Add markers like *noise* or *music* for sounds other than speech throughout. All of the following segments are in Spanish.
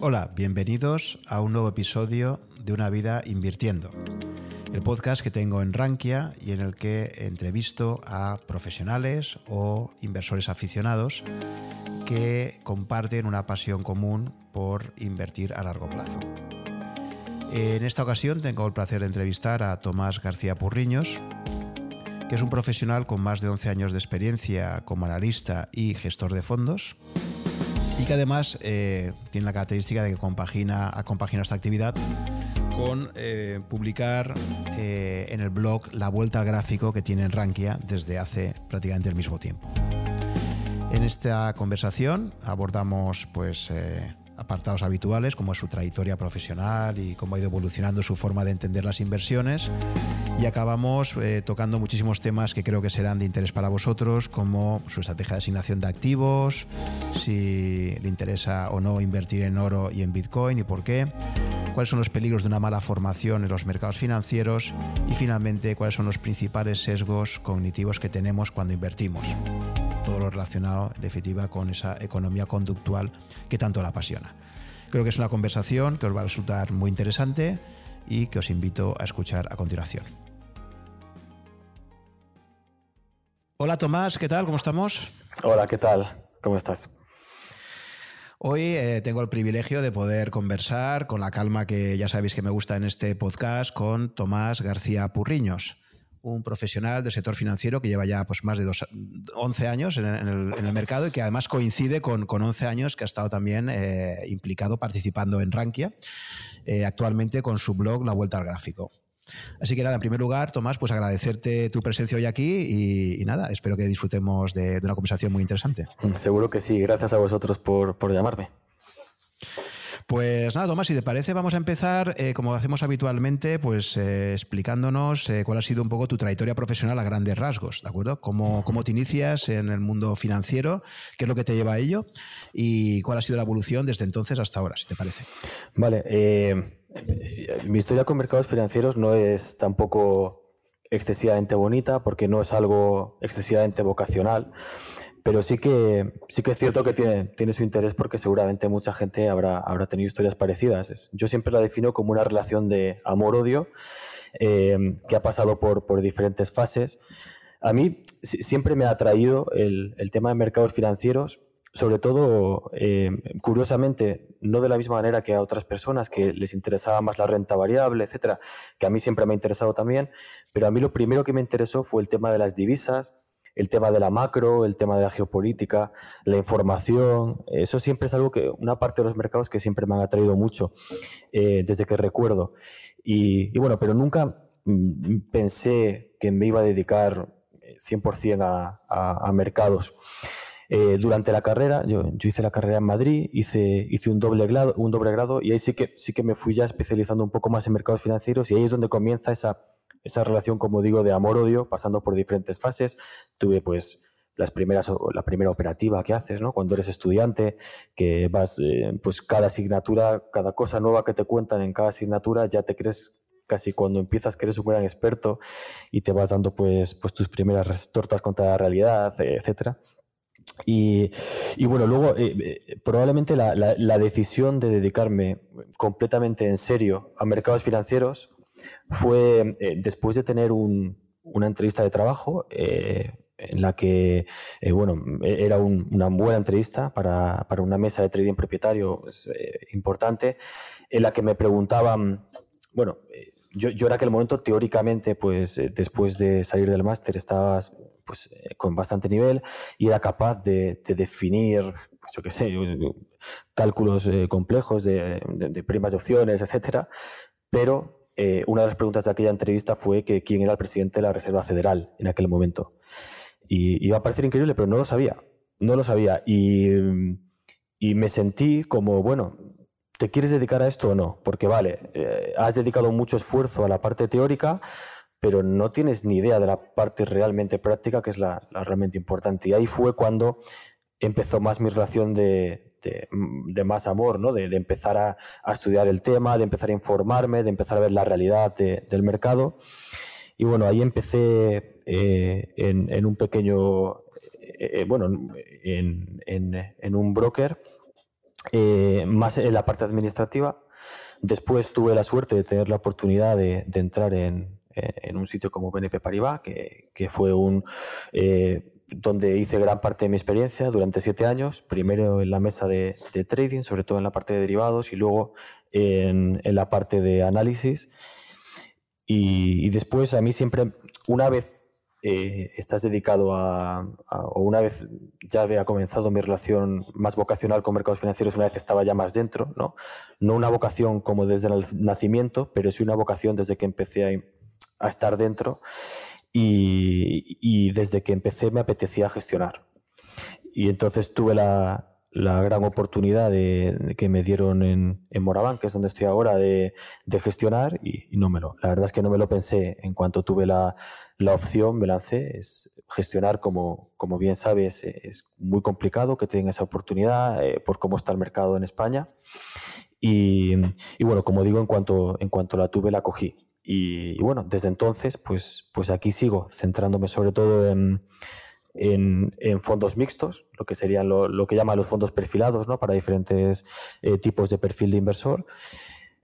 Hola, bienvenidos a un nuevo episodio de Una vida invirtiendo, el podcast que tengo en Rankia y en el que entrevisto a profesionales o inversores aficionados que comparten una pasión común por invertir a largo plazo. En esta ocasión tengo el placer de entrevistar a Tomás García Purriños, que es un profesional con más de 11 años de experiencia como analista y gestor de fondos y que además eh, tiene la característica de que compagina, ha compaginado esta actividad con eh, publicar eh, en el blog La Vuelta al Gráfico que tiene en Rankia desde hace prácticamente el mismo tiempo. En esta conversación abordamos pues, apartados habituales como es su trayectoria profesional y cómo ha ido evolucionando su forma de entender las inversiones. Y acabamos eh, tocando muchísimos temas que creo que serán de interés para vosotros como su estrategia de asignación de activos, si le interesa o no invertir en oro y en Bitcoin y por qué, cuáles son los peligros de una mala formación en los mercados financieros y finalmente cuáles son los principales sesgos cognitivos que tenemos cuando invertimos todo lo relacionado, en definitiva, con esa economía conductual que tanto la apasiona. Creo que es una conversación que os va a resultar muy interesante y que os invito a escuchar a continuación. Hola Tomás, ¿qué tal? ¿Cómo estamos? Hola, ¿qué tal? ¿Cómo estás? Hoy eh, tengo el privilegio de poder conversar con la calma que ya sabéis que me gusta en este podcast con Tomás García Purriños un profesional del sector financiero que lleva ya pues, más de dos, 11 años en el, mercado y que además coincide con, con 11 años que ha estado también eh, implicado participando en Rankia, eh, actualmente con su blog La Vuelta al Gráfico. Así que nada, en primer lugar, Tomás, pues agradecerte tu presencia hoy aquí y, nada, espero que disfrutemos de, una conversación muy interesante. Seguro que sí, gracias a vosotros por llamarme. Pues nada, Tomás, si te parece, vamos a empezar, eh, como hacemos habitualmente, pues eh, explicándonos eh, cuál ha sido un poco tu trayectoria profesional a grandes rasgos, ¿de acuerdo? Cómo, cómo te inicias en el mundo financiero, qué es lo que te lleva a ello y cuál ha sido la evolución desde entonces hasta ahora, si te parece. Vale, mi historia con mercados financieros no es tampoco excesivamente bonita porque no es algo excesivamente vocacional pero sí que, sí que es cierto que tiene, tiene su interés porque seguramente mucha gente habrá, habrá tenido historias parecidas. Yo siempre la defino como una relación de amor-odio eh, que ha pasado por, por diferentes fases. A mí siempre me ha atraído el, el tema de mercados financieros, sobre todo, eh, curiosamente, no de la misma manera que a otras personas que les interesaba más la renta variable, etcétera, que a mí siempre me ha interesado también, pero a mí lo primero que me interesó fue el tema de las divisas, el tema de la macro, el tema de la geopolítica, la información, eso siempre es algo que, una parte de los mercados que siempre me han atraído mucho eh, desde que recuerdo. Y, bueno, pero nunca mm, pensé que me iba a dedicar 100% eh, a, a, mercados. Eh, durante la carrera, yo, hice la carrera en Madrid, hice, hice un, doble grado, un doble grado y ahí sí que, sí que me fui ya especializando un poco más en mercados financieros y ahí es donde comienza esa esa relación, como digo, de amor-odio, pasando por diferentes fases. Tuve pues las primeras, la primera operativa que haces, ¿no? Cuando eres estudiante, que vas, eh, pues cada asignatura, cada cosa nueva que te cuentan en cada asignatura, ya te crees casi cuando empiezas que eres un gran experto y te vas dando pues, pues tus primeras tortas contra la realidad, etcétera. Y, y, bueno, luego eh, eh, probablemente la, la, decisión de dedicarme completamente en serio a mercados financieros fue eh, después de tener una entrevista de trabajo eh, en la que, eh, bueno, era una buena entrevista para, una mesa de trading propietario pues, importante, en la que me preguntaban, bueno, yo, yo en aquel momento teóricamente, pues después de salir del máster estabas pues, con bastante nivel y era capaz de, definir, pues, yo qué sé, cálculos complejos de, de, primas de opciones, etcétera, pero eh, una de las preguntas de aquella entrevista fue que quién era el presidente de la Reserva Federal en aquel momento. Y iba a parecer increíble, pero no lo sabía. No lo sabía. Y, me sentí como, bueno, ¿te quieres dedicar a esto o no? Porque vale, eh, has dedicado mucho esfuerzo a la parte teórica, pero no tienes ni idea de la parte realmente práctica, que es la realmente importante. Y ahí fue cuando empezó más mi relación de, de, más amor, ¿no? de, empezar a, estudiar el tema, de empezar a informarme, de empezar a ver la realidad del mercado. Y bueno, ahí empecé eh, en, un pequeño, eh, eh, bueno, en, un broker más en la parte administrativa. Después tuve la suerte de tener la oportunidad de, entrar en, un sitio como BNP Paribas, que fue un donde hice gran parte de mi experiencia durante siete años, primero en la mesa de, trading, sobre todo en la parte de derivados, y luego en, la parte de análisis. Y, después a mí siempre, una vez eh, estás dedicado a, o una vez ya había comenzado mi relación más vocacional con mercados financieros, una vez estaba ya más dentro, ¿no? No una vocación como desde el nacimiento, pero sí una vocación desde que empecé a, a estar dentro y, desde que empecé me apetecía gestionar. Y entonces tuve la, gran oportunidad de, que me dieron en, en Moraván, que es donde estoy ahora, de, gestionar y, no me lo. La verdad es que no me lo pensé. En cuanto tuve la, opción, me lancé. Es gestionar, como, como bien sabes, es muy complicado que tengan esa oportunidad eh, por cómo está el mercado en España. Y, y, bueno, como digo, en cuanto, en cuanto la tuve, la cogí. Y, bueno, desde entonces, pues, pues aquí sigo, centrándome sobre todo en, en, fondos mixtos, lo que serían lo, que llaman los fondos perfilados, ¿no? Para diferentes eh, tipos de perfil de inversor,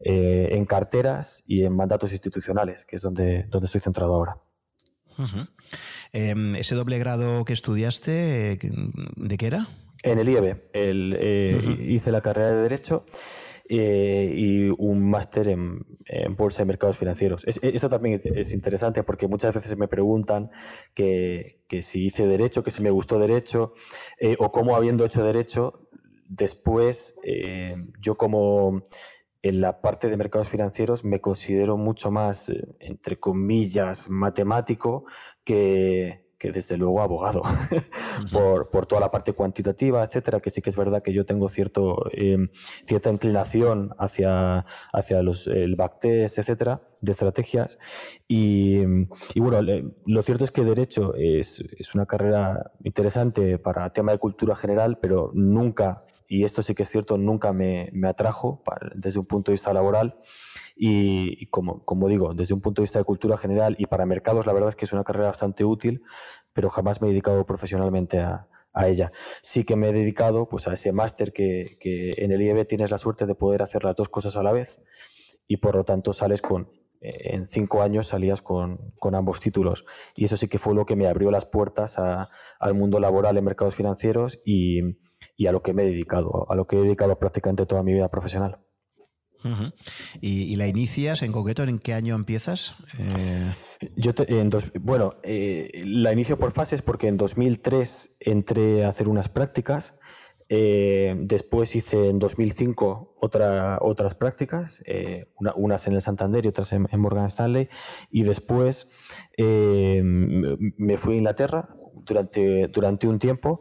eh, en carteras y en mandatos institucionales, que es donde, donde estoy centrado ahora. Em, ¿Ese doble grado que estudiaste, de qué era? En el IEB. El, eh, Hice la carrera de Derecho eh, y un máster en, Bolsa de Mercados Financieros. eso también es, interesante porque muchas veces me preguntan que, si hice Derecho, que si me gustó Derecho, eh, o cómo habiendo hecho Derecho, después eh, yo como en la parte de mercados financieros me considero mucho más, entre comillas, matemático que, que desde luego abogado, *laughs* por, por, toda la parte cuantitativa, etcétera, que sí que es verdad que yo tengo cierto, em, cierta inclinación hacia, hacia los, el backtest, etcétera, de estrategias. Y, y, bueno, lo cierto es que Derecho es, es una carrera interesante para tema de cultura general, pero nunca, y esto sí que es cierto, nunca me, me atrajo desde un punto de vista laboral. Y, como, como, digo, desde un punto de vista de cultura general y para mercados, la verdad es que es una carrera bastante útil, pero jamás me he dedicado profesionalmente a, ella. Sí que me he dedicado pues, a ese máster que, en el IEB tienes la suerte de poder hacer las dos cosas a la vez y por lo tanto sales con, en cinco años salías con, con, ambos títulos. Y eso sí que fue lo que me abrió las puertas a, al mundo laboral en mercados financieros y, y, a lo que me he dedicado, a lo que he dedicado prácticamente toda mi vida profesional ¿Y, la inicias en concreto? ¿En qué año empiezas? Eh, Yo en dos, bueno, eh, la inicio por fases porque en 2003 entré a hacer unas prácticas. Eh, después hice en 2005 otra, otras prácticas, unas en el Santander y otras en, Morgan Stanley. Y después me fui a Inglaterra durante, durante un tiempo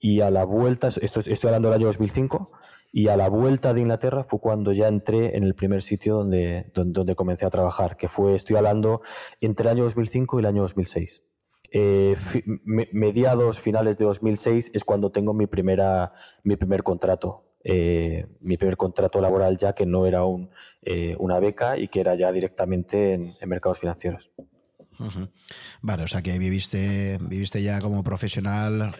y a la vuelta, esto, estoy hablando del año 2005, y a la vuelta de Inglaterra fue cuando ya entré en el primer sitio donde, donde, comencé a trabajar, que fue, estoy hablando, entre el año 2005 y el año 2006. Eh, mediados, finales de 2006 es cuando tengo mi, primera, mi primer contrato. Eh, mi primer contrato laboral ya que no era un, eh, una beca y que era ya directamente en, mercados financieros. Vale, o sea que viviste, viviste ya como profesional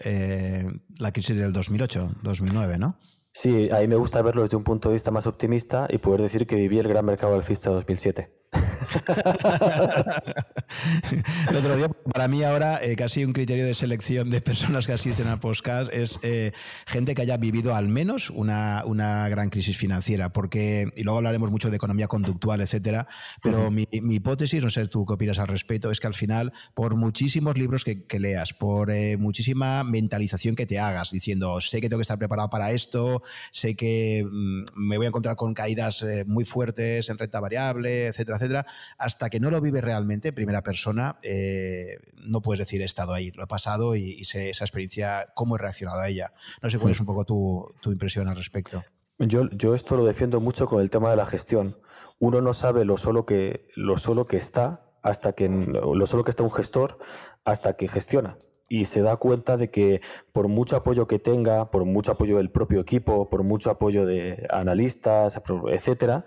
la crisis del 2008, 2009, ¿no? Sí, a mí me gusta verlo desde un punto de vista más optimista y poder decir que viví el gran mercado alcista de 2007. *laughs* el otro día, para mí ahora, eh, casi un criterio de selección de personas que asisten al podcast es eh, gente que haya vivido al menos una, una, gran crisis financiera, porque, y luego hablaremos mucho de economía conductual, etcétera, pero mi, hipótesis, no sé tú qué opinas al respecto, es que al final, por muchísimos libros que, leas, por eh, muchísima mentalización que te hagas, diciendo, sé que tengo que estar preparado para esto, sé que mm, me voy a encontrar con caídas muy fuertes en renta variable, etcétera, etcétera, hasta que no lo vives realmente, primera persona, eh, no puedes decir he estado ahí, lo he pasado y, sé esa experiencia, cómo he reaccionado a ella. No sé cuál es un poco tu, impresión al respecto. Yo, yo, esto lo defiendo mucho con el tema de la gestión. Uno no sabe lo solo que, lo solo que está hasta que lo solo que está un gestor hasta que gestiona y se da cuenta de que por mucho apoyo que tenga, por mucho apoyo del propio equipo, por mucho apoyo de analistas, etcétera,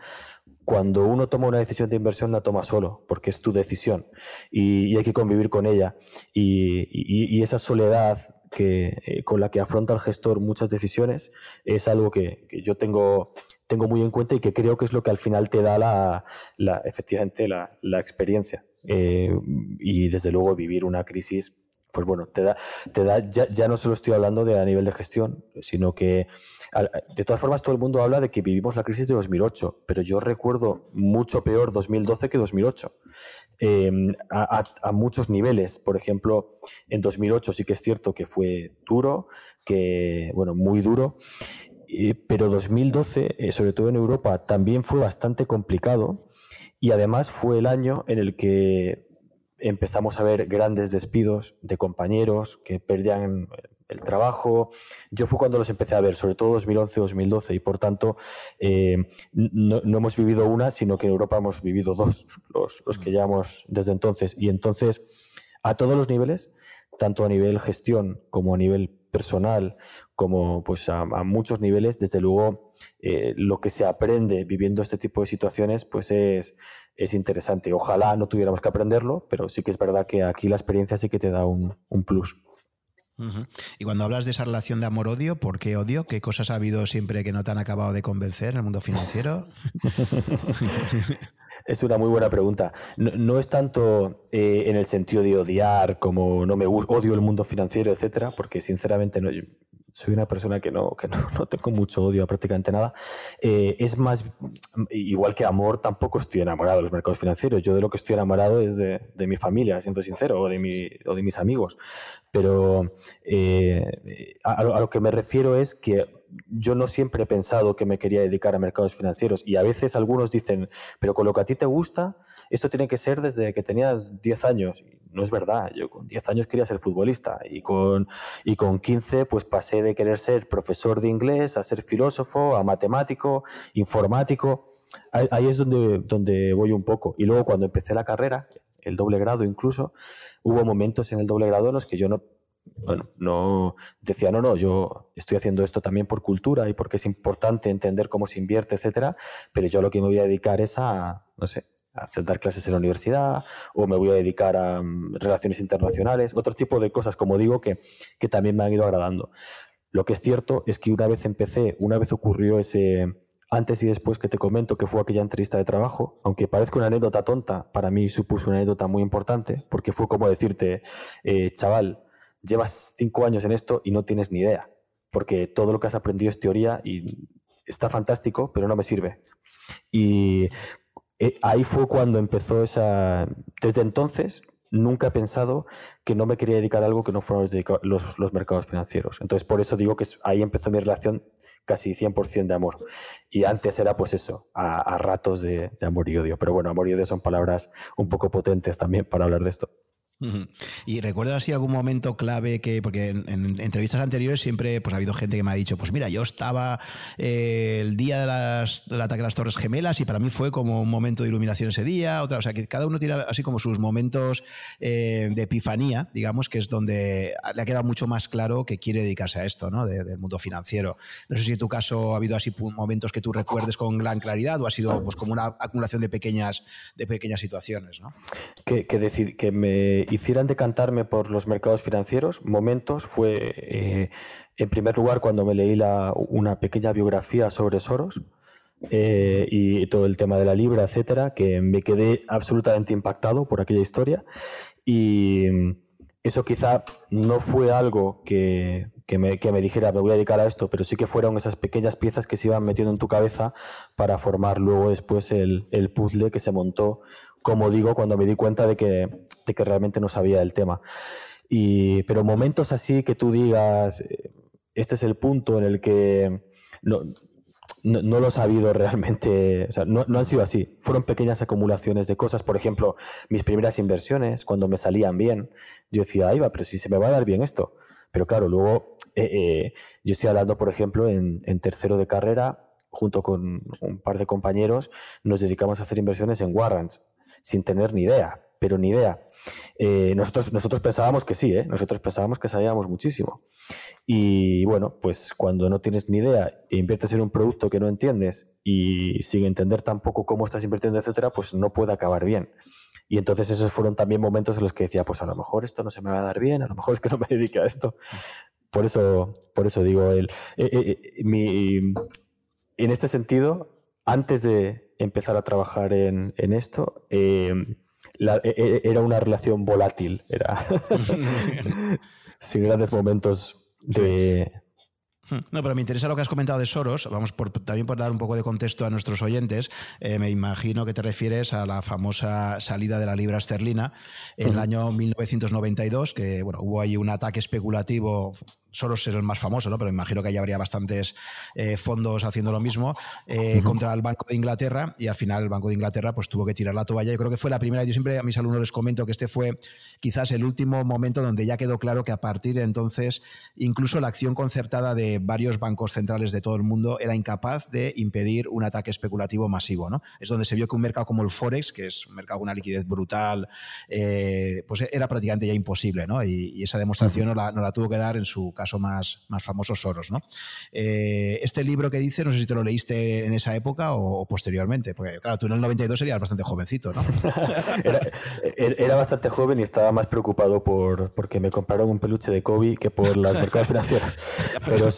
cuando uno toma una decisión de inversión la toma solo, porque es tu decisión y, hay que convivir con ella. Y, esa soledad eh, con la que afronta el gestor muchas decisiones es algo que, yo tengo, tengo muy en cuenta y que creo que es lo que al final te da la, efectivamente la, experiencia. Eh, y desde luego vivir una crisis, pues bueno, te da, te da ya, ya no solo estoy hablando de a nivel de gestión, sino que de todas formas, todo el mundo habla de que vivimos la crisis de 2008, pero yo recuerdo mucho peor 2012 que 2008. Em, a, muchos niveles. Por ejemplo, en 2008 sí que es cierto que fue duro, que, bueno, muy duro, pero 2012, eh, sobre todo en Europa, también fue bastante complicado y además fue el año en el que empezamos a ver grandes despidos de compañeros que perdían el trabajo. Yo fue cuando los empecé a ver, sobre todo 2011-2012, y por tanto eh, no, hemos vivido una, sino que en Europa hemos vivido dos, los, los que llevamos desde entonces. Y entonces, a todos los niveles, tanto a nivel gestión como a nivel personal, como pues a, muchos niveles, desde luego eh, lo que se aprende viviendo este tipo de situaciones, pues es, es interesante. Ojalá no tuviéramos que aprenderlo, pero sí que es verdad que aquí la experiencia sí que te da un, un plus. Y cuando hablas de esa relación de amor-odio, ¿por qué odio? ¿Qué cosas ha habido siempre que no te han acabado de convencer en el mundo financiero? *laughs* es una muy buena pregunta. No, es tanto eh, en el sentido de odiar como no me odio el mundo financiero, etcétera, porque sinceramente no, soy una persona que no, que *laughs* no, tengo mucho odio a prácticamente nada. Eh, es más, igual que amor, tampoco estoy enamorado de los mercados financieros. Yo de lo que estoy enamorado es de, de mi familia, siendo sincero, o de, mi, o de mis amigos. Pero eh, a, lo, que me refiero es que yo no siempre he pensado que me quería dedicar a mercados financieros. Y a veces algunos dicen, pero con lo que a ti te gusta, esto tiene que ser desde que tenías 10 años no es verdad. Yo con 10 años quería ser futbolista y con, y con 15 pues pasé de querer ser profesor de inglés a ser filósofo, a matemático, informático. Ahí, es donde, donde voy un poco. Y luego cuando empecé la carrera, el doble grado incluso, hubo momentos en el doble grado en los que yo no, bueno, no decía, no, no, yo estoy haciendo esto también por cultura y porque es importante entender cómo se invierte, etcétera, pero yo lo que me voy a dedicar es a, no sé, hacer dar clases en la universidad o me voy a dedicar a mm, relaciones internacionales, otro tipo de cosas, como digo, que, que también me han ido agradando. Lo que es cierto es que una vez empecé, una vez ocurrió ese antes y después que te comento que fue aquella entrevista de trabajo, aunque parezca una anécdota tonta, para mí supuso una anécdota muy importante, porque fue como decirte, eh, chaval, llevas cinco años en esto y no tienes ni idea, porque todo lo que has aprendido es teoría y está fantástico, pero no me sirve. Y eh, ahí fue cuando empezó esa... Desde entonces nunca he pensado que no me quería dedicar a algo que no fueran los, mercados financieros. Entonces por eso digo que ahí empezó mi relación casi 100% de amor. Y antes era pues eso, a, ratos de, de, amor y odio. Pero bueno, amor y odio son palabras un poco potentes también para hablar de esto. ¿Y recuerdas así algún momento clave que, porque en, entrevistas anteriores siempre pues, ha habido gente que me ha dicho, pues mira, yo estaba eh, el día de las, del ataque a las Torres Gemelas y para mí fue como un momento de iluminación ese día, otra, o sea, que cada uno tiene así como sus momentos eh, de epifanía, digamos, que es donde le ha quedado mucho más claro que quiere dedicarse a esto, ¿no? del mundo financiero. No sé si en tu caso ha habido así momentos que tú recuerdes con gran claridad o ha sido pues como una acumulación de pequeñas, de pequeñas situaciones, ¿no? Que, que, que me hicieran decantarme por los mercados financieros, momentos fue, eh, en primer lugar, cuando me leí la, una pequeña biografía sobre Soros eh, y todo el tema de la libra, etcétera, que me quedé absolutamente impactado por aquella historia. Y eso quizá no fue algo que, que, me, que, me, dijera me voy a dedicar a esto, pero sí que fueron esas pequeñas piezas que se iban metiendo en tu cabeza para formar luego después el, el puzzle que se montó como digo, cuando me di cuenta de que, de que realmente no sabía el tema. Y, pero momentos así que tú digas, eh, este es el punto en el que no, no, lo he sabido realmente, o sea, no, no, han sido así. Fueron pequeñas acumulaciones de cosas. Por ejemplo, mis primeras inversiones, cuando me salían bien, yo decía, ahí va, pero si se me va a dar bien esto. Pero claro, luego eh, eh, yo estoy hablando, por ejemplo, en, en, tercero de carrera, junto con un par de compañeros, nos dedicamos a hacer inversiones en warrants sin tener ni idea, pero ni idea. Eh, nosotros, nosotros pensábamos que sí, ¿eh? nosotros pensábamos que sabíamos muchísimo. Y bueno, pues cuando no tienes ni idea e inviertes en un producto que no entiendes y sin entender tampoco cómo estás invirtiendo, etcétera, pues no puede acabar bien. Y entonces esos fueron también momentos en los que decía, pues a lo mejor esto no se me va a dar bien, a lo mejor es que no me *laughs* dedique a esto. Por eso, por eso digo, el, eh, eh, mi, en este sentido, antes de empezar a trabajar en, esto, era una relación volátil, era *laughs* sin grandes momentos de, Hmm. No, pero me interesa lo que has comentado de Soros. Vamos, por, también por dar un poco de contexto a nuestros oyentes. Eh, me imagino que te refieres a la famosa salida de la libra esterlina en el año 1992, que bueno, hubo ahí un ataque especulativo Soros es el más famoso, ¿no? pero me imagino que ahí habría bastantes eh, fondos haciendo lo mismo eh, contra el Banco de Inglaterra y al final el Banco de Inglaterra pues tuvo que tirar la toalla. Yo creo que fue la primera, yo siempre a mis alumnos les comento que este fue quizás el último momento donde ya quedó claro que a partir de entonces incluso la acción concertada de varios bancos centrales de todo el mundo era incapaz de impedir un ataque especulativo masivo. ¿no? Es donde se vio que un mercado como el Forex, que es un mercado con una liquidez brutal, eh, pues era prácticamente ya imposible. ¿no? Y, esa demostración no la, no la tuvo que dar en su caso más, más famosos Soros. ¿no? Eh, este libro que dice, no sé si te lo leíste en esa época o, posteriormente, porque claro, tú en el 92 serías bastante jovencito, ¿no? *laughs* era, bastante joven y estaba más preocupado por porque me compraron un peluche de Kobe que por las mercados financieros. *laughs* Pero,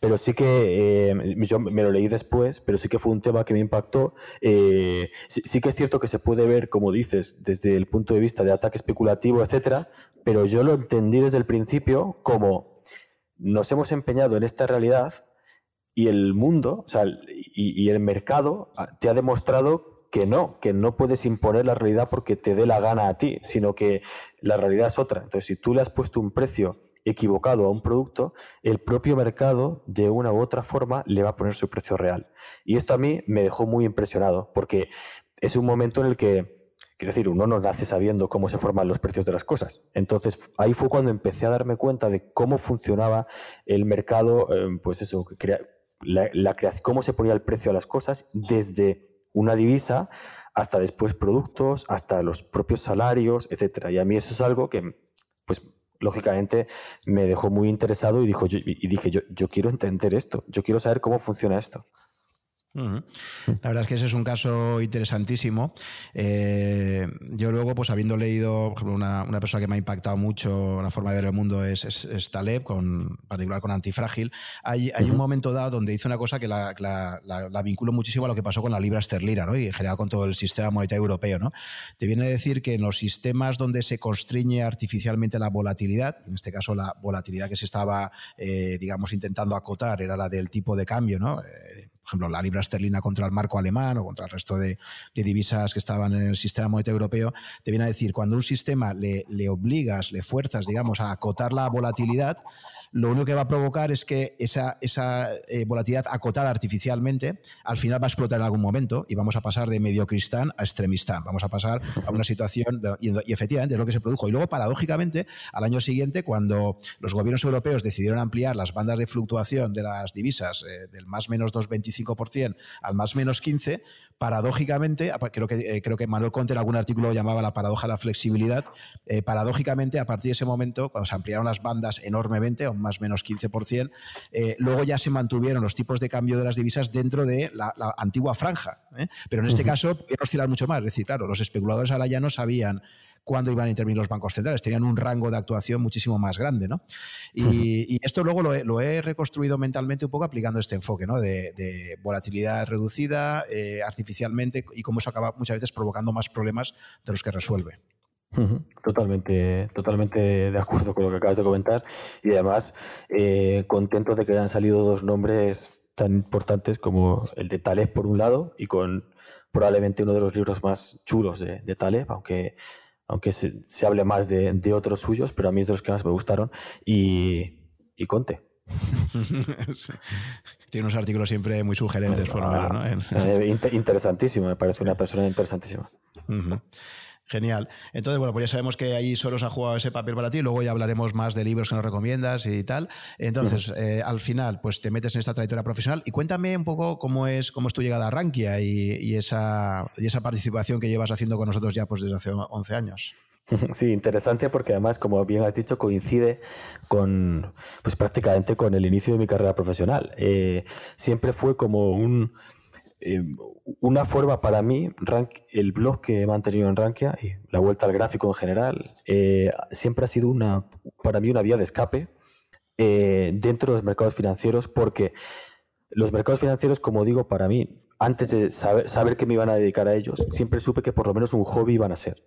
pero sí que eh, yo me lo leí después, pero sí que fue un tema que me impactó. Eh, sí, que es cierto que se puede ver, como dices, desde el punto de vista de ataque especulativo, etcétera, pero yo lo entendí desde el principio como nos hemos empeñado en esta realidad y el mundo o sea, y, el mercado ah, te ha demostrado que no, que no puedes imponer la realidad porque te dé la gana a ti, sino que la realidad es otra. Entonces, si tú le has puesto un precio equivocado a un producto, el propio mercado de una u otra forma le va a poner su precio real. Y esto a mí me dejó muy impresionado porque es un momento en el que Quiero decir, uno no nace sabiendo cómo se forman los precios de las cosas. Entonces, ahí fue cuando empecé a darme cuenta de cómo funcionaba el mercado, eh, pues eso, la, la cómo se ponía el precio a las cosas desde una divisa hasta después productos, hasta los propios salarios, etcétera. Y a mí eso es algo que, pues, lógicamente me dejó muy interesado y, dijo, y dije, yo, yo quiero entender esto, yo quiero saber cómo funciona esto. *laughs* La verdad es que ese es un caso interesantísimo. Eh, yo luego, pues habiendo leído, por ejemplo, una, persona que me ha impactado mucho la forma de ver el mundo es, es, Taleb, con, en particular con Antifrágil, hay, hay un momento dado donde hizo una cosa que la, la, vinculo muchísimo a lo que pasó con la libra esterlina ¿no? y en general con todo el sistema monetario europeo. ¿no? Te viene a decir que en los sistemas donde se constriñe artificialmente la volatilidad, en este caso la volatilidad que se estaba, eh, digamos, intentando acotar era la del tipo de cambio, ¿no? Eh, por ejemplo, la libra esterlina contra el marco alemán o contra el resto de, divisas que estaban en el sistema monetario europeo, te viene a decir, cuando un sistema le, le obligas, le fuerzas, digamos, a acotar la volatilidad, lo único que va a provocar es que esa, esa eh, volatilidad acotada artificialmente al final va a explotar en algún momento y vamos a pasar de mediocristán a extremistán. Vamos a pasar a una situación, y, efectivamente es lo que se produjo. Y luego, paradójicamente, al año siguiente, cuando los gobiernos europeos decidieron ampliar las bandas de fluctuación de las divisas eh, del más menos 2,25% al más menos 15%, paradójicamente, creo que, eh, creo que Manuel Conte en algún artículo llamaba la paradoja de la flexibilidad, paradójicamente, a partir de ese momento, cuando se ampliaron las bandas enormemente, más o menos 15%. Eh, luego ya se mantuvieron los tipos de cambio de las divisas dentro de la, antigua franja. ¿eh? Pero en este caso, caso, oscilar mucho más. Es decir, claro, los especuladores ahora ya no sabían cuándo iban a intervenir los bancos centrales. Tenían un rango de actuación muchísimo más grande. ¿no? Y, esto luego lo he, reconstruido mentalmente un poco aplicando este enfoque ¿no? de, volatilidad reducida eh, artificialmente y cómo eso acaba muchas veces provocando más problemas de los que resuelve. Totalmente, totalmente de acuerdo con lo que acabas de comentar y además eh, contento de que hayan salido dos nombres tan importantes como el de Taleb por un lado y con probablemente uno de los libros más chulos de, de Taleb, aunque, aunque se, hable más de, otros suyos, pero a mí es de los que más me gustaron y, Conte. *laughs* Tiene unos artículos siempre muy sugerentes, por lo menos. ¿no? Eh, interesantísimo, me parece una persona interesantísima. Genial. Entonces, bueno, pues ya sabemos que ahí solo se ha jugado ese papel para ti, luego ya hablaremos más de libros que nos recomiendas y tal. Entonces, eh, al final, pues te metes en esta trayectoria profesional y cuéntame un poco cómo es, cómo es tu llegada a Rankia y, esa, y esa participación que llevas haciendo con nosotros ya pues desde hace 11 años. *laughs* Sí, interesante porque además, como bien has dicho, coincide con, pues prácticamente con el inicio de mi carrera profesional. Eh, siempre fue como un, eh, una forma para mí, el blog que he mantenido en Rankia y la vuelta al gráfico en general, eh, siempre ha sido una, para mí una vía de escape dentro de los mercados financieros porque los mercados financieros, como digo, para mí, antes de saber, saber que me iban a dedicar a ellos, siempre supe que por lo menos un hobby iban a ser.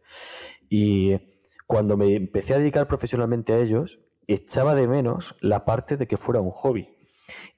Y cuando me empecé a dedicar profesionalmente a ellos, echaba de menos la parte de que fuera un hobby.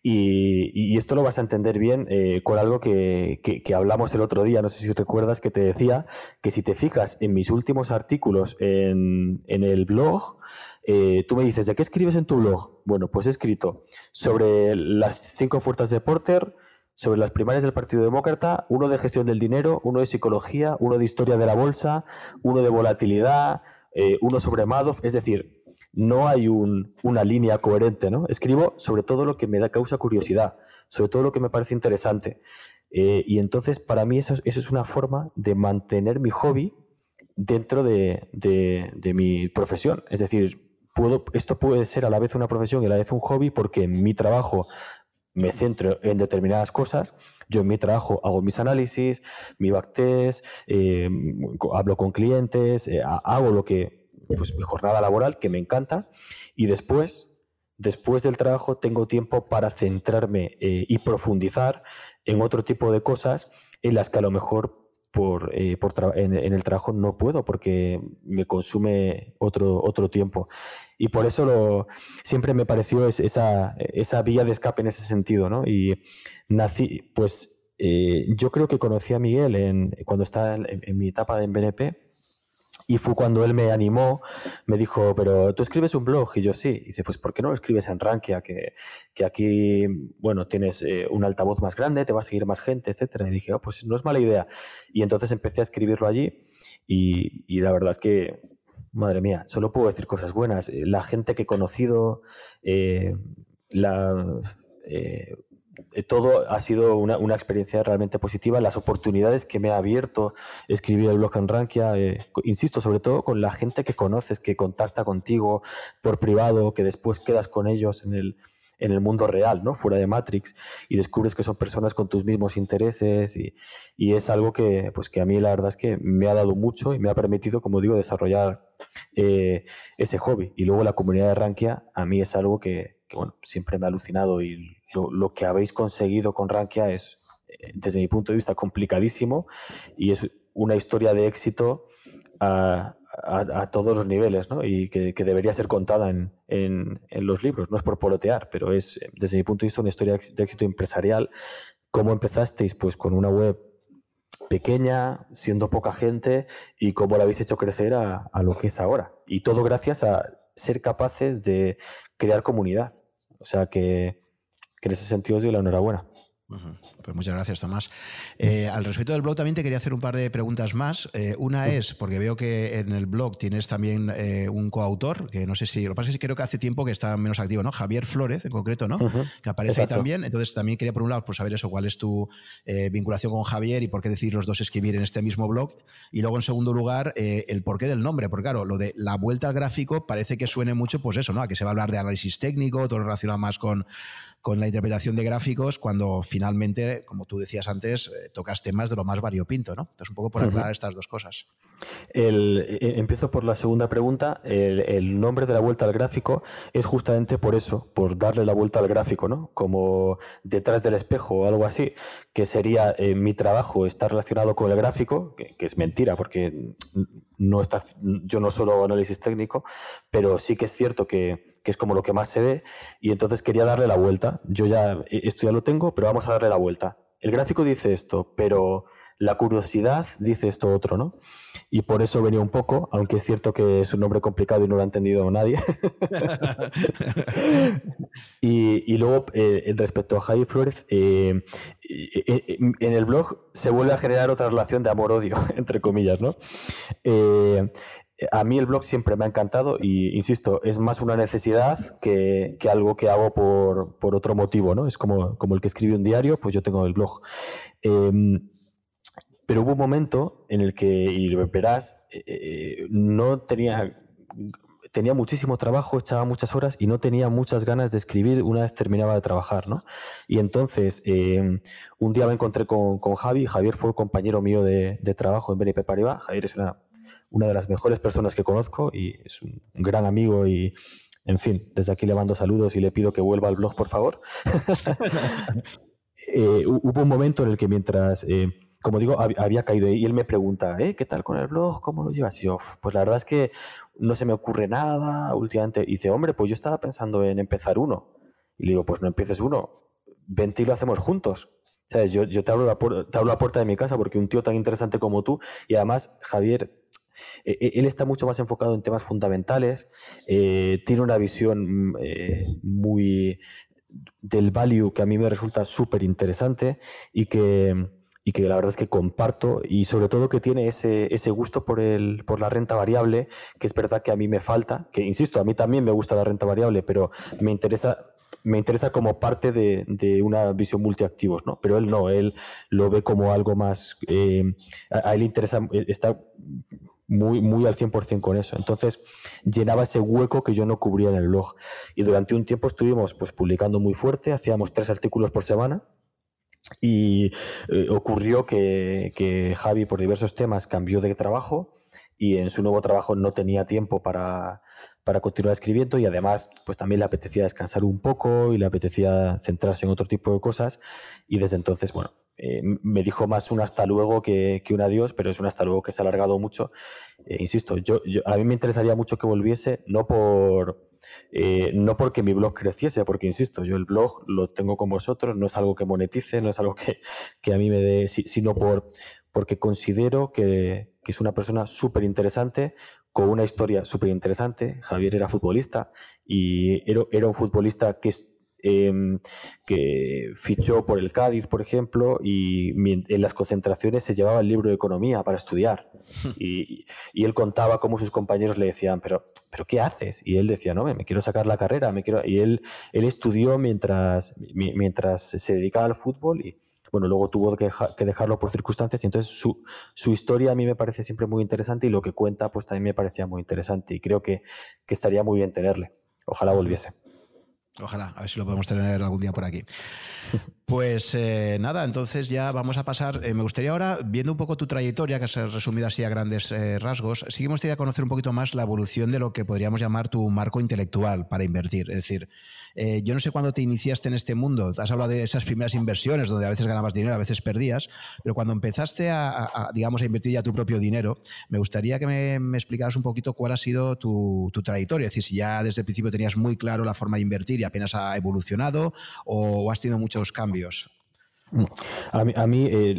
Y, esto lo vas a entender bien eh, con algo que, hablamos el otro día, no sé si recuerdas que te decía que si te fijas en mis últimos artículos en, el blog, eh, tú me dices, ¿de qué escribes en tu blog? Bueno, pues he escrito sobre las cinco fuerzas de Porter, sobre las primarias del Partido Demócrata, uno de gestión del dinero, uno de psicología, uno de historia de la bolsa, uno de volatilidad, eh, uno sobre Madoff, es decir, no hay una línea coherente, ¿no? Escribo sobre todo lo que me da causa curiosidad, sobre todo lo que me parece interesante. Eh, y entonces, para mí, eso, es una forma de mantener mi hobby dentro de, de mi profesión. Es decir, puedo, esto puede ser a la vez una profesión y a la vez un hobby porque mi trabajo me centro en determinadas cosas. Yo en mi trabajo hago mis análisis, mi backtest, eh, hablo con clientes, eh, hago lo que, pues mi jornada laboral, que me encanta, y después, después del trabajo, tengo tiempo para centrarme eh, y profundizar en otro tipo de cosas en las que a lo mejor por, en, en, el trabajo no puedo porque me consume otro, otro tiempo. Y por eso lo, siempre me pareció esa, esa vía de escape en ese sentido, ¿no? Y nací, pues eh, yo creo que conocí a Miguel en, cuando estaba en, mi etapa en BNP. Y fue cuando él me animó, me dijo, pero tú escribes un blog. Y yo sí. Dice, pues ¿por qué no lo escribes en Rankia? Que, que aquí, bueno, tienes eh, un altavoz más grande, te va a seguir más gente, etcétera. Y dije, oh, pues no es mala idea. Y entonces empecé a escribirlo allí. Y, y la verdad es que Madre mía, solo puedo decir cosas buenas. Eh, la gente que he conocido, eh, eh, todo ha sido una, experiencia realmente positiva. Las oportunidades que me ha abierto escribir el blog en Rankia, insisto, sobre todo con la gente que conoces, que contacta contigo por privado, que después quedas con ellos en el, en el mundo real, ¿no? Fuera de Matrix, y descubres que son personas con tus mismos intereses y, es algo que, pues que a mí la verdad es que me ha dado mucho y me ha permitido, como digo, desarrollar eh, ese hobby. Y luego la comunidad de Rankia a mí es algo que, bueno, siempre me ha alucinado y lo, que habéis conseguido con Rankia es, eh, desde mi punto de vista, complicadísimo y es una historia de éxito a, todos los niveles, ¿no? Y que, debería ser contada en, en, los libros. No es por polotear, pero es, desde mi punto de vista, una historia de éxito empresarial. ¿Cómo empezasteis? Pues con una web pequeña, siendo poca gente, y cómo la habéis hecho crecer a, a lo que es ahora. Y todo gracias a ser capaces de crear comunidad. O sea que, que en ese sentido os doy la enhorabuena. Pues muchas gracias, Tomás. Eh, al respecto del blog también te quería hacer un par de preguntas más. Eh, una es, porque veo que en el blog tienes también eh, un coautor, que no sé si, lo que pasa es que creo que hace tiempo que está menos activo, ¿no? Javier Flores, en concreto, ¿no? Que aparece ahí también. Entonces también quería, por un lado, pues saber eso, cuál es tu vinculación con Javier y por qué decir los dos escribir en este mismo blog. Y luego, en segundo lugar, el porqué del nombre, porque claro, lo de la vuelta al gráfico parece que suene mucho, pues eso, ¿no? A que se va a hablar de análisis técnico, todo relacionado más con con la interpretación de gráficos cuando finalmente, como tú decías antes, eh, tocas temas de lo más variopinto, ¿no? Entonces, un poco por aclarar estas dos cosas. El, eh, empiezo por la segunda pregunta. El, nombre de la vuelta al gráfico es justamente por eso, por darle la vuelta al gráfico, ¿no? Como detrás del espejo o algo así, que sería eh, mi trabajo está relacionado con el gráfico, que, que, es mentira, porque no está, yo no solo hago análisis técnico, pero sí que es cierto que que es como lo que más se ve, y entonces quería darle la vuelta. Yo ya, e, esto ya lo tengo, pero vamos a darle la vuelta. El gráfico dice esto, pero la curiosidad dice esto otro, ¿no? Y por eso venía un poco, aunque es cierto que es un nombre complicado y no lo ha entendido nadie. *laughs* y, luego, eh, respecto a Javi Flores, eh, eh, en el blog se vuelve a generar otra relación de amor-odio, *laughs* entre comillas, ¿no? A mí el blog siempre me ha encantado y, insisto, es más una necesidad que, algo que hago por, otro motivo, ¿no? Es como, como, el que escribe un diario, pues yo tengo el blog. Em, pero hubo un momento en el que, y verás, no tenía tenía muchísimo trabajo, echaba muchas horas y no tenía muchas ganas de escribir una vez terminaba de trabajar, ¿no? Y entonces, em, un día me encontré con, Javi, Javier fue compañero mío de, trabajo en BNP Paribas, Javier es una, una de las mejores personas que conozco y es un, gran amigo y, en fin, desde aquí le mando saludos y le pido que vuelva al blog, por favor. *laughs* Eh, hubo un momento en el que mientras... Eh, como digo, había caído y él me pregunta, ¿eh? ¿qué tal con el blog? ¿Cómo lo llevas? Y yo, pues la verdad es que no se me ocurre nada últimamente. Y dice, hombre, pues yo estaba pensando en empezar uno. Y le digo, pues no empieces uno, vente y lo hacemos juntos. ¿Sabes? Yo, yo te, abro la te abro la puerta de mi casa porque un tío tan interesante como tú, y además, Javier, él está mucho más enfocado en temas fundamentales, eh, tiene una visión mm, eh, muy del value que a mí me resulta súper interesante y que y que la verdad es que comparto y sobre todo que tiene ese, ese gusto por, el, por la renta variable, que es verdad que a mí me falta, que insisto, a mí también me gusta la renta variable, pero me interesa me interesa como parte de, de, una visión multiactivos, ¿no? Pero él no, él lo ve como algo más, eh, a, él interesa, está muy, muy al 100% con eso. Entonces llenaba ese hueco que yo no cubría en el blog. Y durante un tiempo estuvimos pues publicando muy fuerte, hacíamos tres artículos por semana y eh, ocurrió que, Javi, por diversos temas, cambió de trabajo y en su nuevo trabajo no tenía tiempo para, continuar escribiendo y además pues también le apetecía descansar un poco y le apetecía centrarse en otro tipo de cosas y desde entonces, bueno, eh, me dijo más un hasta luego que, un adiós, pero es un hasta luego que se ha alargado mucho. Eh, insisto, yo, a mí me interesaría mucho que volviese, no por eh, no porque mi blog creciese, porque insisto, yo el blog lo tengo con vosotros, no es algo que monetice, no es algo que, a mí me dé, sino por, porque considero que, es una persona súper interesante, con una historia súper interesante. Javier era futbolista y era, era un futbolista que Em, que fichó por el Cádiz, por ejemplo, y en las concentraciones se llevaba el libro de economía para estudiar. *laughs* Y, él contaba cómo sus compañeros le decían, pero, pero ¿qué haces? Y él decía, no, me quiero sacar la carrera, me quiero... Y él, él estudió mientras, mientras se dedicaba al fútbol y, bueno, luego tuvo que, dejarlo por circunstancias y entonces su, su, historia a mí me parece siempre muy interesante y lo que cuenta pues también me parecía muy interesante y creo que, que estaría muy bien tenerle. Ojalá volviese. Ojalá, a ver si lo podemos tener algún día por aquí. *laughs* Pues eh, nada, entonces ya vamos a pasar. Eh, me gustaría ahora, viendo un poco tu trayectoria, que has resumido así a grandes eh, rasgos, sí que me gustaría conocer un poquito más la evolución de lo que podríamos llamar tu marco intelectual para invertir. Es decir, yo no sé cuándo te iniciaste en este mundo. Has hablado de esas primeras inversiones donde a veces ganabas dinero, a veces perdías, pero cuando empezaste a, digamos, a invertir ya tu propio dinero, me gustaría que me, explicaras un poquito cuál ha sido tu, trayectoria. Es decir, si ya desde el principio tenías muy claro la forma de invertir y apenas ha evolucionado o has tenido muchos cambios a mí, a mí eh,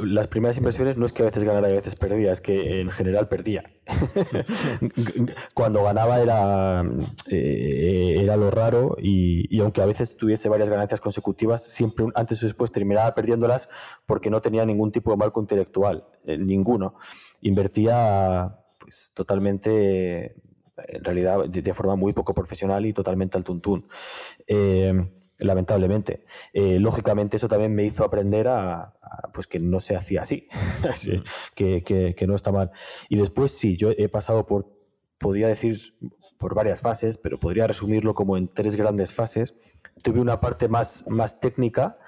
las primeras inversiones no es que a veces ganara y a veces perdía, es que en general perdía. *laughs* Cuando ganaba era, eh, era lo raro y, aunque a veces tuviese varias ganancias consecutivas, siempre antes o después terminaba perdiéndolas porque no tenía ningún tipo de marco intelectual, eh, ninguno. Invertía pues, totalmente, en realidad, de, forma muy poco profesional y totalmente al tuntún lamentablemente. Eh, lógicamente eso también me hizo aprender a, pues que no se hacía así, *laughs* que, no está mal. Y después sí, yo he pasado por, podría decir, por varias fases, pero podría resumirlo como en tres grandes fases. Tuve una parte más, más técnica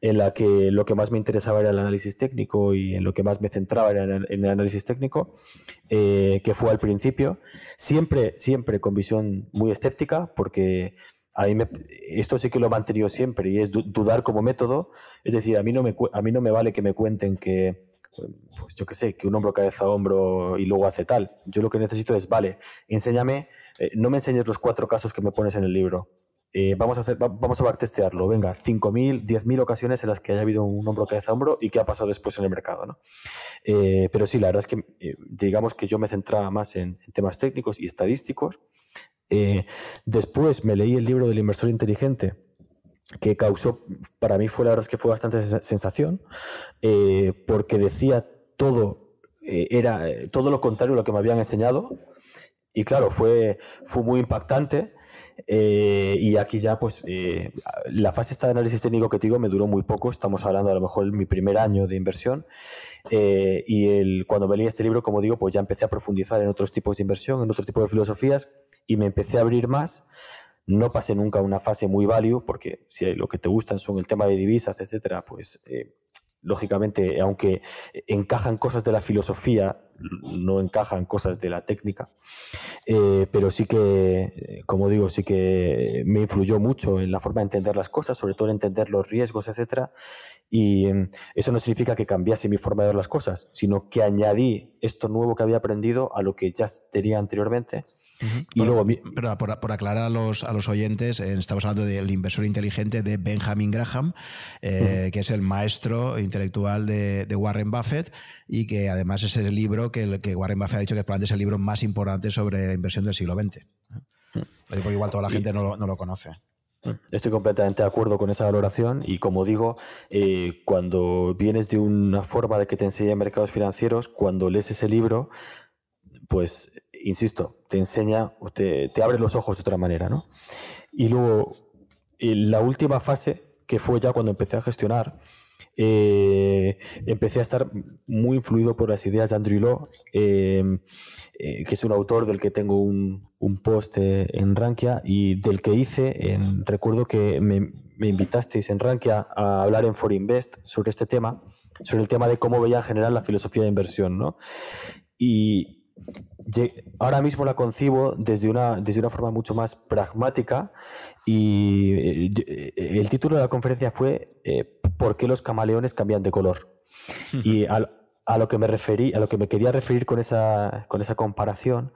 en la que lo que más me interesaba era el análisis técnico y en lo que más me centraba era en el, análisis técnico, eh, que fue al principio, siempre, siempre con visión muy escéptica, porque a mí esto sí que lo he mantenido siempre y es dudar como método. Es decir, a mí no me, a mí no me vale que me cuenten que, pues yo qué sé, que un hombro cabeza hombro y luego hace tal. Yo lo que necesito es, vale, enséñame, eh, no me enseñes los cuatro casos que me pones en el libro. Eh, vamos a hacer, vamos a testearlo. Venga, 5.000, 10.000 ocasiones en las que haya habido un hombro cabeza hombro y qué ha pasado después en el mercado. ¿no? Eh, pero sí, la verdad es que digamos que yo me centraba más en temas técnicos y estadísticos eh, después me leí el libro del inversor inteligente, que causó, para mí fue la verdad que fue bastante sensación, eh, porque decía todo, eh, era todo lo contrario a lo que me habían enseñado. Y claro, fue, fue muy impactante. Eh, y aquí ya, pues, eh, la fase esta de análisis técnico que te digo me duró muy poco. Estamos hablando a lo mejor mi primer año de inversión. Eh, y el, cuando me leí este libro, como digo, pues ya empecé a profundizar en otros tipos de inversión, en otro tipo de filosofías y me empecé a abrir más. No pasé nunca una fase muy value, porque si lo que te gustan son el tema de divisas, etcétera, pues lógicamente, aunque encajan cosas de la filosofía, no encajan cosas de la técnica, eh, pero sí que, como digo, sí que me influyó mucho en la forma de entender las cosas, sobre todo en entender los riesgos, etcétera. Y mm, eso no significa que cambiase mi forma de ver las cosas, sino que añadí esto nuevo que había aprendido a lo que ya tenía anteriormente y por, luego, pero por, aclarar a los, a los oyentes, eh, estamos hablando del inversor inteligente de Benjamin Graham, eh, que es el maestro intelectual de, Warren Buffett y que además es el libro que, que Warren Buffett ha dicho que probablemente es el libro más importante sobre la inversión del siglo XX. Porque igual toda la gente no, lo, conoce. Estoy completamente de acuerdo con esa valoración y como digo, eh, cuando vienes de una forma de que te enseñan mercados financieros, cuando lees ese libro, pues insisto, te enseña, te, te abre los ojos de otra manera, ¿no? Y luego, la última fase, que fue ya cuando empecé a gestionar, eh, empecé a estar muy influido por las ideas de Andrew Law, em, eh, que es un autor del que tengo un, post eh, en Rankia y del que hice, en, recuerdo que me, me, invitasteis en Rankia a hablar en For Invest sobre este tema, sobre el tema de cómo veía en general la filosofía de inversión, ¿no? Y, ahora mismo la concibo desde una, desde una forma mucho más pragmática y eh, el título de la conferencia fue eh, ¿Por qué los camaleones cambian de color? *laughs* y a, lo que me referí, a lo que me quería referir con esa, con esa comparación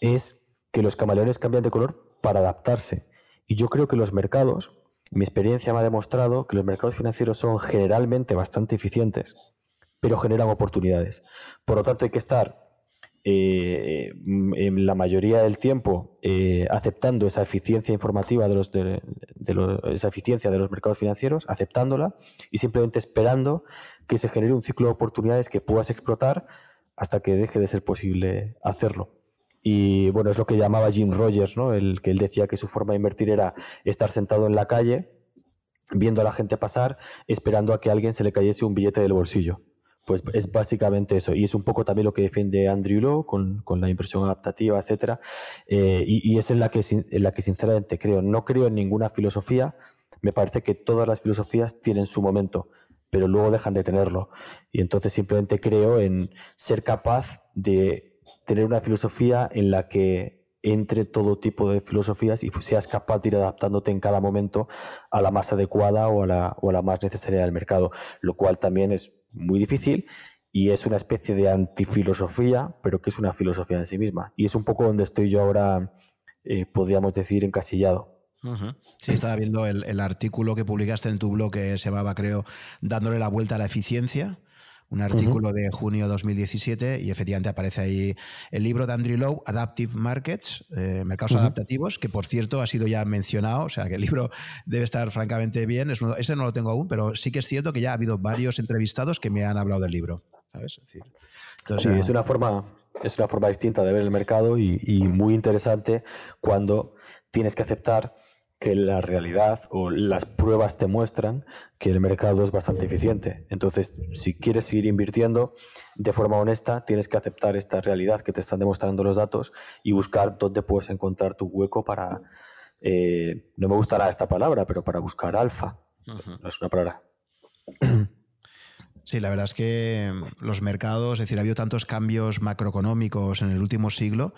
es que los camaleones cambian de color para adaptarse. Y yo creo que los mercados, mi experiencia me ha demostrado que los mercados financieros son generalmente bastante eficientes, pero generan oportunidades. Por lo tanto, hay que estar eh, en la mayoría del tiempo eh, aceptando esa eficiencia informativa de los, de, esa eficiencia de los mercados financieros, aceptándola y simplemente esperando que se genere un ciclo de oportunidades que puedas explotar hasta que deje de ser posible hacerlo. Y bueno, es lo que llamaba Jim Rogers, ¿no? El que él decía que su forma de invertir era estar sentado en la calle, viendo a la gente pasar, esperando a que a alguien se le cayese un billete del bolsillo. Pues es básicamente eso. Y es un poco también lo que defiende Andrew Law con, la inversión adaptativa, etcétera. Eh, y, es en la, que, en la que sinceramente creo. No creo en ninguna filosofía. Me parece que todas las filosofías tienen su momento, pero luego dejan de tenerlo. Y entonces simplemente creo en ser capaz de tener una filosofía en la que entre todo tipo de filosofías y seas capaz de ir adaptándote en cada momento a la más adecuada o a la, o a la más necesaria del mercado, lo cual también es muy difícil y es una especie de antifilosofía, pero que es una filosofía en sí misma. Y es un poco donde estoy yo ahora, eh, podríamos decir, encasillado. Sí, estaba viendo el, el, artículo que publicaste en tu blog que se llamaba, creo, dándole la vuelta a la eficiencia un artículo de junio de 2017 y efectivamente aparece ahí el libro de Andrew Lowe, Adaptive Markets, eh, Mercados Adaptativos, que por cierto ha sido ya mencionado, o sea que el libro debe estar francamente bien. ese no lo tengo aún, pero sí que es cierto que ya ha habido varios entrevistados que me han hablado del libro. ¿sabes? sí, es una forma es una forma distinta de ver el mercado y, muy interesante cuando tienes que aceptar que la realidad o las pruebas te muestran que el mercado es bastante eficiente. Entonces, si quieres seguir invirtiendo de forma honesta, tienes que aceptar esta realidad que te están demostrando los datos y buscar dónde puedes encontrar tu hueco para, eh, no me gustará esta palabra, pero para buscar alfa. No es una palabra. Sí, la verdad es que los mercados, es decir, ha habido tantos cambios macroeconómicos en el último siglo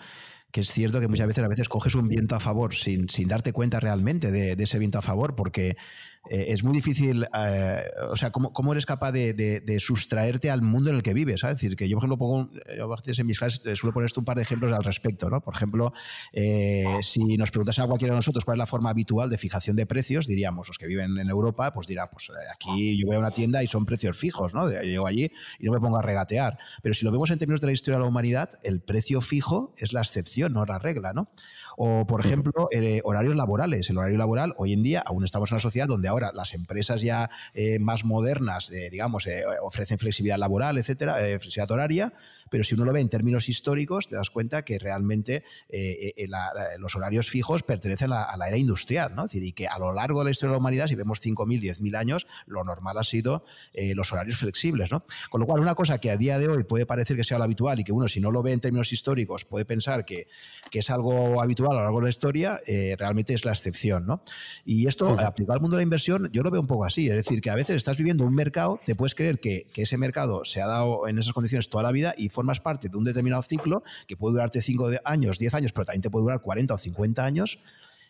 que es cierto que muchas veces a veces coges un viento a favor sin, sin darte cuenta realmente de, de, ese viento a favor, porque eh, es muy difícil, eh, o sea, ¿cómo, ¿cómo, eres capaz de, de, sustraerte al mundo en el que vives? Es decir, que yo, por ejemplo, pongo, yo en mis clases suelo poner un par de ejemplos al respecto, ¿no? Por ejemplo, eh, si nos preguntasen a cualquiera de nosotros cuál es la forma habitual de fijación de precios, diríamos, los que viven en Europa, pues dirá, pues aquí yo voy a una tienda y son precios fijos, ¿no? Yo llego allí y no me pongo a regatear. Pero si lo vemos en términos de la historia de la humanidad, el precio fijo es la excepción, no la regla, ¿no? O, por ejemplo, horarios laborales. El horario laboral, hoy en día, aún estamos en una sociedad donde ahora las empresas ya eh, más modernas, digamos, eh, ofrecen flexibilidad laboral, etcétera, eh, flexibilidad horaria, pero si uno lo ve en términos históricos, te das cuenta que realmente eh, eh, los horarios fijos pertenecen a, la era industrial, ¿no? Es decir, y que a lo largo de la historia de la humanidad, si vemos 5.000, 10.000 años, lo normal ha sido los horarios flexibles, ¿no? Con lo cual, una cosa que a día de hoy puede parecer que sea lo habitual y que uno, si no lo ve en términos históricos, puede pensar que, que es algo habitual a lo largo de la historia, realmente es la excepción, ¿no? Y esto, aplicado al mundo de la inversión, yo lo veo un poco así, es decir, que a veces estás viviendo un mercado, te puedes creer que, que ese mercado se ha dado en esas condiciones toda la vida y formas parte de un determinado ciclo que puede durarte 5 años, 10 años, pero también te puede durar 40 o 50 años.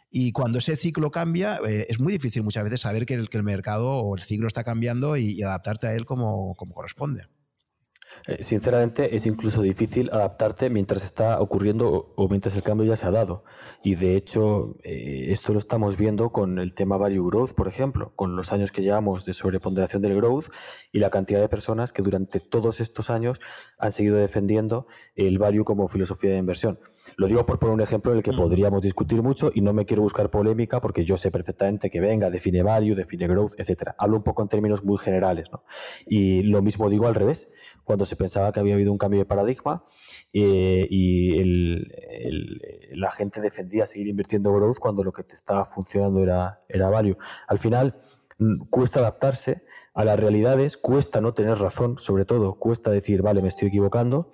Y cuando ese ciclo cambia, eh, es muy difícil muchas veces saber que el, que el, mercado o el ciclo está cambiando y, adaptarte a él como, como corresponde. Eh, sinceramente, es incluso difícil adaptarte mientras está ocurriendo o, mientras el cambio ya se ha dado. Y de hecho, eh, esto lo estamos viendo con el tema Value Growth, por ejemplo, con los años que llevamos de sobreponderación del growth y la cantidad de personas que durante todos estos años han seguido defendiendo el value como filosofía de inversión. Lo digo por poner un ejemplo en el que mm. podríamos discutir mucho y no me quiero buscar polémica porque yo sé perfectamente que venga, define value, define growth, etcétera. Hablo un poco en términos muy generales, ¿no? Y lo mismo digo al revés cuando se pensaba que había habido un cambio de paradigma eh, y la gente defendía seguir invirtiendo growth cuando lo que te estaba funcionando era, value. Al final mm, cuesta adaptarse a las realidades, cuesta no tener razón, sobre todo cuesta decir, vale, me estoy equivocando.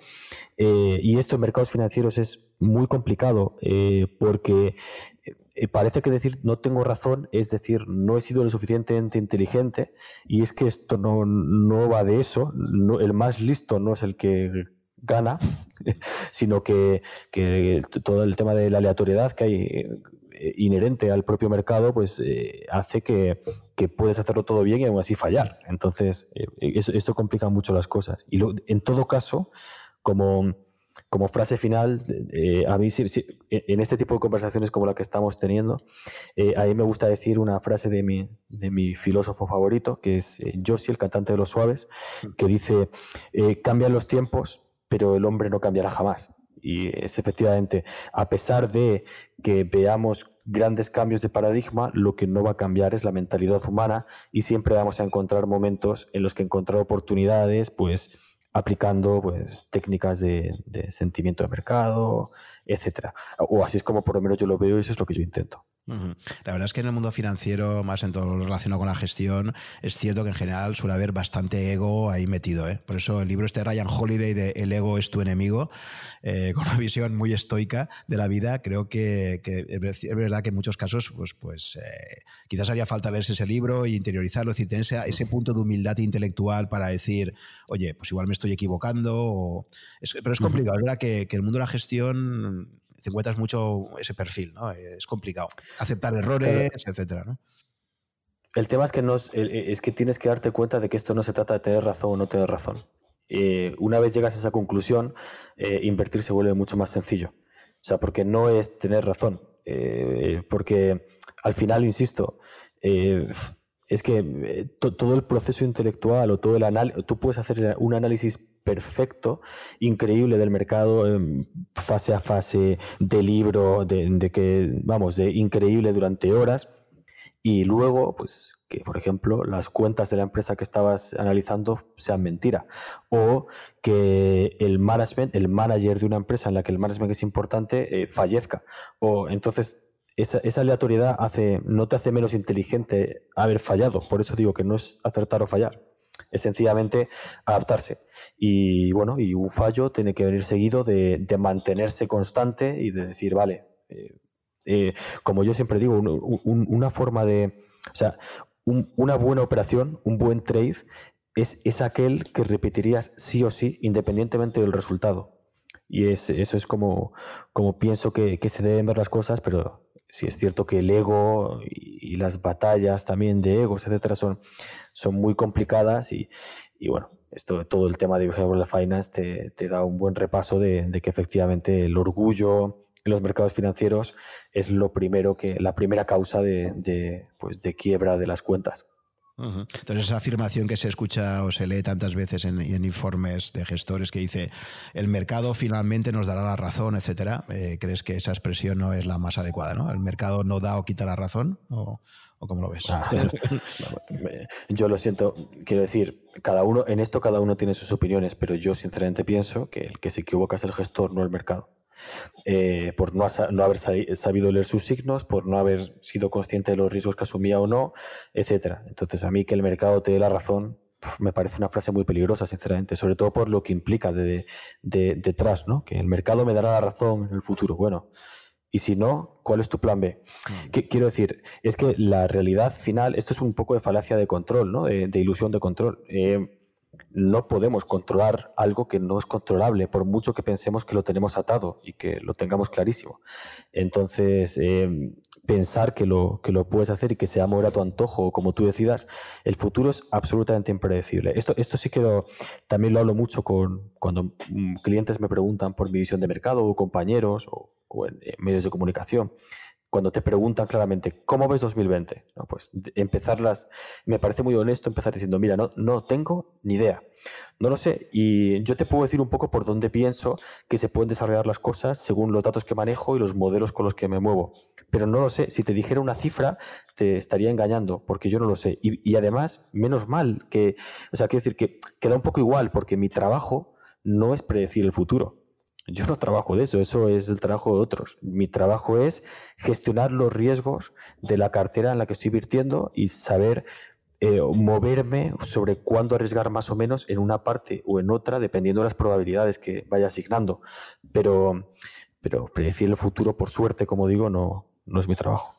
Eh, y esto en mercados financieros es muy complicado eh, porque parece que decir no tengo razón es decir no he sido lo suficientemente inteligente y es que esto no, no va de eso, el más listo no es el que gana, *laughs* sino que, que, todo el tema de la aleatoriedad que hay eh, inherente al propio mercado, pues eh, hace que, que, puedes hacerlo todo bien y aún así fallar. Entonces, esto complica mucho las cosas. Y en todo caso, como como frase final, eh, a mí en este tipo de conversaciones como la que estamos teniendo, eh, a mí me gusta decir una frase de mi, de mi filósofo favorito, que es eh, Josie, el cantante de los suaves, que dice, cambian los tiempos, pero el hombre no cambiará jamás. Y es efectivamente, a pesar de que veamos grandes cambios de paradigma, lo que no va a cambiar es la mentalidad humana y siempre vamos a encontrar momentos en los que encontrar oportunidades, pues aplicando pues, técnicas de, sentimiento de mercado, etcétera. O así es como por lo menos yo lo veo y eso es lo que yo intento. La verdad es que en el mundo financiero, más en todo lo relacionado con la gestión, es cierto que en general suele haber bastante ego ahí metido. ¿eh? Por eso el libro este de Ryan Holiday de El ego es tu enemigo, eh, *laughs* con una visión muy estoica de la vida, creo que, es verdad que en muchos casos pues, pues eh, quizás haría falta leerse ese libro e interiorizarlo, es decir, tener ese, punto de humildad intelectual para decir, oye, pues igual me estoy equivocando. pero es complicado, es verdad que, que el mundo de la gestión te encuentras mucho ese perfil, ¿no? Es complicado. Aceptar errores, etcétera, ¿no? El tema es que, no es, que tienes que darte cuenta de que esto no se trata de tener razón o no tener razón. Eh, una vez llegas a esa conclusión, eh, invertir se vuelve mucho más sencillo. O sea, porque no es tener razón. Eh, porque al final, insisto, es que eh, todo el proceso intelectual o todo el análisis, tú puedes hacer un análisis perfecto, increíble del mercado, em, fase a fase, de libro, de, que, vamos, de increíble durante horas, y luego, pues, que por ejemplo las cuentas de la empresa que estabas analizando sean mentira, o que el management, el manager de una empresa en la que el management es importante, eh, fallezca, o entonces esa, aleatoriedad hace, no te hace menos inteligente haber fallado. Por eso digo que no es acertar o fallar. Es sencillamente adaptarse. Y bueno, y un fallo tiene que venir seguido de, mantenerse constante y de decir, vale, eh, eh, como yo siempre digo, una forma de. O sea, una buena operación, un buen trade, es, es aquel que repetirías sí o sí, independientemente del resultado. Y es, eso es como, como pienso que, que se deben ver las cosas, pero sí es cierto que el ego y, las batallas también de egos, etcétera, son, son muy complicadas y, bueno, esto, todo el tema de behavioral finance te, te da un buen repaso de, que efectivamente el orgullo en los mercados financieros es lo primero que, la primera causa de, de, pues, de quiebra de las cuentas. Entonces, esa afirmación que se escucha o se lee tantas veces en, informes de gestores que dice el mercado finalmente nos dará la razón, etcétera, eh, ¿crees que esa expresión no es la más adecuada? ¿no? ¿El mercado no da o quita la razón? ¿O, cómo lo ves? Ah, *laughs* yo lo siento, quiero decir, cada uno, en esto cada uno tiene sus opiniones, pero yo sinceramente pienso que el que se equivoca es el gestor, no el mercado. Eh, por no, no, haber sabido leer sus signos, por no haber sido consciente de los riesgos que asumía o no, etcétera. Entonces, a mí que el mercado te dé la razón, me parece una frase muy peligrosa, sinceramente, sobre todo por lo que implica de, detrás, ¿no? Que el mercado me dará la razón en el futuro. Bueno, y si no, ¿cuál es tu plan B? Mm. quiero decir, es que la realidad final, esto es un poco de falacia de control, ¿no? De, ilusión de control. Eh, no podemos controlar algo que no es controlable, por mucho que pensemos que lo tenemos atado y que lo tengamos clarísimo. Entonces, eh, pensar que lo, que lo puedes hacer y que sea mover a tu antojo o como tú decidas, el futuro es absolutamente impredecible. Esto, esto sí que también lo hablo mucho con, cuando mm, clientes me preguntan por mi visión de mercado o compañeros o, en, medios de comunicación cuando te preguntan claramente, ¿cómo ves 2020? No, pues empezarlas, me parece muy honesto empezar diciendo, mira, no, no tengo ni idea, no lo sé, y yo te puedo decir un poco por dónde pienso que se pueden desarrollar las cosas según los datos que manejo y los modelos con los que me muevo pero no lo sé. Si te dijera una cifra, te estaría engañando, porque yo no lo sé. Y, además, menos mal que, o sea, quiero decir que queda un poco igual, porque mi trabajo no es predecir el futuro. Yo no trabajo de eso, eso es el trabajo de otros. Mi trabajo es gestionar los riesgos de la cartera en la que estoy invirtiendo y saber eh, moverme sobre cuándo arriesgar más o menos en una parte o en otra, dependiendo de las probabilidades que vaya asignando. Pero, pero predecir el futuro, por suerte, como digo, no, no es mi trabajo.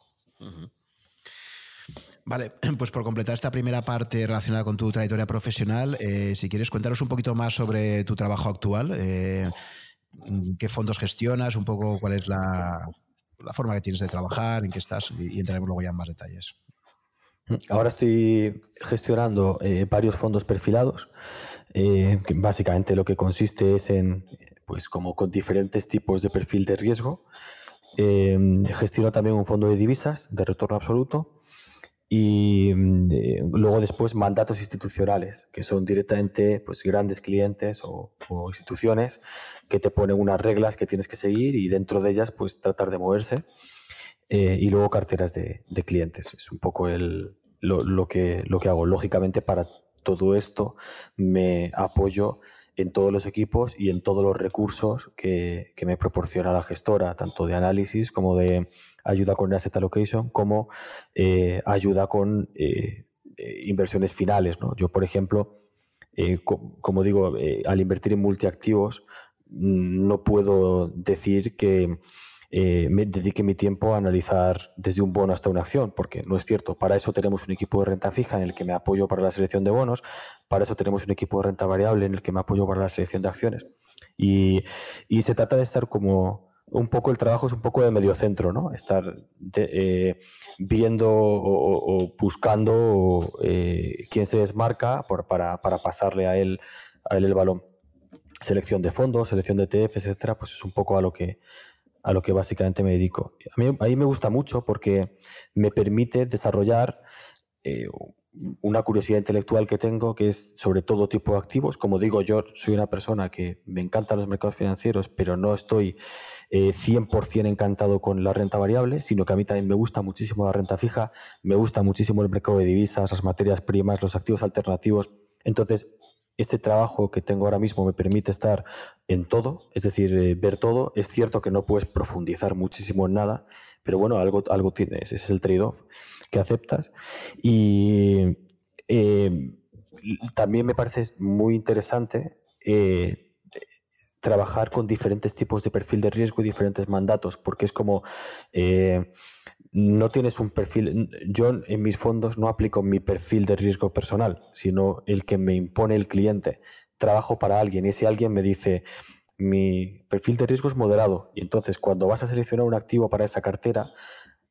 Vale, *clears throat* pues por completar esta primera parte relacionada con tu trayectoria profesional, eh, si quieres contaros un poquito más sobre tu trabajo actual, eh, qué fondos gestionas, un poco cuál es la, forma que tienes de trabajar, en qué estás y, entraremos luego ya en más detalles. Ahora estoy gestionando eh, varios fondos perfilados, que básicamente lo que consiste es en, pues como con diferentes tipos de perfil de riesgo, eh, gestiono también un fondo de divisas de retorno absoluto y eh, luego después mandatos institucionales, que son directamente pues, grandes clientes o, instituciones que te ponen unas reglas que tienes que seguir y dentro de ellas pues tratar de moverse. Eh, y luego carteras de, clientes. Es un poco el, lo, que, lo que hago. Lógicamente para todo esto me apoyo en todos los equipos y en todos los recursos que, me proporciona la gestora, tanto de análisis como de ayuda con asset allocation, como eh, ayuda con eh, inversiones finales. Yo, por ejemplo, como digo, al invertir en multiactivos, no puedo decir que eh, me dedique mi tiempo a analizar desde un bono hasta una acción, porque no es cierto. Para eso tenemos un equipo de renta fija en el que me apoyo para la selección de bonos, para eso tenemos un equipo de renta variable en el que me apoyo para la selección de acciones. Y, se trata de estar como un poco el trabajo es un poco de medio centro, ¿no? Estar eh, viendo o, buscando eh, quién se desmarca para, pasarle a él, a él el balón. Selección de fondos, selección de ETFs, etcétera, pues es un poco a lo que a lo que básicamente me dedico. A mí, a me gusta mucho porque me permite desarrollar eh, una curiosidad intelectual que tengo, que es sobre todo tipo de activos. Como digo, yo soy una persona que me encantan los mercados financieros, pero no estoy 100% eh, encantado con la renta variable, sino que a mí también me gusta muchísimo la renta fija, me gusta muchísimo el mercado de divisas, las materias primas, los activos alternativos. Entonces, este trabajo que tengo ahora mismo me permite estar en todo, es decir, eh, ver todo. Es cierto que no puedes profundizar muchísimo en nada, pero bueno, algo, algo tienes, ese es el trade-off que aceptas. Y eh, también me parece muy interesante eh, trabajar con diferentes tipos de perfil de riesgo y diferentes mandatos, porque es como no tienes un perfil, yo en mis fondos no aplico mi perfil de riesgo personal, sino el que me impone el cliente. Trabajo para alguien y ese alguien me dice, mi perfil de riesgo es moderado y entonces cuando vas a seleccionar un activo para esa cartera,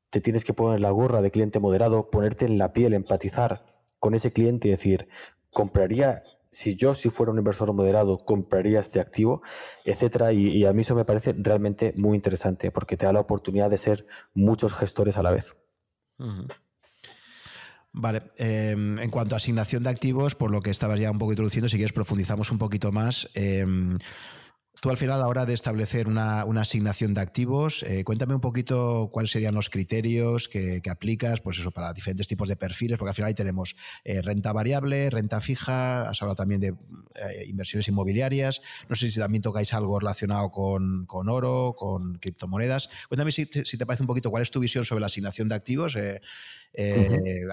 te tienes que poner la gorra de cliente moderado, ponerte en la piel, empatizar con ese cliente y decir, compraría si yo, si fuera un inversor moderado, compraría este activo, etcétera. Y, a mí eso me parece realmente muy interesante porque te da la oportunidad de ser muchos gestores a la vez. Vale, em, en cuanto a asignación de activos, por lo que estabas ya un poco introduciendo, si quieres profundizamos un poquito más. Em, tú al final a la hora de establecer una, asignación de activos, eh, cuéntame un poquito cuáles serían los criterios que, aplicas, pues eso, para diferentes tipos de perfiles, porque al final ahí tenemos eh, renta variable, renta fija, has hablado también de eh, inversiones inmobiliarias, no sé si también tocáis algo relacionado con, oro, con criptomonedas. Cuéntame si te, parece un poquito cuál es tu visión sobre la asignación de activos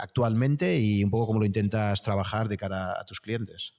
actualmente y un poco cómo lo intentas trabajar de cara a tus clientes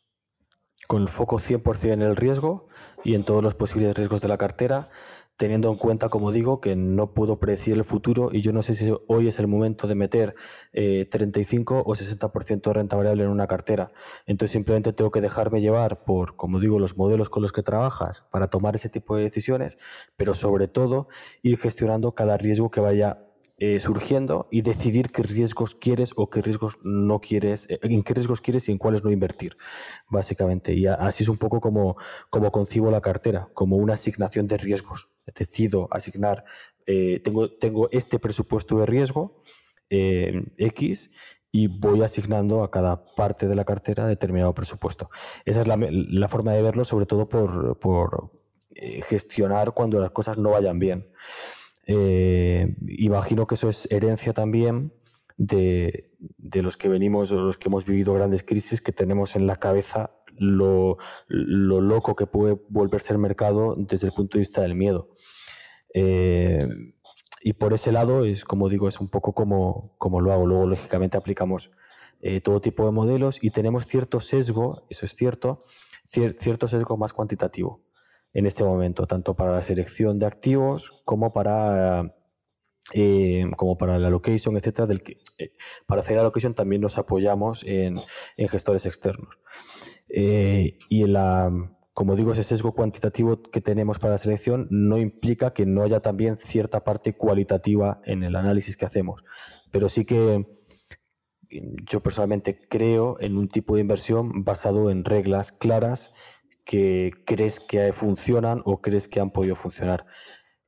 con el foco 100% en el riesgo y en todos los posibles riesgos de la cartera, teniendo en cuenta, como digo, que no puedo predecir el futuro y yo no sé si hoy es el momento de meter 35 eh, o 60% de renta variable en una cartera. Entonces simplemente tengo que dejarme llevar por, como digo, los modelos con los que trabajas para tomar ese tipo de decisiones, pero sobre todo ir gestionando cada riesgo que vaya eh, surgiendo y decidir qué riesgos quieres o qué riesgos no quieres, eh, en qué riesgos quieres y en cuáles no invertir, básicamente. Y así es un poco como, como concibo la cartera, como una asignación de riesgos. Decido asignar, eh, tengo, tengo este presupuesto de riesgo X y voy asignando a cada parte de la cartera determinado presupuesto. Esa es la, la forma de verlo, sobre todo por, por gestionar cuando las cosas no vayan bien. Eh, imagino que eso es herencia también de, los que venimos o los que hemos vivido grandes crisis, que tenemos en la cabeza lo, loco que puede volverse el mercado desde el punto de vista del miedo. Eh, y por ese lado, es como digo, es un poco como, como lo hago. Luego, lógicamente, aplicamos eh, todo tipo de modelos y tenemos cierto sesgo, eso es cierto, cierto sesgo más cuantitativo en este momento, tanto para la selección de activos como para eh, como para la location, etcétera, del que, eh, para hacer la location también nos apoyamos en, gestores externos. Eh, y la, como digo, ese sesgo cuantitativo que tenemos para la selección no implica que no haya también cierta parte cualitativa en el análisis que hacemos. Pero sí que yo personalmente creo en un tipo de inversión basado en reglas claras que crees que funcionan o crees que han podido funcionar.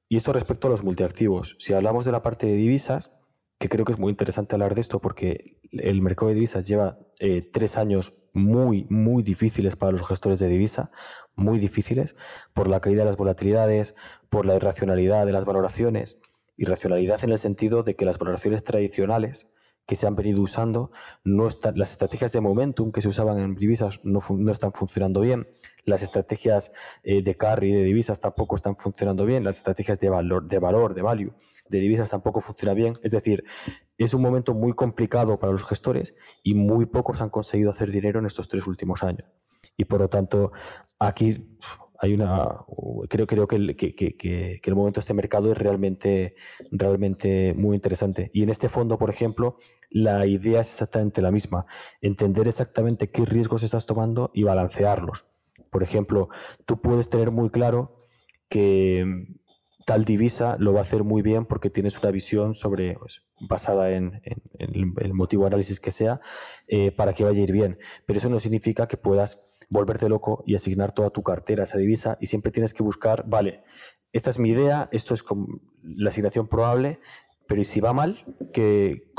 Y esto respecto a los multiactivos. Si hablamos de la parte de divisas, que creo que es muy interesante hablar de esto porque el mercado de divisas lleva eh, tres años muy, muy difíciles para los gestores de divisa, muy difíciles, por la caída de las volatilidades, por la irracionalidad de las valoraciones, irracionalidad en el sentido de que las valoraciones tradicionales que se han venido usando, no están, las estrategias de momentum que se usaban en divisas no, no están funcionando bien, las estrategias eh, de carry, de divisas tampoco están funcionando bien, las estrategias de valor, de valor, de value, de divisas tampoco funcionan bien. Es decir, es un momento muy complicado para los gestores y muy pocos han conseguido hacer dinero en estos tres últimos años. Y por lo tanto, aquí hay una creo creo que el, que, que, el momento de este mercado es realmente realmente muy interesante y en este fondo por ejemplo la idea es exactamente la misma entender exactamente qué riesgos estás tomando y balancearlos por ejemplo, tú puedes tener muy claro que mm, tal divisa lo va a hacer muy bien porque tienes una visión sobre pues, basada en, el motivo análisis que sea eh, para que vaya a ir bien. Pero eso no significa que puedas volverte loco y asignar toda tu cartera a esa divisa y siempre tienes que buscar, vale, esta es mi idea, esto es la asignación probable, pero ¿y si va mal? ¿Qué,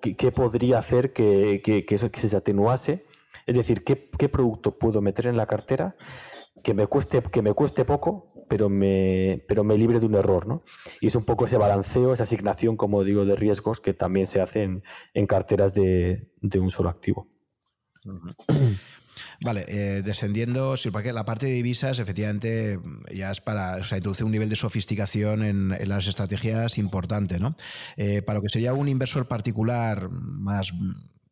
qué, podría hacer que, eso que se atenuase? Es decir, ¿qué, producto puedo meter en la cartera que me cueste, que me cueste poco, pero me, pero me libre de un error, ¿no? Y es un poco ese balanceo, esa asignación, como digo, de riesgos que también se hace en, carteras de, un solo activo. *clears throat* Vale, eh, descendiendo, porque la parte de divisas efectivamente ya es para, o sea, introduce un nivel de sofisticación en, las estrategias importante, ¿no? Eh, para lo que sería un inversor particular más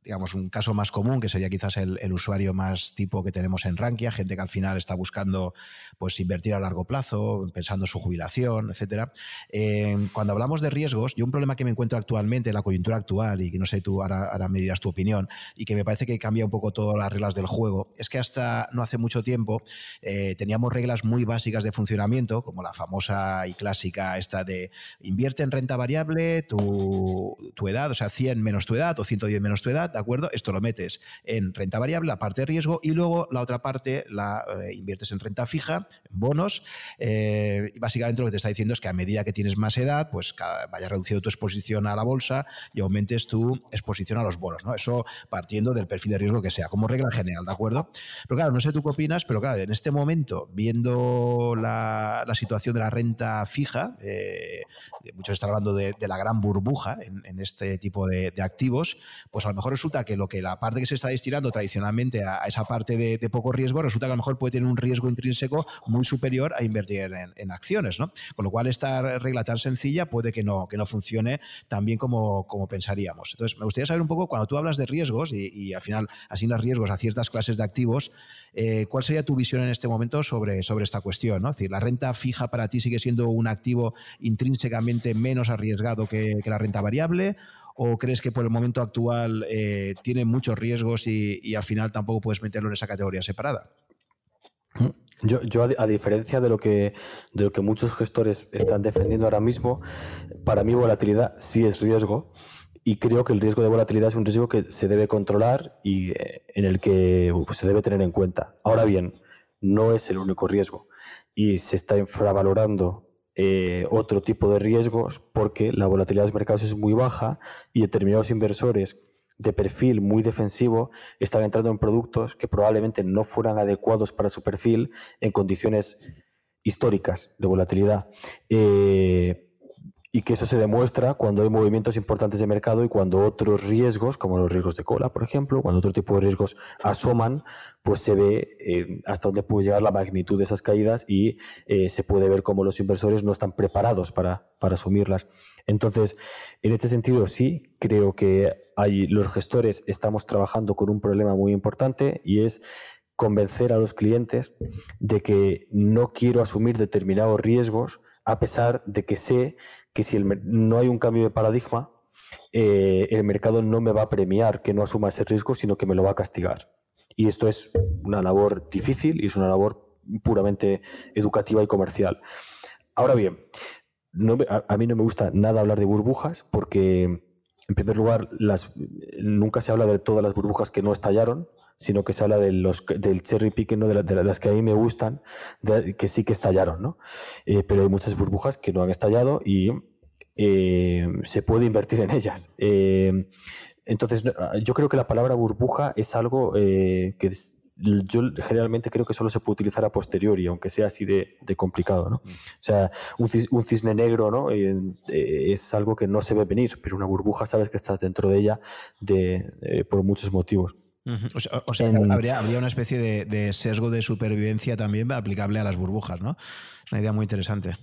digamos, un caso más común, que sería quizás el, usuario más tipo que tenemos en Rankia, gente que al final está buscando pues, invertir a largo plazo, pensando en su jubilación, etc. Eh, cuando hablamos de riesgos, yo un problema que me encuentro actualmente en la coyuntura actual, y que no sé, tú ahora, me dirás tu opinión, y que me parece que cambia un poco todas las reglas del juego, es que hasta no hace mucho tiempo eh, teníamos reglas muy básicas de funcionamiento, como la famosa y clásica esta de invierte en renta variable tu, tu edad, o sea, 100 menos tu edad o 110 menos tu edad, ¿de acuerdo? Esto lo metes en renta variable, la parte de riesgo, y luego la otra parte la eh, inviertes en renta fija, en bonos. y básicamente lo que te está diciendo es que a medida que tienes más edad, pues vaya reduciendo tu exposición a la bolsa y aumentes tu exposición a los bonos, ¿no? Eso partiendo del perfil de riesgo que sea, como regla general, ¿de acuerdo? Pero claro, no sé tú qué opinas, pero claro, en este momento, viendo la, situación de la renta fija, eh, muchos están hablando de, la gran burbuja en, este tipo de, activos, pues a lo mejor resulta que lo que la parte que se está destinando tradicionalmente a, esa parte de, poco riesgo, resulta que a lo mejor puede tener un riesgo intrínseco muy superior a invertir en, acciones, ¿no? Con lo cual esta regla tan sencilla puede que no, que no funcione tan bien como, como pensaríamos. Entonces, me gustaría saber un poco, cuando tú hablas de riesgos y, al final asignas riesgos a ciertas clases de activos, eh, ¿cuál sería tu visión en este momento sobre, sobre esta cuestión? ¿no? Es decir, ¿la renta fija para ti sigue siendo un activo intrínsecamente menos arriesgado que, la renta variable? ¿O crees que por el momento actual eh, tiene muchos riesgos y, al final tampoco puedes meterlo en esa categoría separada? Yo, a, diferencia de lo, que, de lo que muchos gestores están defendiendo ahora mismo, para mí volatilidad sí es riesgo y creo que el riesgo de volatilidad es un riesgo que se debe controlar y eh, en el que pues, se debe tener en cuenta. Ahora bien, no es el único riesgo y se está infravalorando eh, otro tipo de riesgos porque la volatilidad de los mercados es muy baja y determinados inversores de perfil muy defensivo están entrando en productos que probablemente no fueran adecuados para su perfil en condiciones históricas de volatilidad. Eh, y que eso se demuestra cuando hay movimientos importantes de mercado y cuando otros riesgos, como los riesgos de cola, por ejemplo, cuando otro tipo de riesgos asoman, pues se ve eh, hasta dónde puede llegar la magnitud de esas caídas y eh, se puede ver cómo los inversores no están preparados para, para asumirlas. Entonces, en este sentido, sí, creo que hay, los gestores estamos trabajando con un problema muy importante y es convencer a los clientes de que no quiero asumir determinados riesgos a pesar de que sé que si no hay un cambio de paradigma, eh, el mercado no me va a premiar que no asuma ese riesgo, sino que me lo va a castigar. Y esto es una labor difícil y es una labor puramente educativa y comercial. Ahora bien, a, mí no me gusta nada hablar de burbujas porque, en primer lugar, las, nunca se habla de todas las burbujas que no estallaron, sino que se habla de los, del cherry picking, ¿no? de, las que a mí me gustan, que sí que estallaron, ¿no? Eh, pero hay muchas burbujas que no han estallado y eh, se puede invertir en ellas. Eh, entonces, yo creo que la palabra burbuja es algo que yo generalmente creo que solo se puede utilizar a posteriori, aunque sea así de, complicado, ¿no? O sea, un, cisne negro, ¿no? es algo que no se ve venir, pero una burbuja sabes que estás dentro de ella de, por muchos motivos. O sea, habría, una especie de, sesgo de supervivencia también aplicable a las burbujas, ¿no? Es una idea muy interesante.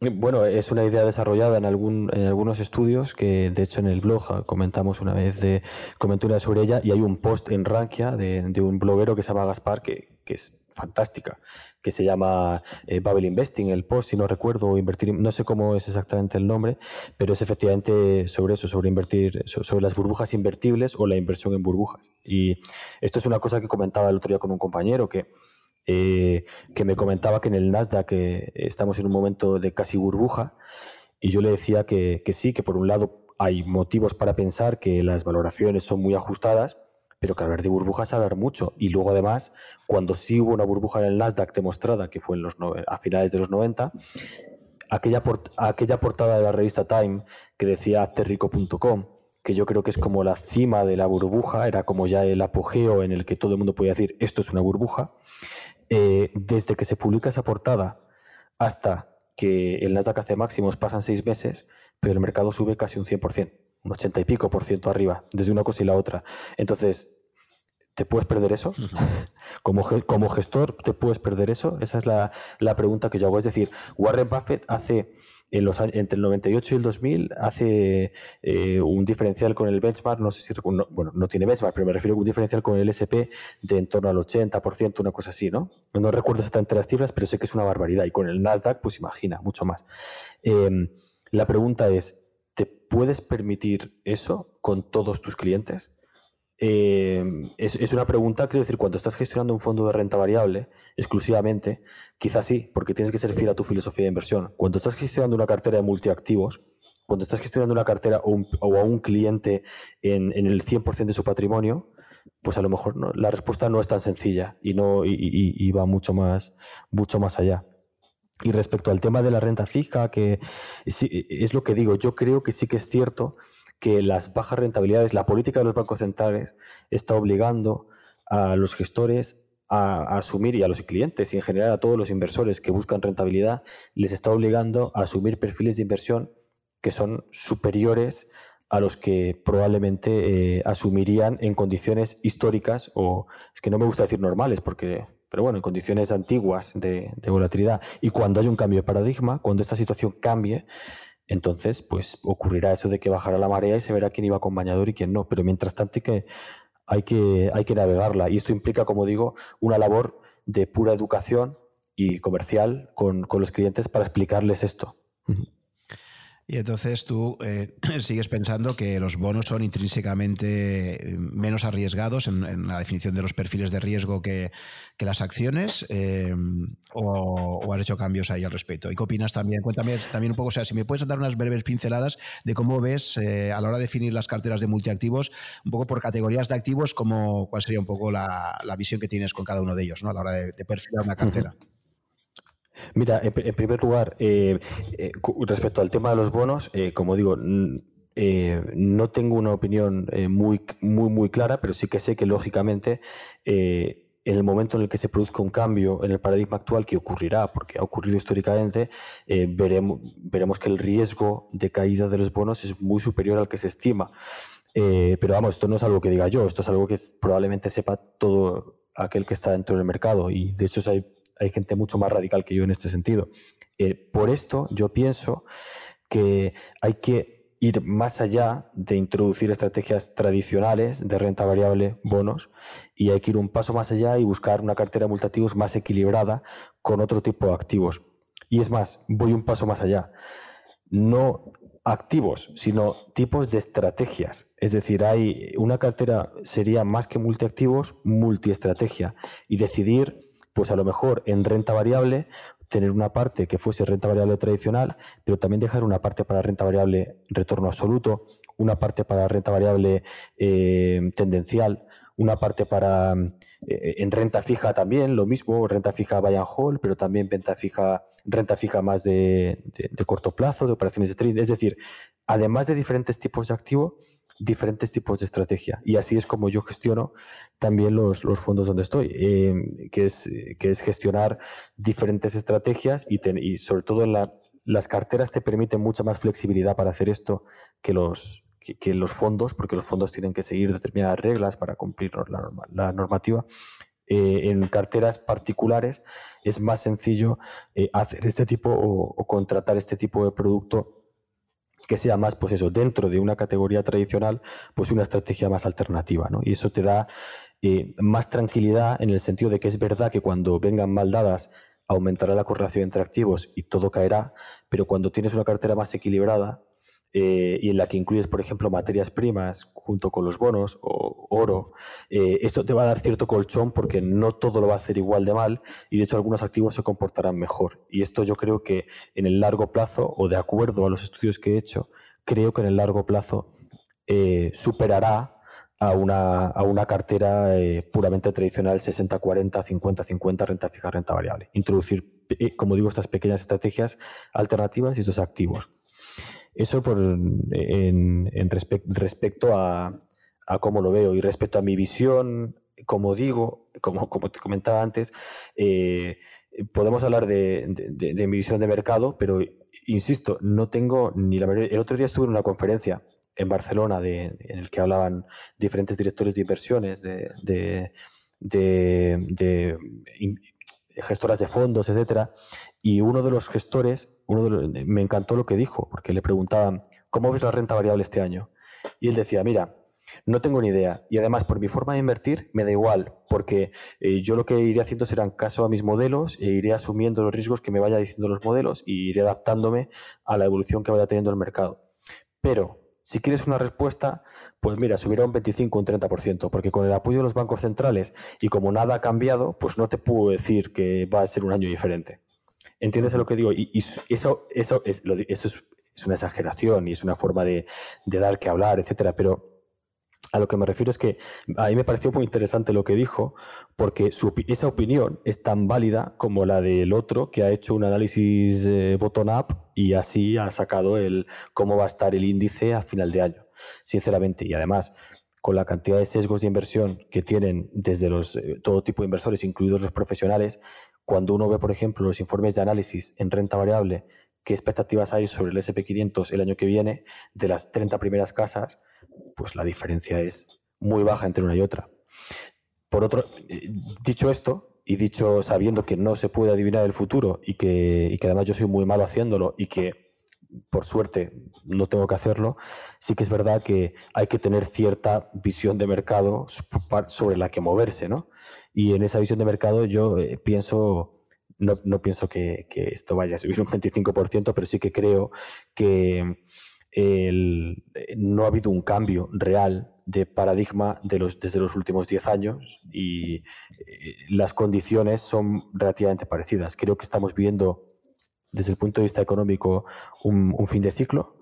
Bueno, es una idea desarrollada en, algún, en algunos estudios que, de hecho, en el blog comentamos una vez, de, comenté una sobre ella y hay un post en Rankia de, de un bloguero que se llama Gaspar que, que es fantástica, que se llama eh, Babel Investing, el post, si no recuerdo, invertir, no sé cómo es exactamente el nombre, pero es efectivamente sobre eso, sobre invertir, sobre las burbujas invertibles o la inversión en burbujas. Y esto es una cosa que comentaba el otro día con un compañero que, eh, que me comentaba que en el Nasdaq eh, estamos en un momento de casi burbuja y yo le decía que, que sí, que por un lado hay motivos para pensar que las valoraciones son muy ajustadas, pero que hablar de burbujas hablar mucho. Y luego además, cuando sí hubo una burbuja en el Nasdaq demostrada, que fue en los a finales de los 90, aquella, aquella portada de la revista Time que decía aterrico.com, que yo creo que es como la cima de la burbuja, era como ya el apogeo en el que todo el mundo podía decir esto es una burbuja, eh, desde que se publica esa portada hasta que el Nasdaq hace máximos pasan seis meses, pero el mercado sube casi un 100% un 80 y pico por ciento arriba, desde una cosa y la otra. Entonces, ¿te puedes perder eso? *laughs* como, como gestor, ¿te puedes perder eso? Esa es la, pregunta que yo hago. Es decir, Warren Buffett hace, en los, entre el 98 y el 2000, hace eh, un diferencial con el benchmark, no sé si, bueno, no tiene benchmark, pero me refiero a un diferencial con el SP de en torno al 80%, una cosa así, ¿no? No recuerdo exactamente las cifras, pero sé que es una barbaridad. Y con el Nasdaq, pues imagina, mucho más. Em, la pregunta es, ¿te puedes permitir eso con todos tus clientes? Eh, es, una pregunta, quiero decir, cuando estás gestionando un fondo de renta variable exclusivamente, quizás sí, porque tienes que ser fiel a tu filosofía de inversión. Cuando estás gestionando una cartera de multiactivos, cuando estás gestionando una cartera o, a un cliente en, el 100% de su patrimonio, pues a lo mejor la respuesta no es tan sencilla y, no, y, va mucho más, mucho más allá. Y respecto al tema de la renta fija, que es lo que digo, yo creo que sí que es cierto que las bajas rentabilidades, la política de los bancos centrales está obligando a los gestores a, asumir y a los clientes y en general a todos los inversores que buscan rentabilidad, les está obligando a asumir perfiles de inversión que son superiores a los que probablemente eh, asumirían en condiciones históricas o es que no me gusta decir normales porque pero bueno, en condiciones antiguas de, volatilidad. Y cuando hay un cambio de paradigma, cuando esta situación cambie, entonces pues ocurrirá eso de que bajará la marea y se verá quién iba con bañador y quién no. Pero mientras tanto hay que, hay que, navegarla. Y esto implica, como digo, una labor de pura educación y comercial con, con los clientes para explicarles esto. Y entonces tú eh, *clears throat* sigues pensando que los bonos son intrínsecamente eh, menos arriesgados en, la definición de los perfiles de riesgo que, las acciones, eh, o, has hecho cambios ahí al respecto. ¿Y qué opinas también? Cuéntame también un poco, o sea, si me puedes dar unas breves pinceladas de cómo ves a la hora de definir las carteras de multiactivos, un poco por categorías de activos, como, cuál sería un poco la, visión que tienes con cada uno de ellos, ¿no? A la hora de perfilar una cartera. Mira, en, primer lugar, eh, eh, respecto al tema de los bonos, eh, como digo, no tengo una opinión muy, muy, muy clara, pero sí que sé que lógicamente en el momento en el que se produzca un cambio en el paradigma actual, que ocurrirá, porque ha ocurrido históricamente, veremos, veremos que el riesgo de caída de los bonos es muy superior al que se estima. pero vamos, esto no es algo que diga yo, esto es algo que probablemente sepa todo aquel que está dentro del mercado y de hecho hay hay gente mucho más radical que yo en este sentido. Eh, por esto yo pienso que hay que ir más allá de introducir estrategias tradicionales de renta variable, bonos, y hay que ir un paso más allá y buscar una cartera de más equilibrada con otro tipo de activos. Y es más, voy un paso más allá. No activos, sino tipos de estrategias. Es decir, hay una cartera sería más que multiactivos, multiestrategia y decidir pues a lo mejor en renta variable tener una parte que fuese renta variable tradicional, pero también dejar una parte para renta variable retorno absoluto, una parte para renta variable eh, tendencial, una parte para eh, en renta fija también, lo mismo, renta fija buy and hold, pero también venta fija, renta fija más de, de corto plazo, de operaciones de trading. Es decir, además de diferentes tipos de activo, diferentes tipos de estrategia. Y así es como yo gestiono también los, fondos donde estoy, eh, que, es, que es gestionar diferentes estrategias y, sobre todo las carteras te permiten mucha más flexibilidad para hacer esto que los, que, los fondos, porque los fondos tienen que seguir determinadas reglas para cumplir la, normativa. Eh, en carteras particulares es más sencillo eh, hacer este tipo o contratar este tipo de producto que sea más, pues eso, dentro de una categoría tradicional, pues una estrategia más alternativa, ¿no? Y eso te da eh, más tranquilidad en el sentido de que es verdad que cuando vengan mal dadas aumentará la correlación entre activos y todo caerá, pero cuando tienes una cartera más equilibrada, eh, y en la que incluyes, por ejemplo, materias primas junto con los bonos o oro, eh, esto te va a dar cierto colchón porque no todo lo va a hacer igual de mal y de hecho algunos activos se comportarán mejor. Y esto yo creo que en el largo plazo, o de acuerdo a los estudios que he hecho, creo que en el largo plazo eh, superará a una, a una cartera puramente tradicional 60-40, 50-50, renta fija, renta variable. Introducir, como digo, estas pequeñas estrategias alternativas y estos activos. Eso por, en, respecto a, cómo lo veo y respecto a mi visión, como digo, como, te comentaba antes, eh, podemos hablar de, mi visión de mercado, pero insisto, no tengo ni la El otro día estuve en una conferencia en Barcelona en el que hablaban diferentes directores de inversiones, de, de gestoras de fondos, etcétera, y uno de los gestores, uno de me encantó lo que dijo, porque le preguntaban, ¿cómo ves la renta variable este año? Y él decía, mira, no tengo ni idea. Y además, por mi forma de invertir, me da igual, porque eh, yo lo que iré haciendo será caso a mis modelos e iré asumiendo los riesgos que me vaya diciendo los modelos y iré adaptándome a la evolución que vaya teniendo el mercado. Pero si quieres una respuesta, pues mira, subirá un 25 o un 30%, porque con el apoyo de los bancos centrales y como nada ha cambiado, pues no te puedo decir que va a ser un año diferente. ¿Entiendes lo que digo? Y, eso, eso, es, eso es una exageración y es una forma de, de dar que hablar, etcétera, pero a lo que me refiero es que a mí me pareció muy interesante lo que dijo, porque esa opinión es tan válida como la del otro que ha hecho un análisis eh, bottom-up y así ha sacado el cómo va a estar el índice a final de año, sinceramente. Y además, con la cantidad de sesgos de inversión que tienen desde los, eh, todo tipo de inversores, incluidos los profesionales, cuando uno ve, por ejemplo, los informes de análisis en renta variable, qué expectativas hay sobre el SP500 el año que viene de las 30 primeras casas, pues la diferencia es muy baja entre una y otra. Por otro, eh, dicho esto, y dicho sabiendo que no se puede adivinar el futuro y que, y que además yo soy muy malo haciéndolo y que por suerte no tengo que hacerlo, sí que es verdad que hay que tener cierta visión de mercado sobre la que moverse, ¿no? Y en esa visión de mercado yo eh, pienso, no, no pienso que, esto vaya a subir un 25%, pero sí que creo que no ha habido un cambio real de paradigma de los, desde los últimos 10 años y eh, las condiciones son relativamente parecidas. Creo que estamos viviendo desde el punto de vista económico un, fin de ciclo,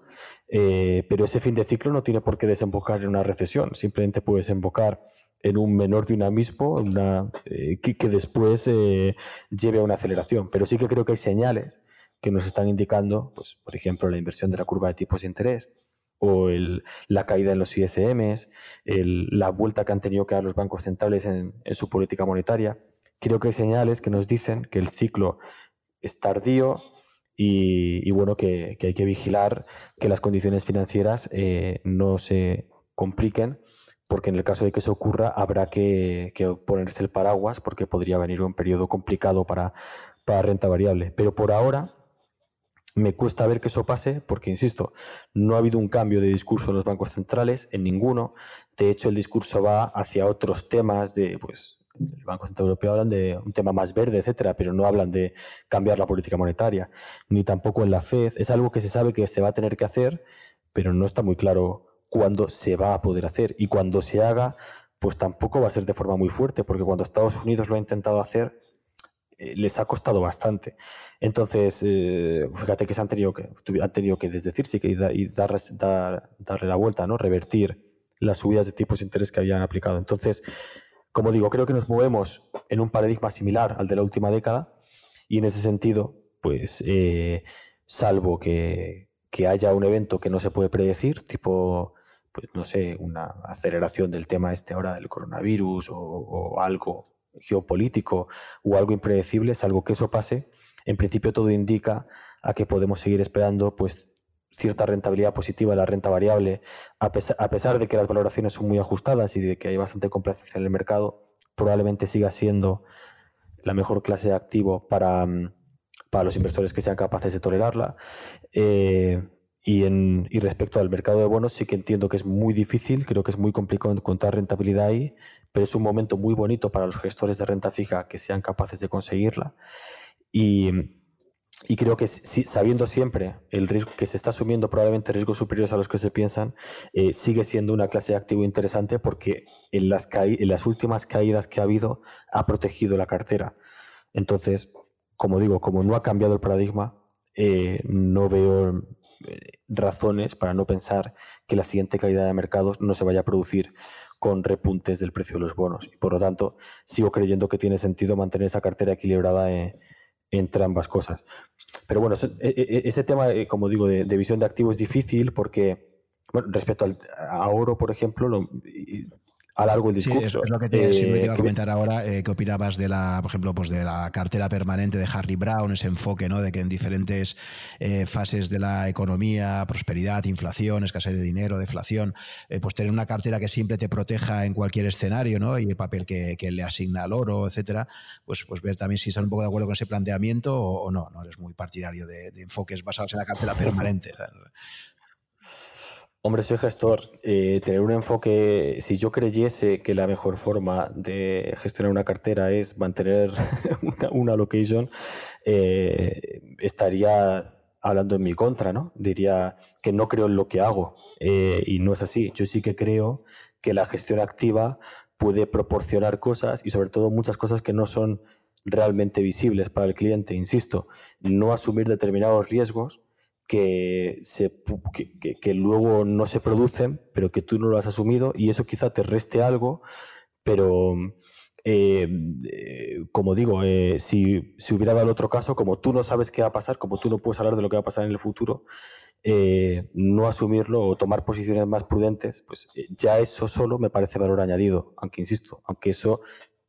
eh, pero ese fin de ciclo no tiene por qué desembocar en una recesión, simplemente puede desembocar en un menor dinamismo una, que, que, después lleve a una aceleración. Pero sí que creo que hay señales que nos están indicando, pues, por ejemplo, la inversión de la curva de tipos de interés o la caída en los ISMs, la vuelta que han tenido que dar los bancos centrales en, su política monetaria. Creo que hay señales que nos dicen que el ciclo es tardío y, bueno, que, hay que vigilar que las condiciones financieras eh, no se compliquen, porque en el caso de que eso ocurra habrá que, ponerse el paraguas porque podría venir un periodo complicado para, para renta variable. Pero por ahora me cuesta ver que eso pase porque, insisto, no ha habido un cambio de discurso en los bancos centrales, en ninguno. De hecho, el discurso va hacia otros temas de, pues, el Banco Central Europeo hablan de un tema más verde, etcétera, pero no hablan de cambiar la política monetaria, ni tampoco en la Fed. Es algo que se sabe que se va a tener que hacer, pero no está muy claro cuándo se va a poder hacer. Y cuando se haga, pues tampoco va a ser de forma muy fuerte, porque cuando Estados Unidos lo ha intentado hacer, eh, les ha costado bastante. Entonces, eh, fíjate que se han tenido que, han tenido que desdecirse y, y dar, darle la vuelta, ¿no? Revertir las subidas de tipos de interés que habían aplicado. Entonces, como digo, creo que nos movemos en un paradigma similar al de la última década y en ese sentido, pues, eh, salvo que, haya un evento que no se puede predecir, tipo, pues, no sé, una aceleración del tema este ahora del coronavirus o algo geopolítico o algo impredecible, salvo que eso pase, en principio todo indica a que podemos seguir esperando pues cierta rentabilidad positiva en la renta variable, a pesar, de que las valoraciones son muy ajustadas y de que hay bastante complacencia en el mercado, probablemente siga siendo la mejor clase de activo para, mm, para los inversores que sean capaces de tolerarla. Eh, y, en, y respecto al mercado de bonos, sí que entiendo que es muy difícil, creo que es muy complicado encontrar rentabilidad ahí, pero es un momento muy bonito para los gestores de renta fija que sean capaces de conseguirla. Y, y creo que si, sabiendo siempre el riesgo que se está asumiendo, probablemente riesgos superiores a los que se piensan, eh, sigue siendo una clase de activo interesante porque en las, en las últimas caídas que ha habido ha protegido la cartera. Entonces, como digo, como no ha cambiado el paradigma, eh, no veo eh, razones para no pensar que la siguiente caída de mercados no se vaya a producir con repuntes del precio de los bonos. Y por lo tanto, sigo creyendo que tiene sentido mantener esa cartera equilibrada eh, entre ambas cosas. Pero bueno, ese, tema, como digo, de, visión de activos es difícil porque, bueno, respecto al, a oro, por ejemplo, lo, a largo el discurso. es, lo que te, iba a eh, comentar ahora. Eh, ¿Qué opinabas de la, por ejemplo, pues de la cartera permanente de Harry Brown, ese enfoque, ¿no? De que en diferentes eh, fases de la economía, prosperidad, inflación, escasez de dinero, deflación, pues tener una cartera que siempre te proteja en cualquier escenario, ¿no? Y el papel que, le asigna al oro, etcétera, pues, pues ver también si están un poco de acuerdo con ese planteamiento o, no. No eres muy partidario de, enfoques basados en la cartera permanente. Hombre, soy gestor. Eh, tener un enfoque, si yo creyese que la mejor forma de gestionar una cartera es mantener *laughs* una, location, eh, estaría hablando en mi contra, ¿no? Diría que no creo en lo que hago eh, y no es así. Yo sí que creo que la gestión activa puede proporcionar cosas y sobre todo muchas cosas que no son realmente visibles para el cliente. Insisto, no asumir determinados riesgos que, luego no se producen, pero que tú no lo has asumido y eso quizá te reste algo, pero eh, eh, como digo, eh, si, si, hubiera dado otro caso, como tú no sabes qué va a pasar, como tú no puedes hablar de lo que va a pasar en el futuro, no asumirlo o tomar posiciones más prudentes, pues ya eso solo me parece valor añadido, aunque insisto, aunque eso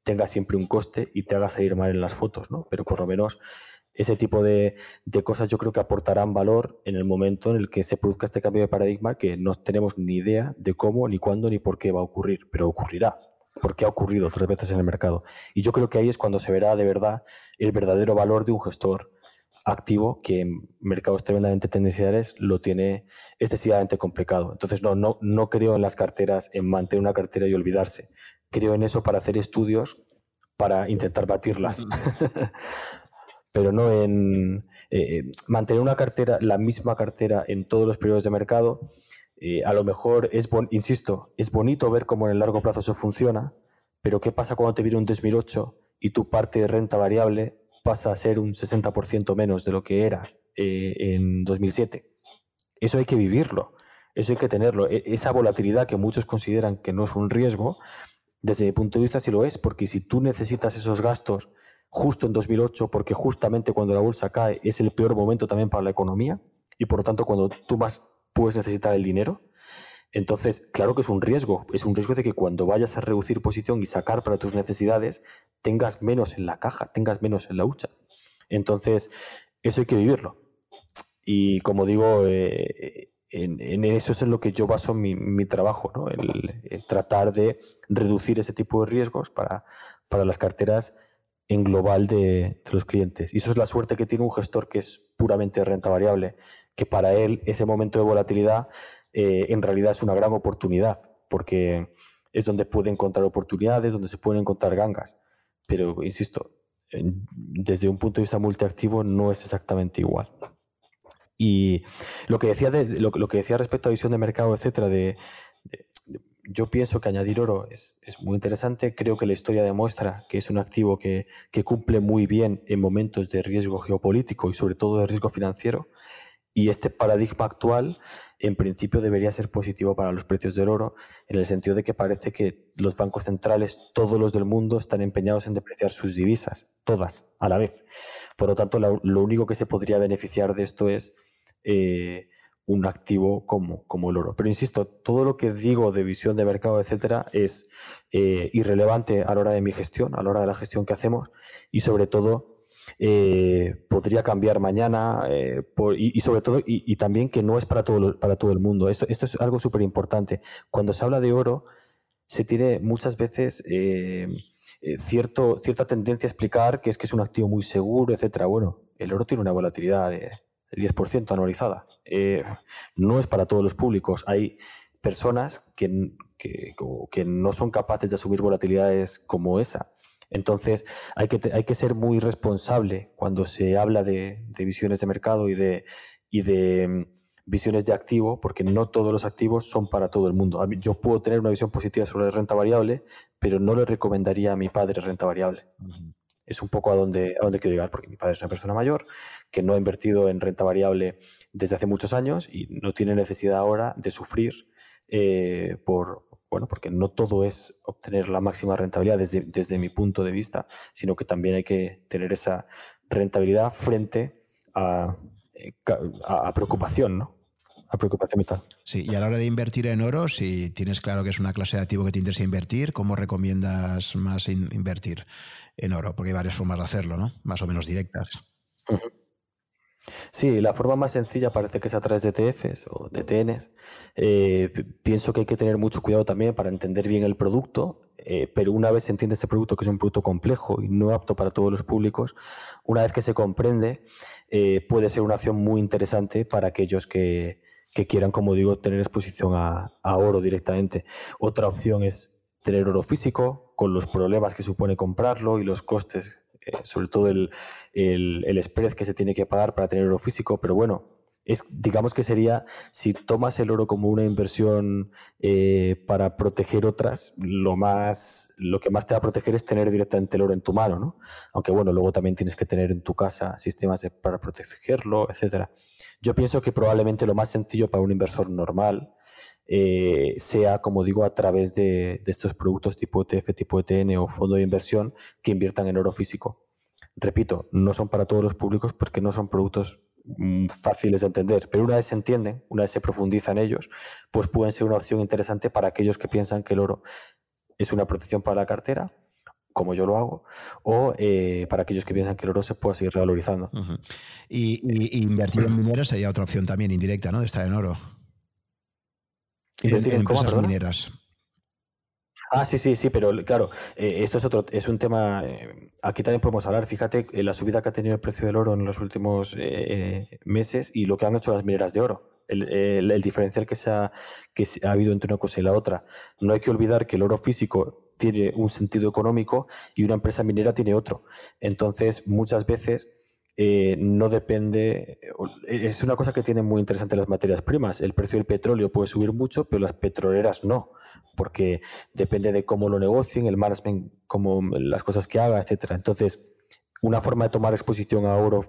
tenga siempre un coste y te haga salir mal en las fotos, ¿no? Pero por lo menos ese tipo de, de, cosas yo creo que aportarán valor en el momento en el que se produzca este cambio de paradigma que no tenemos ni idea de cómo, ni cuándo, ni por qué va a ocurrir, pero ocurrirá porque ha ocurrido tres veces en el mercado. Y yo creo que ahí es cuando se verá de verdad el verdadero valor de un gestor activo que en mercados tremendamente tendenciales lo tiene excesivamente complicado. Entonces, no, no, no creo en las carteras, en mantener una cartera y olvidarse. Creo en eso para hacer estudios, para intentar batirlas. *laughs* Pero no en eh, mantener una cartera, la misma cartera en todos los periodos de mercado eh, a lo mejor es, insisto, es bonito ver cómo en el largo plazo eso funciona, pero ¿qué pasa cuando te viene un 2008 y tu parte de renta variable pasa a ser un 60% menos de lo que era eh, en 2007? Eso hay que vivirlo, eso hay que tenerlo. E, esa volatilidad que muchos consideran que no es un riesgo, desde mi punto de vista sí lo es, porque si tú necesitas esos gastos justo en 2008, porque justamente cuando la bolsa cae es el peor momento también para la economía, y por lo tanto cuando tú más puedes necesitar el dinero. Entonces, claro que es un riesgo. Es un riesgo de que cuando vayas a reducir posición y sacar para tus necesidades, tengas menos en la caja, tengas menos en la hucha. Entonces, eso hay que vivirlo. Y como digo, eh, en, eso es en lo que yo baso mi, trabajo, ¿no? el, tratar de reducir ese tipo de riesgos para, para las carteras en global de, los clientes. Y eso es la suerte que tiene un gestor que es puramente renta variable que para él ese momento de volatilidad eh, en realidad es una gran oportunidad, porque es donde puede encontrar oportunidades, donde se pueden encontrar gangas. Pero, insisto, desde un punto de vista multiactivo no es exactamente igual. Y lo que decía, de, lo, que decía respecto a visión de mercado, etcétera, de, yo pienso que añadir oro es, es, muy interesante. Creo que la historia demuestra que es un activo que, que, cumple muy bien en momentos de riesgo geopolítico y sobre todo de riesgo financiero. Y este paradigma actual, en principio, debería ser positivo para los precios del oro, en el sentido de que parece que los bancos centrales, todos los del mundo, están empeñados en depreciar sus divisas, todas, a la vez. Por lo tanto, lo, único que se podría beneficiar de esto es eh, un activo como, como el oro. Pero insisto, todo lo que digo de visión de mercado, etcétera, es eh, irrelevante a la hora de mi gestión, a la hora de la gestión que hacemos y sobre todo eh, podría cambiar mañana eh, y, sobre todo, y, también que no es para todo, para todo el mundo. Esto, esto es algo súper importante. Cuando se habla de oro, se tiene muchas veces cierto, cierta tendencia a explicar que es que es un activo muy seguro, etcétera. Bueno, el oro tiene una volatilidad del 10% anualizada. no es para todos los públicos. Hay personas que, que no son capaces de asumir volatilidades como esa. Entonces, hay que, hay que ser muy responsable cuando se habla de, visiones de mercado y de, y de mm, visiones de activo, porque no todos los activos son para todo el mundo. Yo puedo tener una visión positiva sobre renta variable, pero no le recomendaría a mi padre renta variable. Es un poco a donde, a donde quiero llegar, porque mi padre es una persona mayor que no ha invertido en renta variable desde hace muchos años y no tiene necesidad ahora de sufrir eh, por, bueno, porque no todo es obtener la máxima rentabilidad desde, mi punto de vista, sino que también hay que tener esa rentabilidad frente a, eh, preocupación, ¿no? A preocupación vital. Sí, y a la hora de invertir en oro, si tienes claro que es una clase de activo que te interesa invertir, ¿cómo recomiendas más invertir en oro? Porque hay varias formas de hacerlo, ¿no? Más o menos directas. Sí, la forma más sencilla parece que es a través de ETFs o de TNs. Eh, pienso que hay que tener mucho cuidado también para entender bien el producto, eh, pero una vez se entiende este producto, que es un producto complejo y no apto para todos los públicos, una vez que se comprende, eh, puede ser una acción muy interesante para aquellos que, quieran, como digo, tener exposición a, a oro directamente. Otra opción es tener oro físico, con los problemas que supone comprarlo y los costes sobre todo el, el, spread que se tiene que pagar para tener oro físico, pero bueno, es, digamos que sería, si tomas el oro como una inversión eh, para proteger otras, lo, más, lo que más te va a proteger es tener directamente el oro en tu mano, ¿no? Aunque bueno, luego también tienes que tener en tu casa sistemas para protegerlo, etcétera. Yo pienso que probablemente lo más sencillo para un inversor normal eh, sea, como digo, a través de, estos productos tipo ETF, tipo ETN o fondo de inversión que inviertan en oro físico. Repito, no son para todos los públicos porque no son productos mm, fáciles de entender, pero una vez se entienden, una vez se profundiza en ellos, pues pueden ser una opción interesante para aquellos que piensan que el oro es una protección para la cartera como yo lo hago, o eh, para aquellos que piensan que el oro se puede seguir revalorizando. y, invertir en mineros sería otra opción también indirecta, ¿no? De estar en oro. Invertir en, empresas mineras. Ah, sí, sí, sí, pero claro, eh, esto es otro, es un tema. Eh, aquí también podemos hablar. Fíjate la subida que ha tenido el precio del oro en los últimos meses y lo que han hecho las mineras de oro. El, diferencial que, se ha, que ha habido entre una cosa y la otra. No hay que olvidar que el oro físico tiene un sentido económico y una empresa minera tiene otro. Entonces, muchas veces eh, no depende, es una cosa que tiene muy interesante las materias primas. El precio del petróleo puede subir mucho, pero las petroleras no, porque depende de cómo lo negocien, el management, cómo las cosas que haga, etcétera. Entonces, una forma de tomar exposición a oro,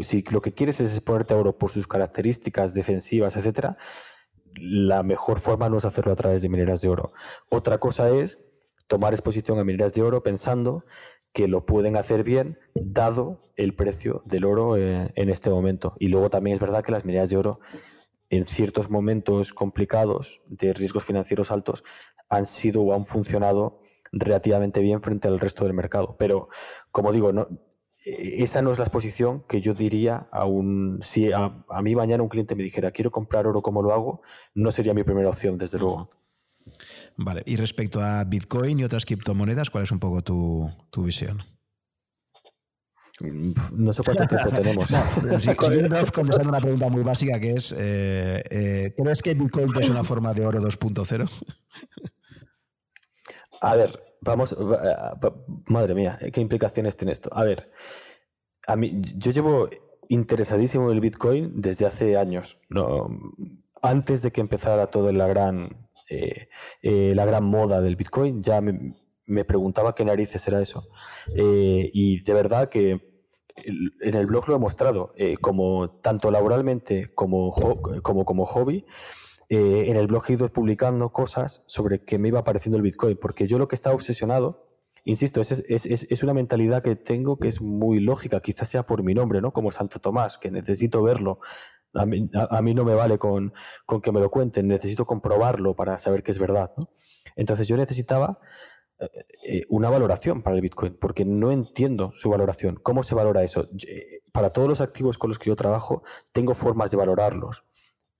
si lo que quieres es exponerte a oro por sus características defensivas, etcétera, la mejor forma no es hacerlo a través de mineras de oro. Otra cosa es tomar exposición a mineras de oro pensando que lo pueden hacer bien dado el precio del oro eh, en este momento. Y luego también es verdad que las mineras de oro en ciertos momentos complicados de riesgos financieros altos han sido o han funcionado relativamente bien frente al resto del mercado. Pero, como digo, no, esa no es la exposición que yo diría a un... Si a, a mí mañana un cliente me dijera, quiero comprar oro, ¿cómo lo hago? No sería mi primera opción, desde luego. Vale, y respecto a Bitcoin y otras criptomonedas, ¿cuál es un poco tu, visión? No sé cuánto tiempo *laughs* tenemos. sí, *laughs* contestando una pregunta muy básica que es, eh, eh, ¿crees que Bitcoin es una forma de oro 2.0? A ver, vamos, madre mía, ¿qué implicaciones tiene esto? A ver, a mí, yo llevo interesadísimo en el Bitcoin desde hace años, no, antes de que empezara toda la gran eh, eh, la gran moda del Bitcoin, ya me, preguntaba qué narices era eso. Eh, y de verdad que en el blog lo he mostrado, como tanto laboralmente como, como, como hobby. en el blog he ido publicando cosas sobre qué me iba apareciendo el Bitcoin, porque yo lo que estaba obsesionado, insisto, es, es, es, una mentalidad que tengo que es muy lógica, quizás sea por mi nombre, ¿no? Como Santo Tomás, que necesito verlo a mí, no me vale con, que me lo cuenten, necesito comprobarlo para saber que es verdad. Entonces yo necesitaba eh, eh, una valoración para el Bitcoin, porque no entiendo su valoración. ¿Cómo se valora eso? Para todos los activos con los que yo trabajo, tengo formas de valorarlos.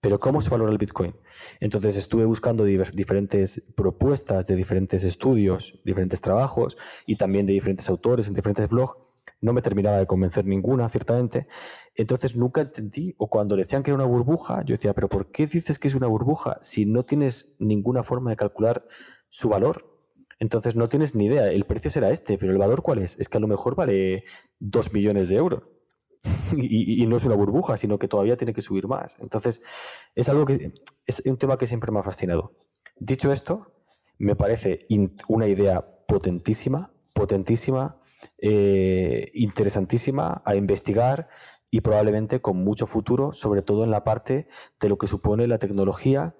Pero ¿cómo se valora el Bitcoin? Entonces estuve buscando diferentes propuestas de diferentes estudios, diferentes trabajos y también de diferentes autores en diferentes blogs no me terminaba de convencer ninguna, ciertamente. Entonces nunca entendí, o cuando decían que era una burbuja, yo decía, pero ¿por qué dices que es una burbuja si no tienes ninguna forma de calcular su valor? Entonces no tienes ni idea, el precio será este, pero el valor cuál es? Es que a lo mejor vale 2 millones de euros. *laughs* y, no es una burbuja, sino que todavía tiene que subir más. Entonces, es algo que es un tema que siempre me ha fascinado. Dicho esto, me parece una idea potentísima, potentísima, eh, interesantísima a investigar y probablemente con mucho futuro, sobre todo en la parte de lo que supone la tecnología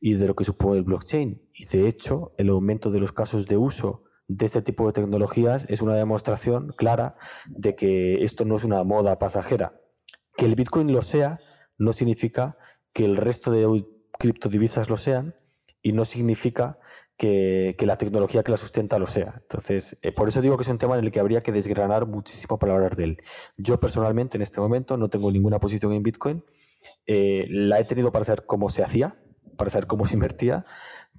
y de lo que supone el blockchain. Y de hecho, el aumento de los casos de uso de este tipo de tecnologías es una demostración clara de que esto no es una moda pasajera. Que el Bitcoin lo sea no significa que el resto de criptodivisas lo sean y no significa que, la tecnología que la sustenta lo sea. Entonces, eh, por eso digo que es un tema en el que habría que desgranar muchísimo para hablar de él. Yo personalmente en este momento no tengo ninguna posición en Bitcoin. Eh, la he tenido para saber cómo se hacía, para saber cómo se invertía,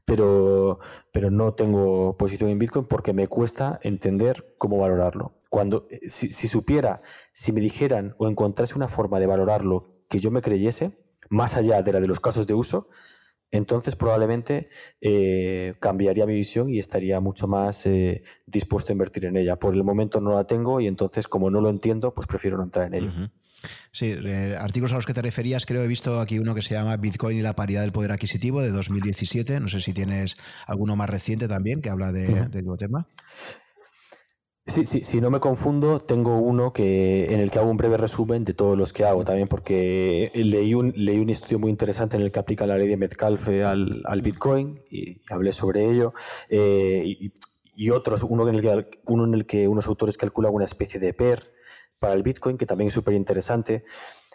pero, pero no tengo posición en Bitcoin porque me cuesta entender cómo valorarlo. Cuando, eh, si, si supiera, si me dijeran o encontrase una forma de valorarlo que yo me creyese, más allá de la de los casos de uso, entonces probablemente eh, cambiaría mi visión y estaría mucho más eh, dispuesto a invertir en ella. Por el momento no la tengo y entonces como no lo entiendo, pues prefiero no entrar en ella. Sí, eh, artículos a los que te referías, creo he visto aquí uno que se llama Bitcoin y la paridad del poder adquisitivo de 2017. No sé si tienes alguno más reciente también que habla de, del mismo tema. Sí, sí, si no me confundo, tengo uno que en el que hago un breve resumen de todos los que hago también, porque leí un, leí un estudio muy interesante en el que aplica la ley de Metcalfe al, al Bitcoin y, hablé sobre ello. Eh, y, y, otros, uno en, el que, uno en el que unos autores calculan una especie de PER para el Bitcoin, que también es súper interesante.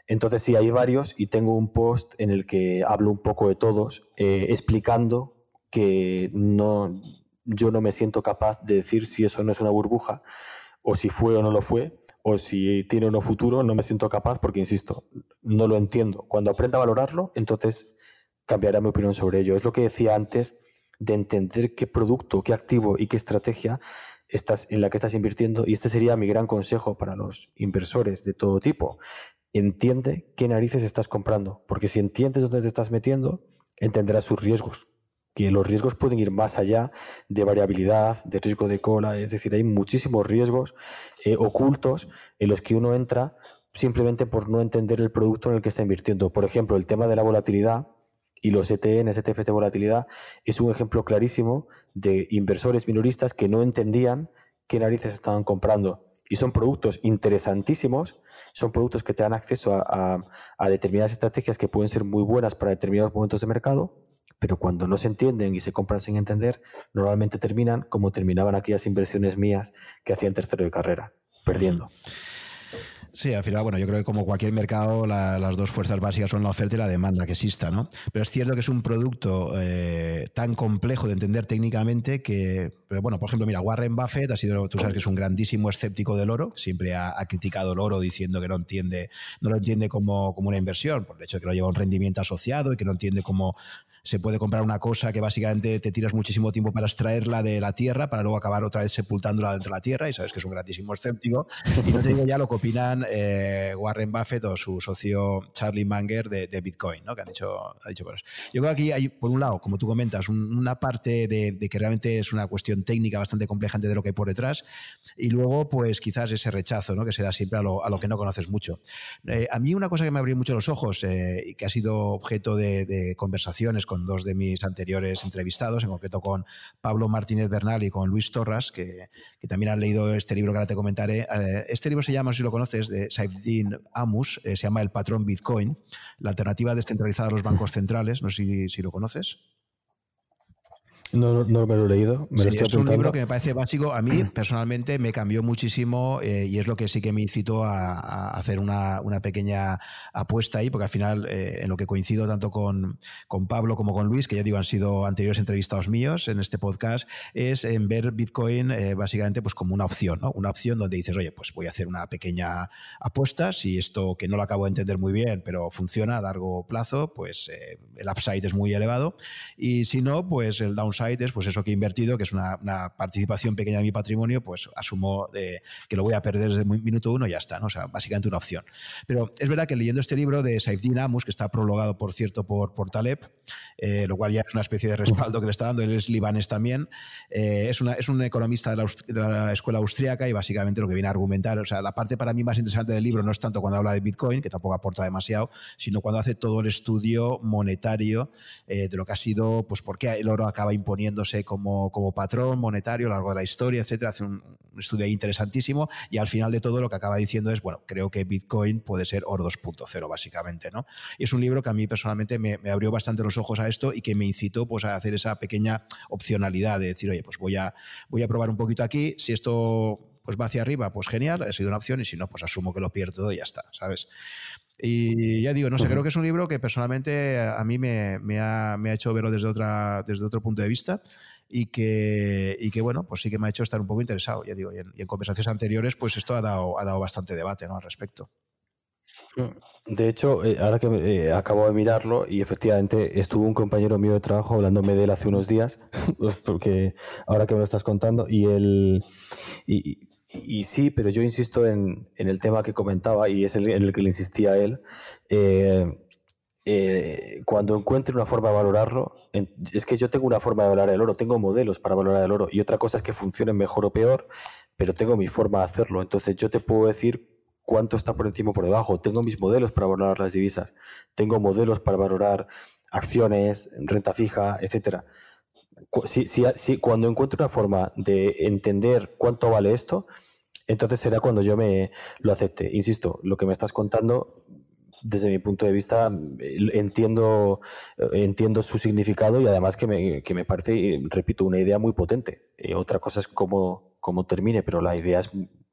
Entonces, sí, hay varios y tengo un post en el que hablo un poco de todos, eh, explicando que no, yo no me siento capaz de decir si eso no es una burbuja, o si fue o no lo fue, o si tiene o no futuro, no me siento capaz porque, insisto, no lo entiendo. Cuando aprenda a valorarlo, entonces cambiará mi opinión sobre ello. Es lo que decía antes de entender qué producto, qué activo y qué estrategia estás, en la que estás invirtiendo. Y este sería mi gran consejo para los inversores de todo tipo. Entiende qué narices estás comprando, porque si entiendes dónde te estás metiendo, entenderás sus riesgos que los riesgos pueden ir más allá de variabilidad, de riesgo de cola, es decir, hay muchísimos riesgos eh, ocultos en los que uno entra simplemente por no entender el producto en el que está invirtiendo. Por ejemplo, el tema de la volatilidad y los ETN, ETFs de volatilidad, es un ejemplo clarísimo de inversores minoristas que no entendían qué narices estaban comprando. Y son productos interesantísimos, son productos que te dan acceso a determinadas estrategias que pueden ser muy buenas para determinados momentos de mercado, pero cuando no se entienden y se compran sin entender, normalmente terminan como terminaban aquellas inversiones mías que hacían tercero de carrera, perdiendo. Sí, al final, bueno, yo creo que como cualquier mercado, las dos fuerzas básicas son la oferta y la demanda que exista, ¿no? Pero es cierto que es un producto eh, tan complejo de entender técnicamente que, pero bueno, por ejemplo, mira, Warren Buffett ha sido, tú sabes que es un grandísimo escéptico del oro, siempre ha, criticado el oro diciendo que no entiende, no lo entiende como, como una inversión, por el hecho de que lo lleva un rendimiento asociado y que no entiende cómo se puede comprar una cosa que básicamente te tiras muchísimo tiempo para extraerla de la tierra para luego acabar otra vez sepultándola dentro de la tierra y sabes que es un grandísimo escéptico. Y no te digo ya lo que opinan eh, Warren Buffett o su socio Charlie Munger de, Bitcoin, ¿no? que han dicho, ha dicho eso. Yo creo que aquí hay, por un lado, como tú comentas, una parte de, que realmente es una cuestión técnica bastante compleja de lo que hay por detrás y luego pues quizás ese rechazo ¿no? que se da siempre a lo, a lo que no conoces mucho. Eh, a mí una cosa que me abrió mucho los ojos eh, y que ha sido objeto de, de conversaciones con con dos de mis anteriores entrevistados, en concreto con Pablo Martínez Bernal y con Luis Torras, que, también han leído este libro que ahora te comentaré. Eh, este libro se llama, si lo conoces, de Saifdin Amus, eh, se llama El patrón Bitcoin, la alternativa descentralizada a los bancos centrales. No sé si lo conoces. No, no me lo he leído. es un libro que me parece básico. A mí, personalmente, me cambió muchísimo eh, y es lo que sí que me incitó a, hacer una, pequeña apuesta ahí, porque al final, eh, en lo que coincido tanto con, con, Pablo como con Luis, que ya digo, han sido anteriores entrevistados míos en este podcast, es en ver Bitcoin eh, básicamente pues como una opción, ¿no? Una opción donde dices, oye, pues voy a hacer una pequeña apuesta. Si esto que no lo acabo de entender muy bien, pero funciona a largo plazo, pues el upside es muy elevado. Y si no, pues el downside pues eso que he invertido, que es una, participación pequeña de mi patrimonio, pues asumo que lo voy a perder desde el minuto uno y ya está, ¿no? O sea, básicamente una opción. Pero es verdad que leyendo este libro de Saifdin Amus, que está prologado, por cierto, por, por Taleb, eh, lo cual ya es una especie de respaldo que le está dando, él es libanés también, eh, es, una, es un economista de la, escuela austríaca y básicamente lo que viene a argumentar, o sea, la parte para mí más interesante del libro no es tanto cuando habla de Bitcoin, que tampoco aporta demasiado, sino cuando hace todo el estudio monetario eh, de lo que ha sido, pues por qué el oro acaba imponiéndose como, como patrón monetario a lo largo de la historia, etcétera. Hace un, estudio interesantísimo y al final de todo lo que acaba diciendo es, bueno, creo que Bitcoin puede ser oro 2.0 básicamente, ¿no? Y es un libro que a mí personalmente me, abrió bastante los ojos a esto y que me incitó pues a hacer esa pequeña opcionalidad de decir, oye, pues voy a, voy a probar un poquito aquí, si esto pues va hacia arriba, pues genial, ha sido una opción y si no, pues asumo que lo pierdo y ya está, ¿sabes? Y ya digo, no sé, creo que es un libro que personalmente a mí me, ha, hecho verlo desde, otra, desde otro punto de vista y que, y que, bueno, pues sí que me ha hecho estar un poco interesado, ya digo, y en, conversaciones anteriores, pues esto ha dado, ha dado bastante debate ¿no? al respecto. De hecho, eh, ahora que eh, acabo de mirarlo y efectivamente estuvo un compañero mío de trabajo hablándome de él hace unos días, *laughs* pues porque ahora que me lo estás contando, y él, y, y sí, pero yo insisto en, el tema que comentaba y es el, en el que le insistía él. Eh, eh, cuando encuentre una forma de valorarlo, es que yo tengo una forma de valorar el oro, tengo modelos para valorar el oro y otra cosa es que funcionen mejor o peor, pero tengo mi forma de hacerlo. Entonces yo te puedo decir cuánto está por encima o por debajo. Tengo mis modelos para valorar las divisas, tengo modelos para valorar acciones, renta fija, etcétera si, si, cuando encuentro una forma de entender cuánto vale esto, entonces será cuando yo me lo acepte. Insisto, lo que me estás contando, desde mi punto de vista, entiendo, entiendo su significado y además que me, que me parece, repito, una idea muy potente. Eh, otra cosa es cómo, cómo termine, pero la idea es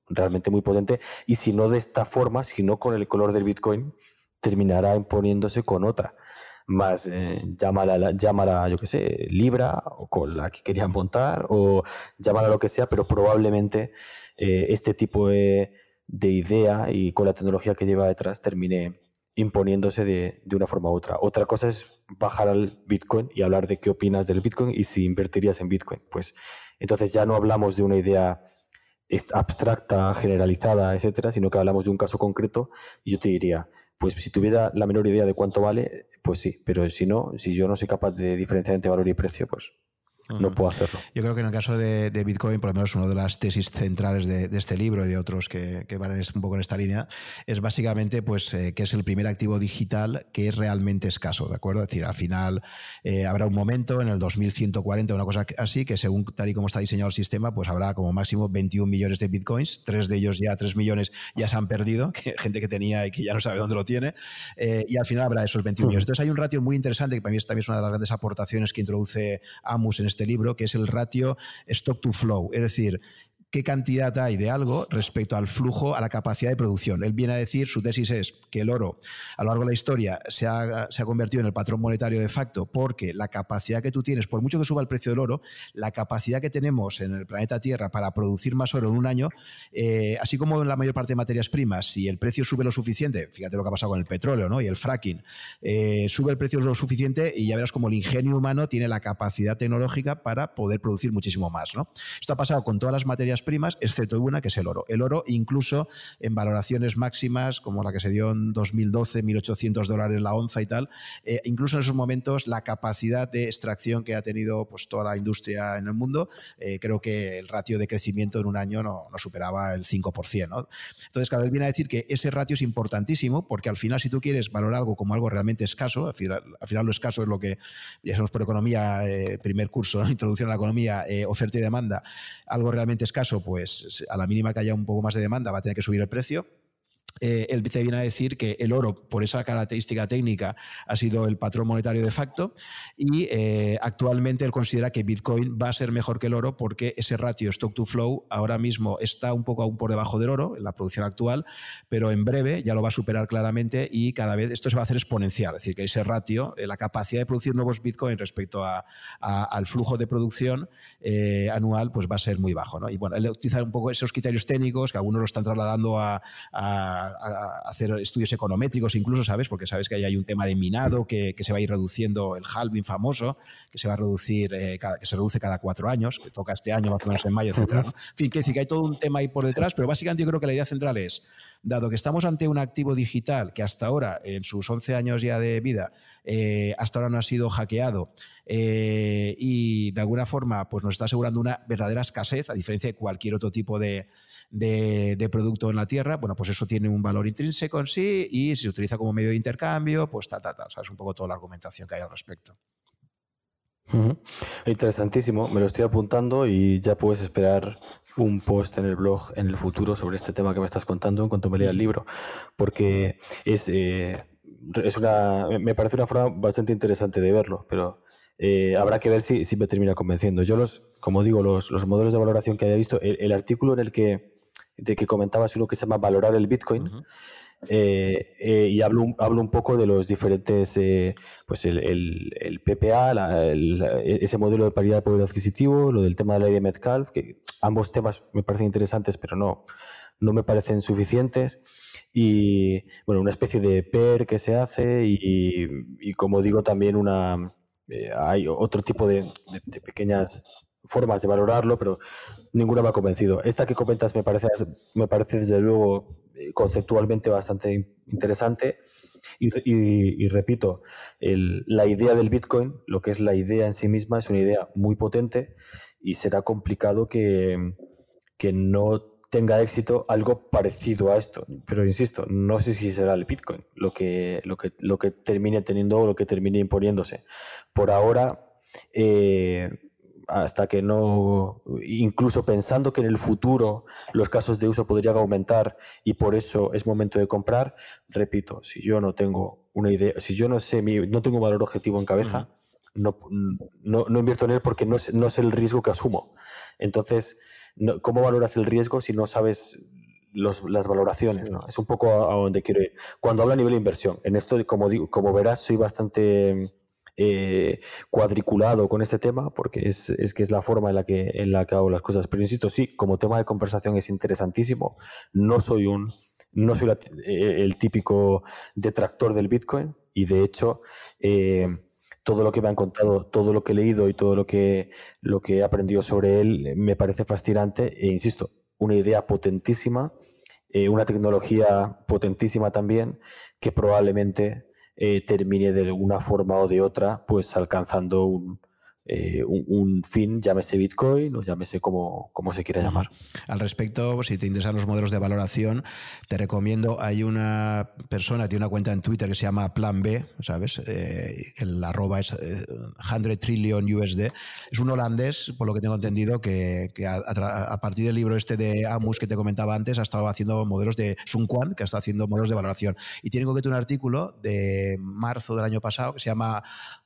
realmente muy potente. Y si no de esta forma, si no con el color del Bitcoin, terminará imponiéndose con otra más eh, llámala, yo qué sé, Libra o con la que querían montar o llámala lo que sea, pero probablemente eh, este tipo de, idea y con la tecnología que lleva detrás termine imponiéndose de, de, una forma u otra. Otra cosa es bajar al Bitcoin y hablar de qué opinas del Bitcoin y si invertirías en Bitcoin. Pues entonces ya no hablamos de una idea abstracta, generalizada, etcétera, sino que hablamos de un caso concreto y yo te diría, pues si tuviera la menor idea de cuánto vale, pues sí, pero si no, si yo no soy capaz de diferenciar entre valor y precio, pues no puedo hacerlo. Yo creo que en el caso de, Bitcoin, por lo menos una de las tesis centrales de, este libro y de otros que, van un poco en esta línea, es básicamente pues, eh, que es el primer activo digital que es realmente escaso, ¿de acuerdo? Es decir, al final eh, habrá un momento en el 2140, una cosa así, que según tal y como está diseñado el sistema, pues habrá como máximo 21 millones de Bitcoins, tres de ellos ya, tres millones ya se han perdido, *laughs* gente que tenía y que ya no sabe dónde lo tiene, eh, y al final habrá esos 21 millones. Entonces hay un ratio muy interesante que para mí también es una de las grandes aportaciones que introduce Amus en este libro, que es el ratio stock to flow, es decir, qué cantidad hay de algo respecto al flujo, a la capacidad de producción. Él viene a decir, su tesis es que el oro a lo largo de la historia se ha, convertido en el patrón monetario de facto porque la capacidad que tú tienes, por mucho que suba el precio del oro, la capacidad que tenemos en el planeta Tierra para producir más oro en un año, eh, así como en la mayor parte de materias primas, si el precio sube lo suficiente, fíjate lo que ha pasado con el petróleo ¿no? y el fracking, eh, sube el precio lo suficiente y ya verás como el ingenio humano tiene la capacidad tecnológica para poder producir muchísimo más. ¿no? Esto ha pasado con todas las materias primas, excepto una que es el oro. El oro, incluso en valoraciones máximas, como la que se dio en 2012, 1.800 dólares la onza y tal, eh, incluso en esos momentos la capacidad de extracción que ha tenido pues, toda la industria en el mundo, eh, creo que el ratio de crecimiento en un año no, superaba el 5%. ¿no? Entonces, claro, él viene a decir que ese ratio es importantísimo porque al final, si tú quieres valorar algo como algo realmente escaso, al final, al final lo escaso es lo que, ya sabemos por economía, eh, primer curso, introducción a la economía, oferta y demanda, algo realmente escaso, pues a la mínima que haya un poco más de demanda va a tener que subir el precio eh, te viene a decir que el oro, por esa característica técnica, ha sido el patrón monetario de facto y eh, actualmente él considera que Bitcoin va a ser mejor que el oro porque ese ratio stock to flow ahora mismo está un poco aún por debajo del oro en la producción actual, pero en breve ya lo va a superar claramente y cada vez esto se va a hacer exponencial, es decir, que ese ratio, eh, la capacidad de producir nuevos Bitcoin respecto al flujo de producción anual, pues va a ser muy bajo. ¿no? Y bueno, él utiliza un poco esos criterios técnicos que algunos lo están trasladando a hacer estudios econométricos incluso, ¿sabes? Porque sabes que ahí hay un tema de minado que, se va a ir reduciendo, el halving famoso, que se va a reducir, eh, que se reduce cada cuatro años, que toca este año más o menos en mayo, etcétera. En fin, que decir que hay todo un tema ahí por detrás, pero básicamente yo creo que la idea central es, dado que estamos ante un activo digital que hasta ahora, en sus 11 años ya de vida, eh, hasta ahora no ha sido hackeado eh, y de alguna forma pues nos está asegurando una verdadera escasez, a diferencia de cualquier otro tipo de, de, producto en la Tierra, bueno, pues eso tiene un valor intrínseco en sí y se utiliza como medio de intercambio, pues tal, tal, tal. O es un poco toda la argumentación que hay al respecto. Interesantísimo, me lo estoy apuntando y ya puedes esperar un post en el blog en el futuro sobre este tema que me estás contando en cuanto me lea el libro, porque es, eh, es una, me parece una forma bastante interesante de verlo, pero eh, habrá que ver si, me termina convenciendo. Yo los, como digo, los, los modelos de valoración que haya visto, el artículo en el que de que comentabas uno que se llama Valorar el Bitcoin. Eh, eh, y hablo, hablo un poco de los diferentes, eh, pues el, el, PPA, ese modelo de paridad de poder adquisitivo, lo del tema de la ley de Metcalf, que ambos temas me parecen interesantes, pero no, no me parecen suficientes. Y bueno, una especie de PER que se hace y, y como digo, también una, hay otro tipo de, de pequeñas formas de valorarlo, pero ninguna me ha convencido. Esta que comentas me parece, me parece desde luego eh, conceptualmente bastante interesante. Y, repito, la idea del Bitcoin, lo que es la idea en sí misma, es una idea muy potente y será complicado que, que no tenga éxito algo parecido a esto. Pero insisto, no sé si será el Bitcoin lo que, lo que, lo que termine teniendo o lo que termine imponiéndose. Por ahora, eh, hasta que no, incluso pensando que en el futuro los casos de uso podrían aumentar y por eso es momento de comprar, repito, si yo no tengo una idea, si yo no sé, no tengo valor objetivo en cabeza, no, no, invierto en él porque no es, no es el riesgo que asumo. Entonces, ¿cómo valoras el riesgo si no sabes las valoraciones? ¿no? Es un poco a, donde quiero ir. Cuando hablo a nivel de inversión, en esto, como, digo, como verás, soy bastante eh, cuadriculado con este tema porque es, que es la forma en la, que, en la que hago las cosas. Pero insisto, sí, como tema de conversación es interesantísimo. No soy un no soy eh, el típico detractor del Bitcoin y de hecho eh, todo lo que me han contado, todo lo que he leído y todo lo que, lo que he aprendido sobre él me parece fascinante e insisto, una idea potentísima, eh, una tecnología potentísima también que probablemente termine de alguna forma o de otra pues alcanzando un, eh, un, fin, llámese Bitcoin o llámese como, como se quiera llamar. Al respecto, si te interesan los modelos de valoración, te recomiendo, hay una persona, tiene una cuenta en Twitter que se llama Plan B, ¿sabes? Eh, el arroba es 100 eh, trillion USD. Es un holandés, por lo que tengo entendido, que, a, partir del libro este de Amus que te comentaba antes, ha estado haciendo modelos de Sun Quan, que ha estado haciendo modelos de valoración. Y tiene concreto un artículo de marzo del año pasado que se llama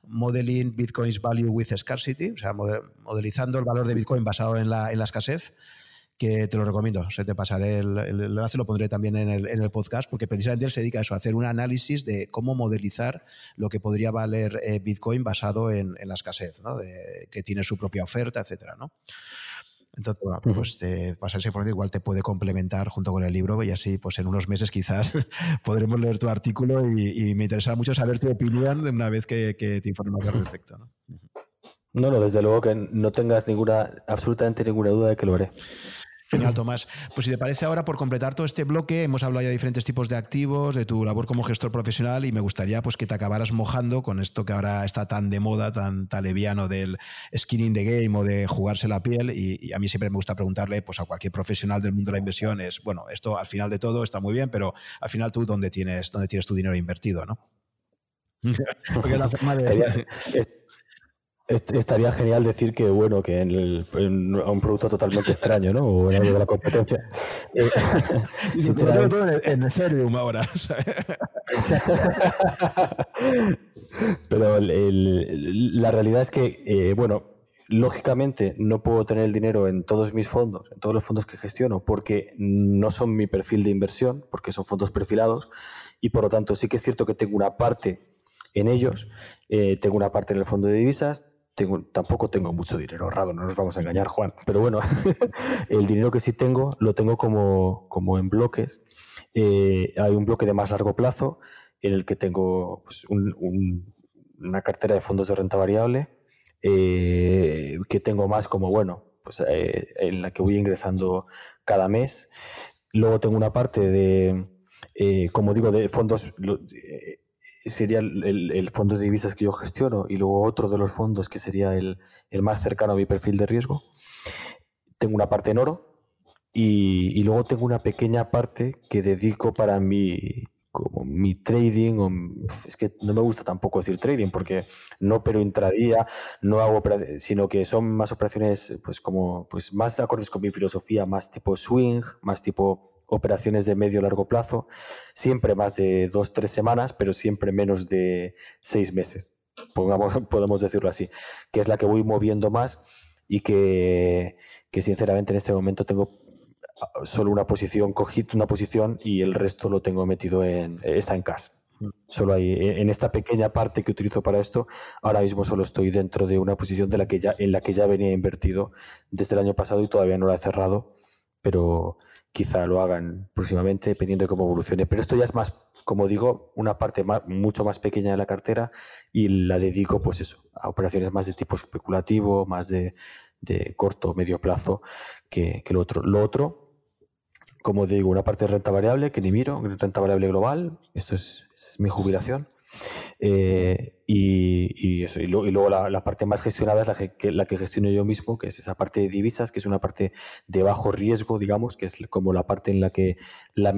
Modeling Bitcoin's Value with Scarcity, o sea, modelizando el valor de Bitcoin basado en la, escasez, que te lo recomiendo. Se te pasaré el, enlace, lo pondré también en el, en el, podcast, porque precisamente él se dedica a eso, a hacer un análisis de cómo modelizar lo que podría valer eh, Bitcoin basado en, en la escasez, ¿no? de, que tiene su propia oferta, etcétera, ¿no? Entonces, bueno, pues te pasar esa información, igual te puede complementar junto con el libro y así, pues en unos meses quizás *laughs* podremos leer tu artículo y, me interesará mucho saber tu opinión de una vez que, te informes al respecto. ¿no? no, no, desde luego que no tengas ninguna, absolutamente ninguna duda de que lo haré. Genial, Tomás. Pues si te parece ahora, por completar todo este bloque, hemos hablado ya de diferentes tipos de activos, de tu labor como gestor profesional y me gustaría pues, que te acabaras mojando con esto que ahora está tan de moda, tan, tan leviano del skin in the game o de jugarse la piel. Y, a mí siempre me gusta preguntarle pues, a cualquier profesional del mundo de la inversión, es, bueno, esto al final de todo está muy bien, pero al final tú, ¿dónde tienes, dónde tienes tu dinero invertido? ¿no? *laughs* Porque la forma de... Estaría genial decir que, bueno, que en, un producto totalmente extraño, ¿no? O en algo de la competencia. *laughs* *laughs* Todo en, Ethereum ahora. *laughs* Pero la realidad es que, eh, bueno, lógicamente no puedo tener el dinero en todos mis fondos, en todos los fondos que gestiono, porque no son mi perfil de inversión, porque son fondos perfilados, y por lo tanto sí que es cierto que tengo una parte en ellos, eh, tengo una parte en el fondo de divisas, tampoco tengo mucho dinero ahorrado, no nos vamos a engañar, Juan. Pero bueno, *laughs* el dinero que sí tengo lo tengo como, como en bloques. Eh, hay un bloque de más largo plazo en el que tengo pues, una cartera de fondos de renta variable eh, que tengo más como, bueno, pues eh, en la que voy ingresando cada mes. Luego tengo una parte de, como digo, de fondos sería el, fondo de divisas que yo gestiono y luego otro de los fondos que sería el, más cercano a mi perfil de riesgo. Tengo una parte en oro y, luego tengo una pequeña parte que dedico para mi, como mi trading, o, es que no me gusta tampoco decir trading porque no pero intradía, no hago sino que son más operaciones pues como pues más acordes con mi filosofía, más tipo swing, más tipo operaciones de medio largo plazo, siempre más de dos, tres semanas, pero siempre menos de seis meses, pongamos, *laughs* podemos decirlo así, que es la que voy moviendo más y que, sinceramente en este momento tengo solo una posición, cogito una posición y el resto lo tengo metido en, está en cash. Solo ahí, en esta pequeña parte que utilizo para esto, ahora mismo solo estoy dentro de una posición de la que ya, en la que ya venía invertido desde el año pasado y todavía no la he cerrado, pero, quizá lo hagan próximamente, dependiendo de cómo evolucione. Pero esto ya es más, como digo, una parte mucho más pequeña de la cartera y la dedico, pues eso, a operaciones más de tipo especulativo, más de, corto o medio plazo que, lo otro. Lo otro, como digo, una parte de renta variable que ni miro, renta variable global, esto es, mi jubilación. Eh, y, eso, y, luego la, parte más gestionada es la que, la que gestiono yo mismo, que es esa parte de divisas, que es una parte de bajo riesgo, digamos, que es como la parte en la que la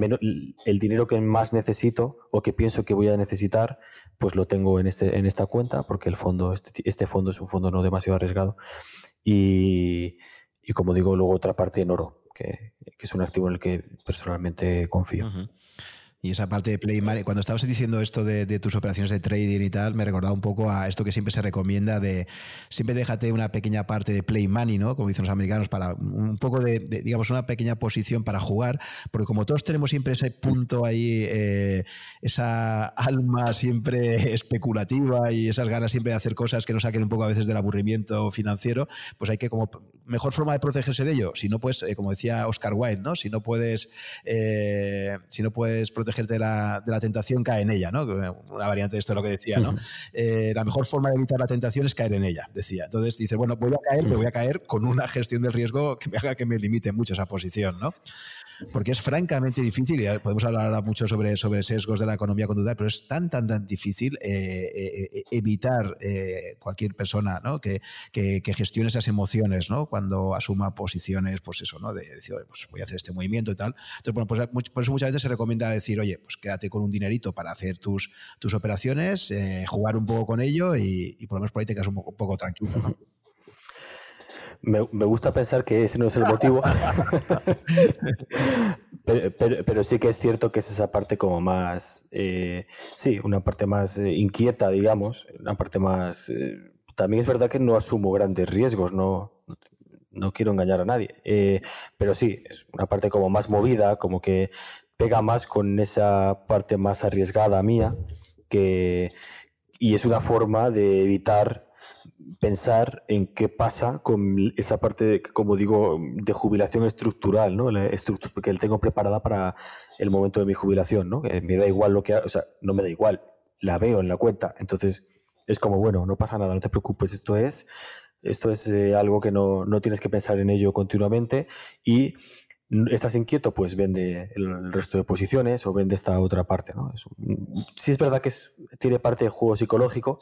el dinero que más necesito o que pienso que voy a necesitar, pues lo tengo en, este, en esta cuenta, porque el fondo, este, este fondo es un fondo no demasiado arriesgado. Y, y como digo, luego otra parte en oro, que, es un activo en el que personalmente confío. Y esa parte de Play Money, cuando estabas diciendo esto de, tus operaciones de trading y tal, me recordaba un poco a esto que siempre se recomienda de siempre déjate una pequeña parte de Play Money, ¿no? Como dicen los americanos, para un poco de, digamos, una pequeña posición para jugar, porque como todos tenemos siempre ese punto ahí, eh, esa alma siempre *laughs* especulativa y esas ganas siempre de hacer cosas que nos saquen un poco a veces del aburrimiento financiero, pues hay que como mejor forma de protegerse de ello, si no pues, como decía Oscar Wilde, ¿no? Si no puedes, eh, si no puedes proteger de la, de la tentación, cae en ella, ¿no? Una variante de esto es lo que decía, ¿no? Eh, la mejor forma de evitar la tentación es caer en ella, decía. Entonces dice, bueno, voy a caer, pero voy a caer con una gestión del riesgo que me haga que me limite mucho esa posición, ¿no? Porque es francamente difícil, y podemos hablar ahora mucho sobre, sobre sesgos de la economía conductual, pero es tan, tan, tan difícil eh, eh, eh, evitar cualquier persona ¿no? que, que, gestione esas emociones ¿no? cuando asuma posiciones, pues eso, ¿no? de decir, pues voy a hacer este movimiento y tal. Entonces, bueno, pues por eso muchas veces se recomienda decir, oye, pues quédate con un dinerito para hacer tus, tus operaciones, jugar un poco con ello y, por lo menos por ahí te quedas un poco, un poco tranquilo. ¿no? Me, gusta pensar que ese no es el motivo, *laughs* pero, sí que es cierto que es esa parte como más, eh, sí, una parte más eh, inquieta, digamos, una parte más... Eh, también es verdad que no asumo grandes riesgos, no, no quiero engañar a nadie, pero sí, es una parte como más movida, como que pega más con esa parte más arriesgada mía, que, y es una forma de evitar pensar en qué pasa con esa parte, como digo, de jubilación estructural, ¿no? La que tengo preparada para el momento de mi jubilación, ¿no? Que me da igual lo que, o sea, no me da igual, la veo en la cuenta, entonces es como, bueno, no pasa nada, no te preocupes, esto es, esto es eh, algo que no, no tienes que pensar en ello continuamente y estás inquieto, pues vende el resto de posiciones o vende esta otra parte. ¿no? Es sí es verdad que tiene parte de juego psicológico,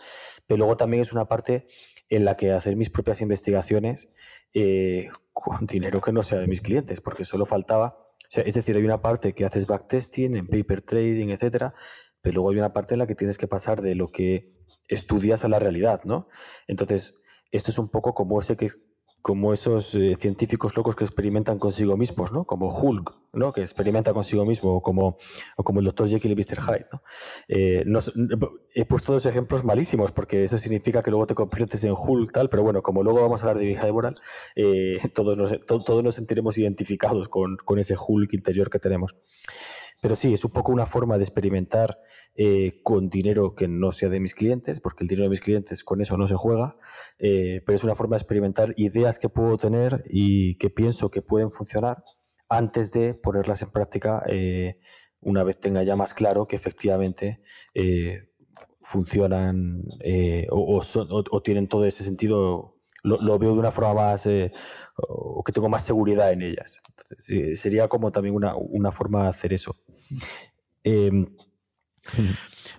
pero luego también es una parte en la que hacer mis propias investigaciones eh, con dinero que no sea de mis clientes, porque solo faltaba, es decir, hay una parte que haces backtesting, en paper trading, etcétera, pero luego hay una parte en la que tienes que pasar de lo que estudias a la realidad, ¿no? Entonces, esto es un poco como ese que como esos eh, científicos locos que experimentan consigo mismos, ¿no? Como Hulk, ¿no? Que experimenta consigo mismo, o como, o como el Dr. Jekyll y Mr. Hyde, ¿no? Eh, he puesto dos ejemplos malísimos, porque eso significa que luego te conviertes en Hulk, tal, pero bueno, como luego vamos a hablar de behavioral, eh, *laughs* todos, nos, todos nos sentiremos identificados con, con ese Hulk interior que tenemos. Pero sí, es un poco una forma de experimentar eh, con dinero que no sea de mis clientes, porque el dinero de mis clientes con eso no se juega, eh, pero es una forma de experimentar ideas que puedo tener y que pienso que pueden funcionar antes de ponerlas en práctica eh, una vez tenga ya más claro que efectivamente funcionan o, o, tienen todo ese sentido, lo, veo de una forma más o que tengo más seguridad en ellas. sería como también una forma de hacer eso. Eh,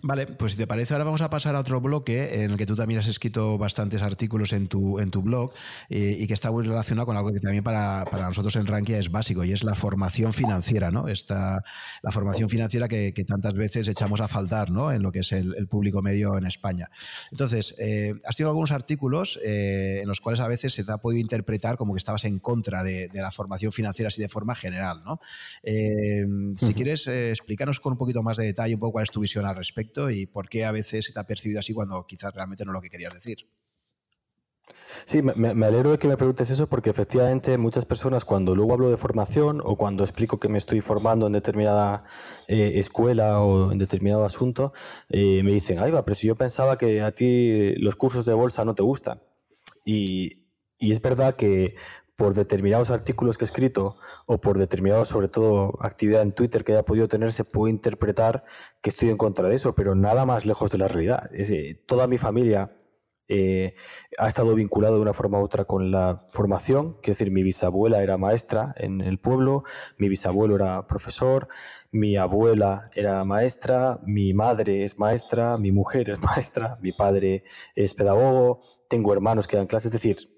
Vale, pues si te parece, ahora vamos a pasar a otro bloque en el que tú también has escrito bastantes artículos en tu, en tu blog eh, y que está muy relacionado con algo que también para, nosotros en Rankia es básico y es la formación financiera, ¿no? Esta, la formación financiera que, tantas veces echamos a faltar, ¿no? En lo que es el, público medio en España. Entonces, eh, has tenido algunos artículos eh, en los cuales a veces se te ha podido interpretar como que estabas en contra de, la formación financiera así de forma general, ¿no? si quieres, explícanos con un poquito más de detalle un poco cuál es tu visión al respecto y por qué a veces se te ha percibido así cuando quizás realmente no es lo que querías decir. Sí, me, alegro de que me preguntes eso porque efectivamente muchas personas cuando luego hablo de formación o cuando explico que me estoy formando en determinada eh, escuela o en determinado asunto, eh, me dicen, ay, va, pero si yo pensaba que a ti los cursos de bolsa no te gustan. Y, y es verdad que por determinados artículos que he escrito o por determinados, sobre todo, actividad en Twitter que haya podido tener, se puede interpretar que estoy en contra de eso, pero nada más lejos de la realidad. Es, toda mi familia eh, ha estado vinculado de una forma u otra con la formación. Quiero decir, mi bisabuela era maestra en el pueblo, mi bisabuelo era profesor, mi abuela era maestra, mi madre es maestra, mi mujer es *laughs* maestra, mi padre es pedagogo, tengo hermanos que dan clases. Es decir,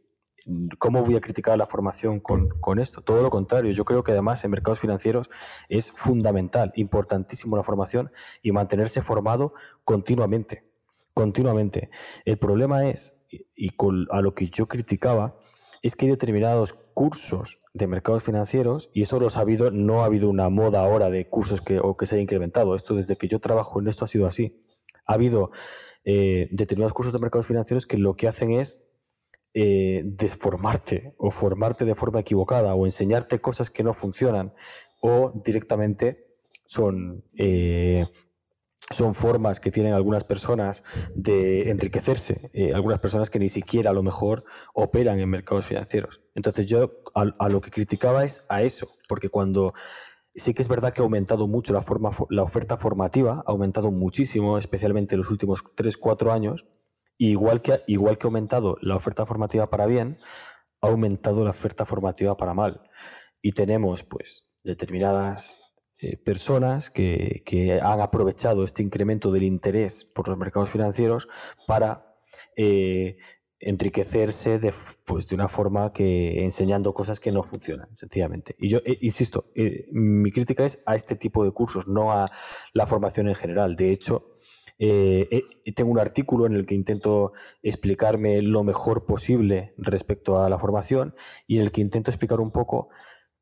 ¿cómo voy a criticar la formación con, con esto? Todo lo contrario, yo creo que además en mercados financieros es fundamental, importantísimo la formación y mantenerse formado continuamente continuamente. El problema es, y a lo que yo criticaba, es que hay determinados cursos de mercados financieros, y eso lo ha sabido, no ha habido una moda ahora de cursos que, o que se haya incrementado. Esto desde que yo trabajo en esto ha sido así. Ha habido eh, determinados cursos de mercados financieros que lo que hacen es eh, desformarte o formarte de forma equivocada o enseñarte cosas que no funcionan o directamente son eh, son formas que tienen algunas personas de enriquecerse, eh, algunas personas que ni siquiera a lo mejor operan en mercados financieros. Entonces yo a, lo que criticaba es a eso, porque cuando sí que es verdad que ha aumentado mucho la, forma, la oferta formativa, ha aumentado muchísimo, especialmente en los últimos 3, 4 años, igual que, igual que ha aumentado la oferta formativa para bien, ha aumentado la oferta formativa para mal. Y tenemos pues determinadas eh, personas que, han aprovechado este incremento del interés por los mercados financieros para eh, enriquecerse de, pues, de una forma que enseñando cosas que no funcionan, sencillamente. Y yo eh, insisto, mi crítica es a este tipo de cursos, no a la formación en general. De hecho, tengo un artículo en el que intento explicarme lo mejor posible respecto a la formación y en el que intento explicar un poco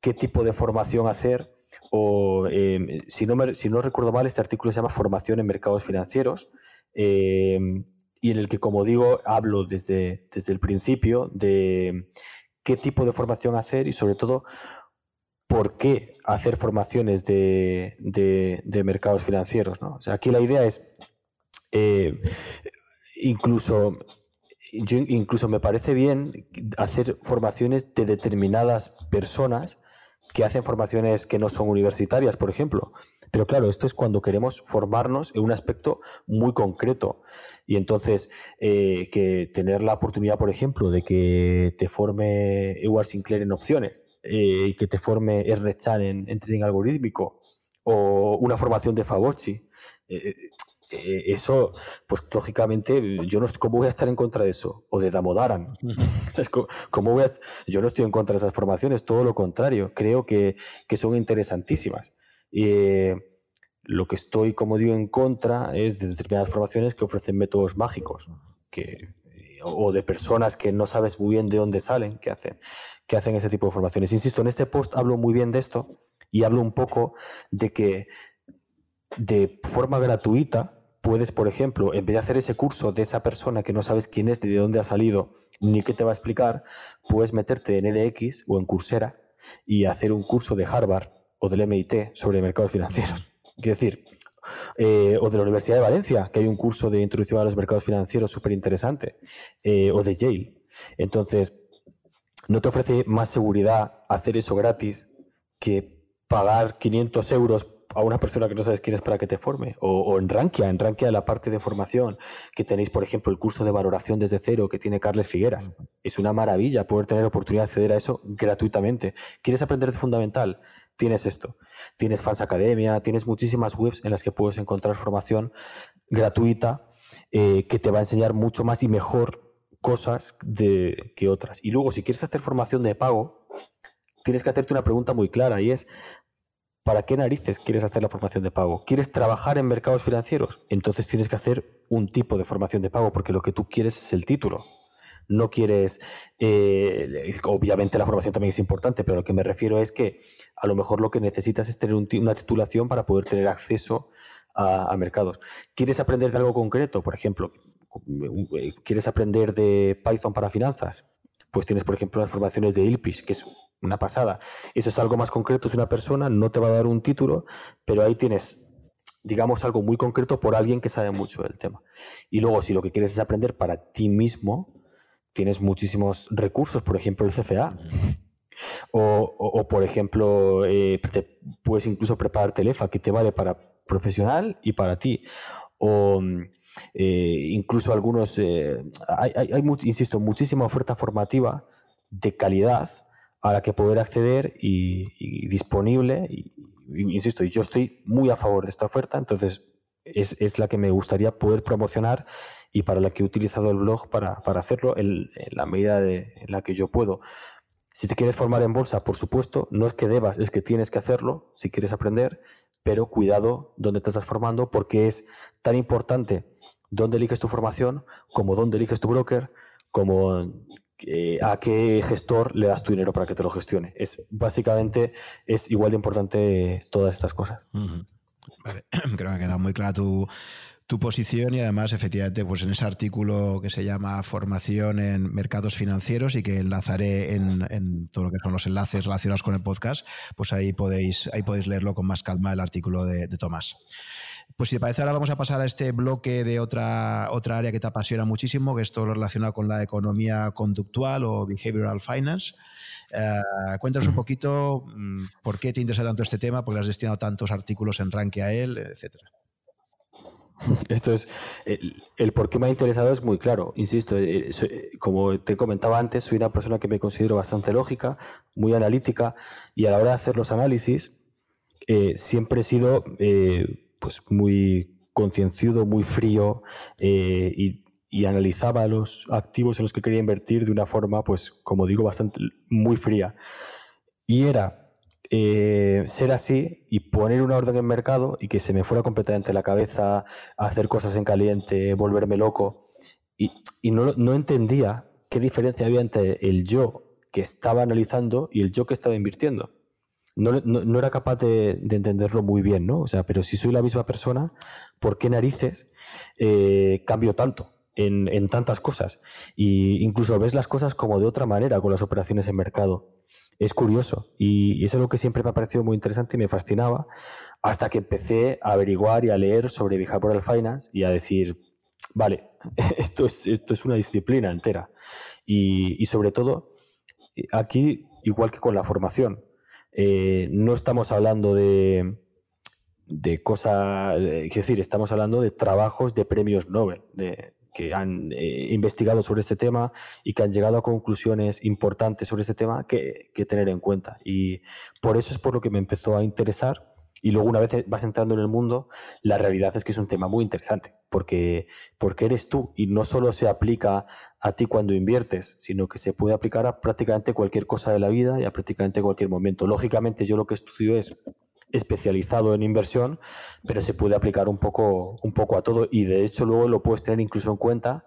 qué tipo de formación hacer o em, si, no si no recuerdo mal, este artículo se llama Formación en Mercados Financieros, em, y en el que, como digo, hablo desde, desde el principio de qué tipo de formación hacer y sobre todo por qué hacer formaciones de, de, mercados financieros. ¿no? O sea, aquí la idea es, eh, incluso, incluso me parece bien hacer formaciones de determinadas personas que hacen formaciones que no son universitarias, por ejemplo. Pero claro, esto es cuando queremos formarnos en un aspecto muy concreto. Y entonces, eh, que tener la oportunidad, por ejemplo, de que te forme Ewart Sinclair en opciones eh, y que te forme Ernest Chan en, trading algorítmico o una formación de Fabocci. Eh, eh, eso, pues lógicamente, yo no ¿cómo voy a estar en contra de eso? O de Damodaran. *laughs* ¿Cómo voy yo no estoy en contra de esas formaciones, todo lo contrario, creo que, son interesantísimas. Eh, lo que estoy, como digo, en contra es de determinadas formaciones que ofrecen métodos mágicos, que, o de personas que no sabes muy bien de dónde salen, que hacen, que hacen ese tipo de formaciones. Insisto, en este post hablo muy bien de esto y hablo un poco de que de forma gratuita puedes, por ejemplo, en vez de hacer ese curso de esa persona que no sabes quién es, ni de dónde ha salido, ni qué te va a explicar, puedes meterte en EDX o en Coursera y hacer un curso de Harvard o del MIT sobre mercados financieros. *laughs* Quiero decir, eh, o de la Universidad de Valencia, que hay un curso de introducción a los mercados financieros súper interesante, eh, o de Yale. Entonces, ¿no te ofrece más seguridad hacer eso gratis que pagar 500 euros a una persona que no sabes quién es para que te forme. O, en Rankia, en Rankia la parte de formación, que tenéis, por ejemplo, el curso de valoración desde cero que tiene Carles Figueras. Es una maravilla poder tener oportunidad de acceder a eso gratuitamente. ¿Quieres aprender de fundamental? Tienes esto. Tienes Fans Academia, tienes muchísimas webs en las que puedes encontrar formación gratuita eh, que te va a enseñar mucho más y mejor cosas de, que otras. Y luego, si quieres hacer formación de pago, tienes que hacerte una pregunta muy clara y es, ¿Para qué narices quieres hacer la formación de pago? ¿Quieres trabajar en mercados financieros? Entonces tienes que hacer un tipo de formación de pago porque lo que tú quieres es el título. No quieres, eh, obviamente la formación también es importante, pero lo que me refiero es que a lo mejor lo que necesitas es tener una titulación para poder tener acceso a, mercados. ¿Quieres aprender de algo concreto? Por ejemplo, eh, ¿quieres aprender de Python para finanzas? Pues tienes, por ejemplo, las formaciones de ILPIS, que es una pasada. Eso es algo más concreto, es una persona, no te va a dar un título, pero ahí tienes, digamos, algo muy concreto por alguien que sabe mucho del tema. Y luego, si lo que quieres es aprender para ti mismo, tienes muchísimos recursos, por ejemplo, el CFA. O, por ejemplo, eh, puedes incluso preparar Telefa, que te vale para profesional y para ti. o incluso algunos, hay, hay, insisto, muchísima oferta formativa de calidad a la que poder acceder y, disponible. Insisto, yo estoy muy a favor de esta oferta, entonces es, la que me gustaría poder promocionar y para la que he utilizado el blog para, hacerlo en, la medida de, en la que yo puedo. Si te quieres formar en bolsa, por supuesto, no es que debas, es que tienes que hacerlo si quieres aprender, pero cuidado donde te estás formando porque es tan importante dónde eliges tu formación como dónde eliges tu broker, como a qué gestor le das tu dinero para que te lo gestione. Es básicamente es igual de importante todas estas cosas. *clears throat* Creo que ha quedado muy clara tu, posición y además, efectivamente, pues en ese artículo que se llama Formación en Mercados Financieros y que enlazaré en, todo lo que son los enlaces relacionados con el podcast, pues ahí podéis, ahí podéis leerlo con más calma el artículo de, de Tomás. Pues si te parece, ahora vamos a pasar a este bloque de otra, otra área que te apasiona muchísimo, que es todo lo relacionado con la economía conductual o behavioral finance. Eh, cuéntanos un poquito mm, por qué te interesa tanto este tema, por qué has destinado tantos artículos en Ranke a él, etcétera. Esto es el, por qué me ha interesado es muy claro. Insisto, eh, como te comentaba antes, soy una persona que me considero bastante lógica, muy analítica, y a la hora de hacer los análisis eh, siempre he sido pues muy concienciudo, muy frío eh, y, analizaba los activos en los que quería invertir de una forma, pues como digo, bastante muy fría. Y era eh, ser así y poner una orden en mercado y que se me fuera completamente la cabeza, hacer cosas en caliente, volverme loco. Y, no, no entendía qué diferencia había entre el yo que estaba analizando y el yo que estaba invirtiendo no, era capaz de, entenderlo muy bien, ¿no? O sea, pero si soy la misma persona, ¿por qué narices eh, cambio tanto? En, tantas cosas. Y incluso ves las cosas como de otra manera con las operaciones en mercado. Es curioso. Y, es algo que siempre me ha parecido muy interesante y me fascinaba. Hasta que empecé a averiguar y a leer sobre behavioral finance y a decir, vale, *laughs* esto es, esto es una disciplina entera. Y, y sobre todo, aquí, igual que con la formación, eh, no estamos hablando de, de cosas, es decir, estamos hablando de trabajos de premios Nobel, de, que han eh, investigado sobre este tema y que han llegado a conclusiones importantes sobre este tema que, que, tener en cuenta. Y por eso es por lo que me empezó a interesar y luego una vez vas entrando en el mundo, la realidad es que es un tema muy interesante, porque, porque eres tú y no solo se aplica a ti cuando inviertes, sino que se puede aplicar a prácticamente cualquier cosa de la vida y a prácticamente cualquier momento. Lógicamente yo lo que estudio es especializado en inversión, pero se puede aplicar un poco, un poco a todo y de hecho luego lo puedes tener incluso en cuenta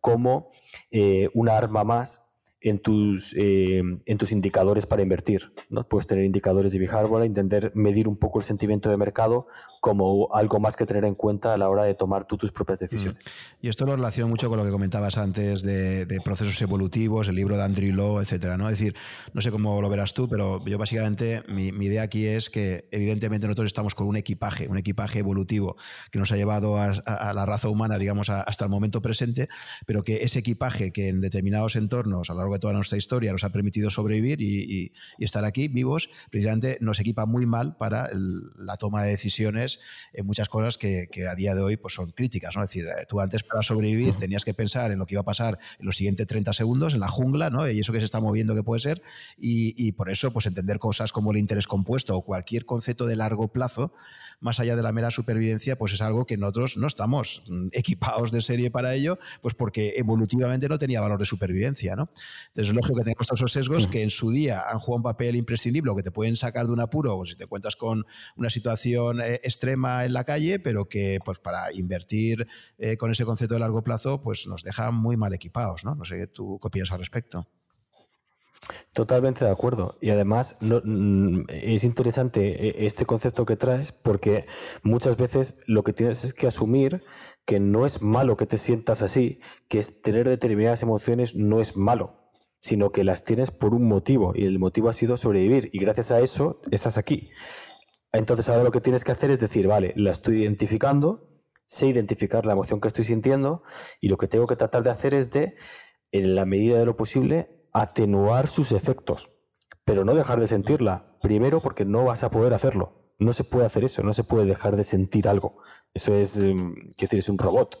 como eh, una arma más en tus, eh, en tus indicadores para invertir. ¿no? Puedes tener indicadores de Behavioral, entender, medir un poco el sentimiento de mercado como algo más que tener en cuenta a la hora de tomar tú tus propias decisiones. Mm. Y esto lo relaciona mucho con lo que comentabas antes de, procesos evolutivos, el libro de Andrew Law, etcétera. ¿no? Es decir, no sé cómo lo verás tú, pero yo básicamente mi, idea aquí es que evidentemente nosotros estamos con un equipaje, un equipaje evolutivo que nos ha llevado a, la raza humana, digamos, hasta el momento presente, pero que ese equipaje que en determinados entornos, a lo largo de toda nuestra historia nos ha permitido sobrevivir y, estar aquí vivos, precisamente nos equipa muy mal para la toma de decisiones en muchas cosas que, a día de hoy pues, son críticas. ¿no? Es decir, eh, tú antes para sobrevivir tenías que pensar en lo que iba a pasar en los siguientes 30 segundos, en la jungla, ¿no? y eso que se está moviendo que puede ser, y, por eso pues entender cosas como el interés compuesto o cualquier concepto de largo plazo más allá de la mera supervivencia, pues es algo que nosotros no estamos mm, equipados de serie para ello, pues porque evolutivamente no tenía valor de supervivencia, ¿no? Entonces es lógico que tengamos todos esos sesgos que en su día han jugado un papel imprescindible o que te pueden sacar de un apuro si te cuentas con una situación eh, extrema en la calle, pero que pues para invertir eh, con ese concepto de largo plazo, pues nos deja muy mal equipados, ¿no? No sé, ¿tú qué opinas al respecto? Totalmente de acuerdo. Y además mm, es interesante eh, este concepto que traes porque muchas veces lo que tienes es que asumir que no es malo que te sientas así, que tener determinadas emociones no es malo, sino que las tienes por un motivo y el motivo ha sido sobrevivir y gracias a eso estás aquí. Entonces ahora lo que tienes que hacer es decir, vale, la estoy identificando, sé identificar la emoción que estoy sintiendo y lo que tengo que tratar de hacer es de, en la medida de lo posible, atenuar sus efectos, pero no dejar de sentirla. Primero porque no vas a poder hacerlo, No se puede hacer eso, no se puede dejar de sentir algo. Eso es, mm, decir, es un robot.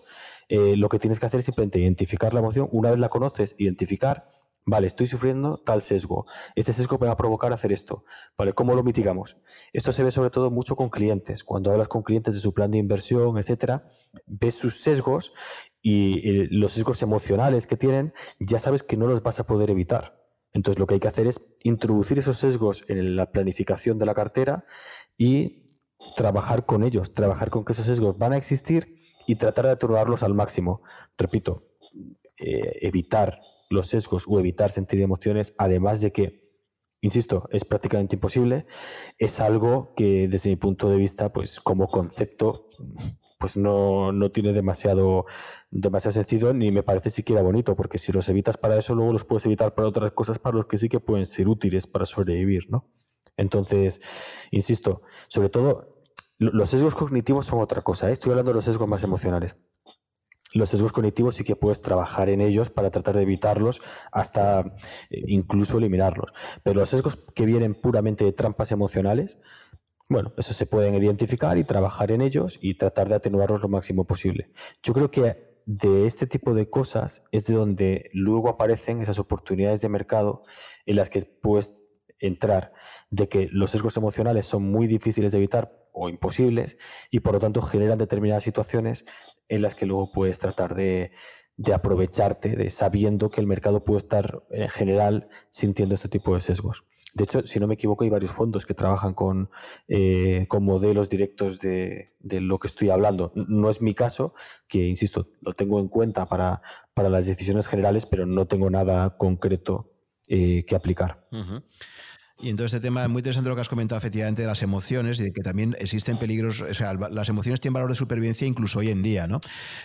Eh, lo que tienes que hacer es simplemente identificar la emoción. Una vez la conoces, identificar, vale, estoy sufriendo tal sesgo. Este sesgo me va a provocar hacer esto. Vale, ¿cómo lo mitigamos? Esto se ve sobre todo mucho con clientes. Cuando hablas con clientes de su plan de inversión, etcétera, ves sus sesgos y los sesgos emocionales que tienen, ya sabes que no los vas a poder evitar. Entonces lo que hay que hacer es introducir esos sesgos en la planificación de la cartera y trabajar con ellos, trabajar con que esos sesgos van a existir y tratar de atenuarlos al máximo. Repito, eh, evitar los sesgos o evitar sentir emociones, además de que, insisto, es prácticamente imposible, es algo que desde mi punto de vista, pues como concepto, pues no, no tiene demasiado, demasiado sentido ni me parece siquiera bonito, porque si los evitas para eso, luego los puedes evitar para otras cosas para los que sí que pueden ser útiles para sobrevivir, ¿no? Entonces, insisto, sobre todo los sesgos cognitivos son otra cosa, ¿eh? estoy hablando de los sesgos más emocionales. Los sesgos cognitivos sí que puedes trabajar en ellos para tratar de evitarlos hasta eh, incluso eliminarlos. Pero los sesgos que vienen puramente de trampas emocionales, bueno, eso se pueden identificar y trabajar en ellos y tratar de atenuarlos lo máximo posible. Yo creo que de este tipo de cosas es de donde luego aparecen esas oportunidades de mercado en las que puedes entrar, de que los sesgos emocionales son muy difíciles de evitar o imposibles y por lo tanto generan determinadas situaciones en las que luego puedes tratar de, aprovecharte de sabiendo que el mercado puede estar en general sintiendo este tipo de sesgos. De hecho, si no me equivoco, hay varios fondos que trabajan con, eh, con modelos directos de, lo que estoy hablando. No es mi caso, que insisto, lo tengo en cuenta para, para las decisiones generales, pero no tengo nada concreto eh, que aplicar. Y entonces este tema es muy interesante lo que has comentado efectivamente de las emociones y de que también existen peligros, o sea, las emociones tienen valor de supervivencia incluso hoy en día, ¿no?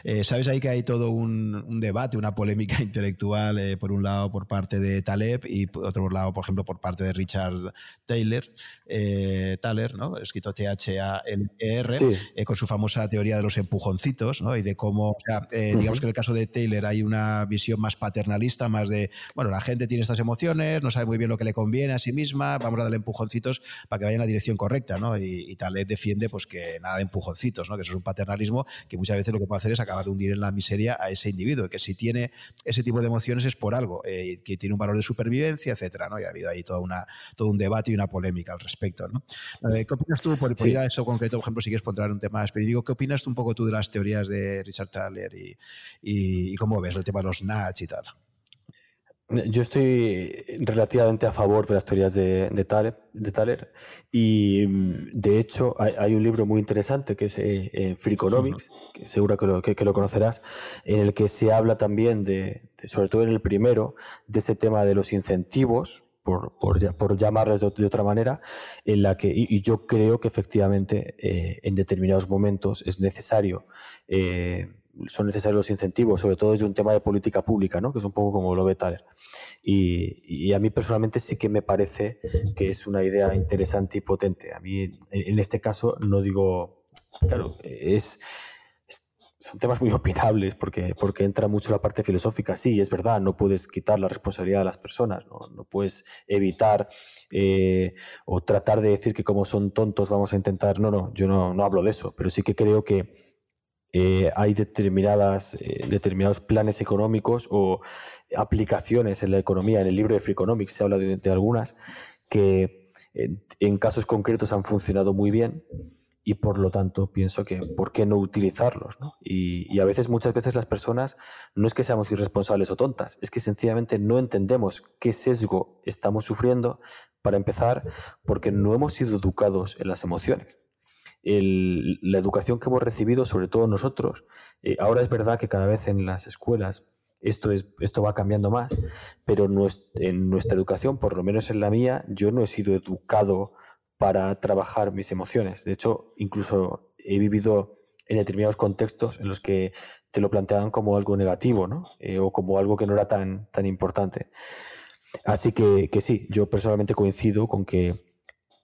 Eh, Sabes ahí que hay todo un, debate, una polémica *laughs* intelectual, eh, por un lado por parte de Taleb y por otro lado, por ejemplo, por parte de Richard Taylor, eh, Thaler, ¿no? Escrito T-H-A-L-E-R, eh, con su famosa teoría de los empujoncitos, ¿no? Y de cómo, o sea, digamos que en el caso de Taylor hay una visión más paternalista, más de, bueno, la gente tiene estas emociones, no sabe muy bien lo que le conviene a sí misma, vamos a darle empujoncitos para que vaya en la dirección correcta, ¿no? Y, y defiende pues que nada de empujoncitos, ¿no? Que eso es un paternalismo que muchas veces lo que puede hacer es acabar de hundir en la miseria a ese individuo, que si tiene ese tipo de emociones es por algo, eh, que tiene un valor de supervivencia, etcétera, ¿no? Y ha habido ahí toda una, todo un debate y una polémica al respecto, ¿no? Eh, ¿Qué opinas tú, por, ir a eso concreto, por ejemplo, si quieres poner un tema específico, qué opinas tú un poco tú de las teorías de Richard Thaler y, y cómo ves el tema de los Nats y tal? Yo estoy relativamente a favor de las teorías de, de, Thaler, y mm, de hecho hay, un libro muy interesante que es eh, eh Freakonomics, que seguro que lo, que, lo, conocerás, en el que se habla también de, sobre todo en el primero, de ese tema de los incentivos, por, por, por llamarles de, otra manera, en la que, y, yo creo que efectivamente eh, en determinados momentos es necesario eh, son necesarios los incentivos, sobre todo desde un tema de política pública, ¿no? que es un poco como lo ve Thaler. Y, a mí personalmente sí que me parece que es una idea interesante y potente. A mí, en, este caso, no digo, claro, es, son temas muy *laughs* opinables porque, porque entra mucho la parte filosófica. Sí, es verdad, no puedes quitar la responsabilidad a las personas, no, no puedes evitar eh, o tratar de decir que como son tontos vamos a intentar. No, no, yo no, no hablo de eso, pero sí que creo que eh, hay determinadas, eh, determinados planes económicos o aplicaciones en la economía. En el libro de Free Economics se habla de, algunas que en, casos concretos han funcionado muy bien y por lo tanto pienso que ¿por qué no utilizarlos? Y, y, a veces, muchas veces las personas no es que seamos irresponsables o tontas, es que sencillamente no entendemos qué sesgo estamos sufriendo para empezar porque no hemos sido educados en las emociones la educación que hemos recibido, sobre todo nosotros. Eh, ahora es verdad que cada vez en las escuelas esto, es, esto va cambiando más, pero en nuestra educación, por lo menos en la mía, yo no he sido educado para trabajar mis emociones. De hecho, incluso he vivido en determinados contextos en los que te lo planteaban como algo negativo, ¿no? Eh, o como algo que no era tan, tan importante. Así que, que sí, yo personalmente coincido con que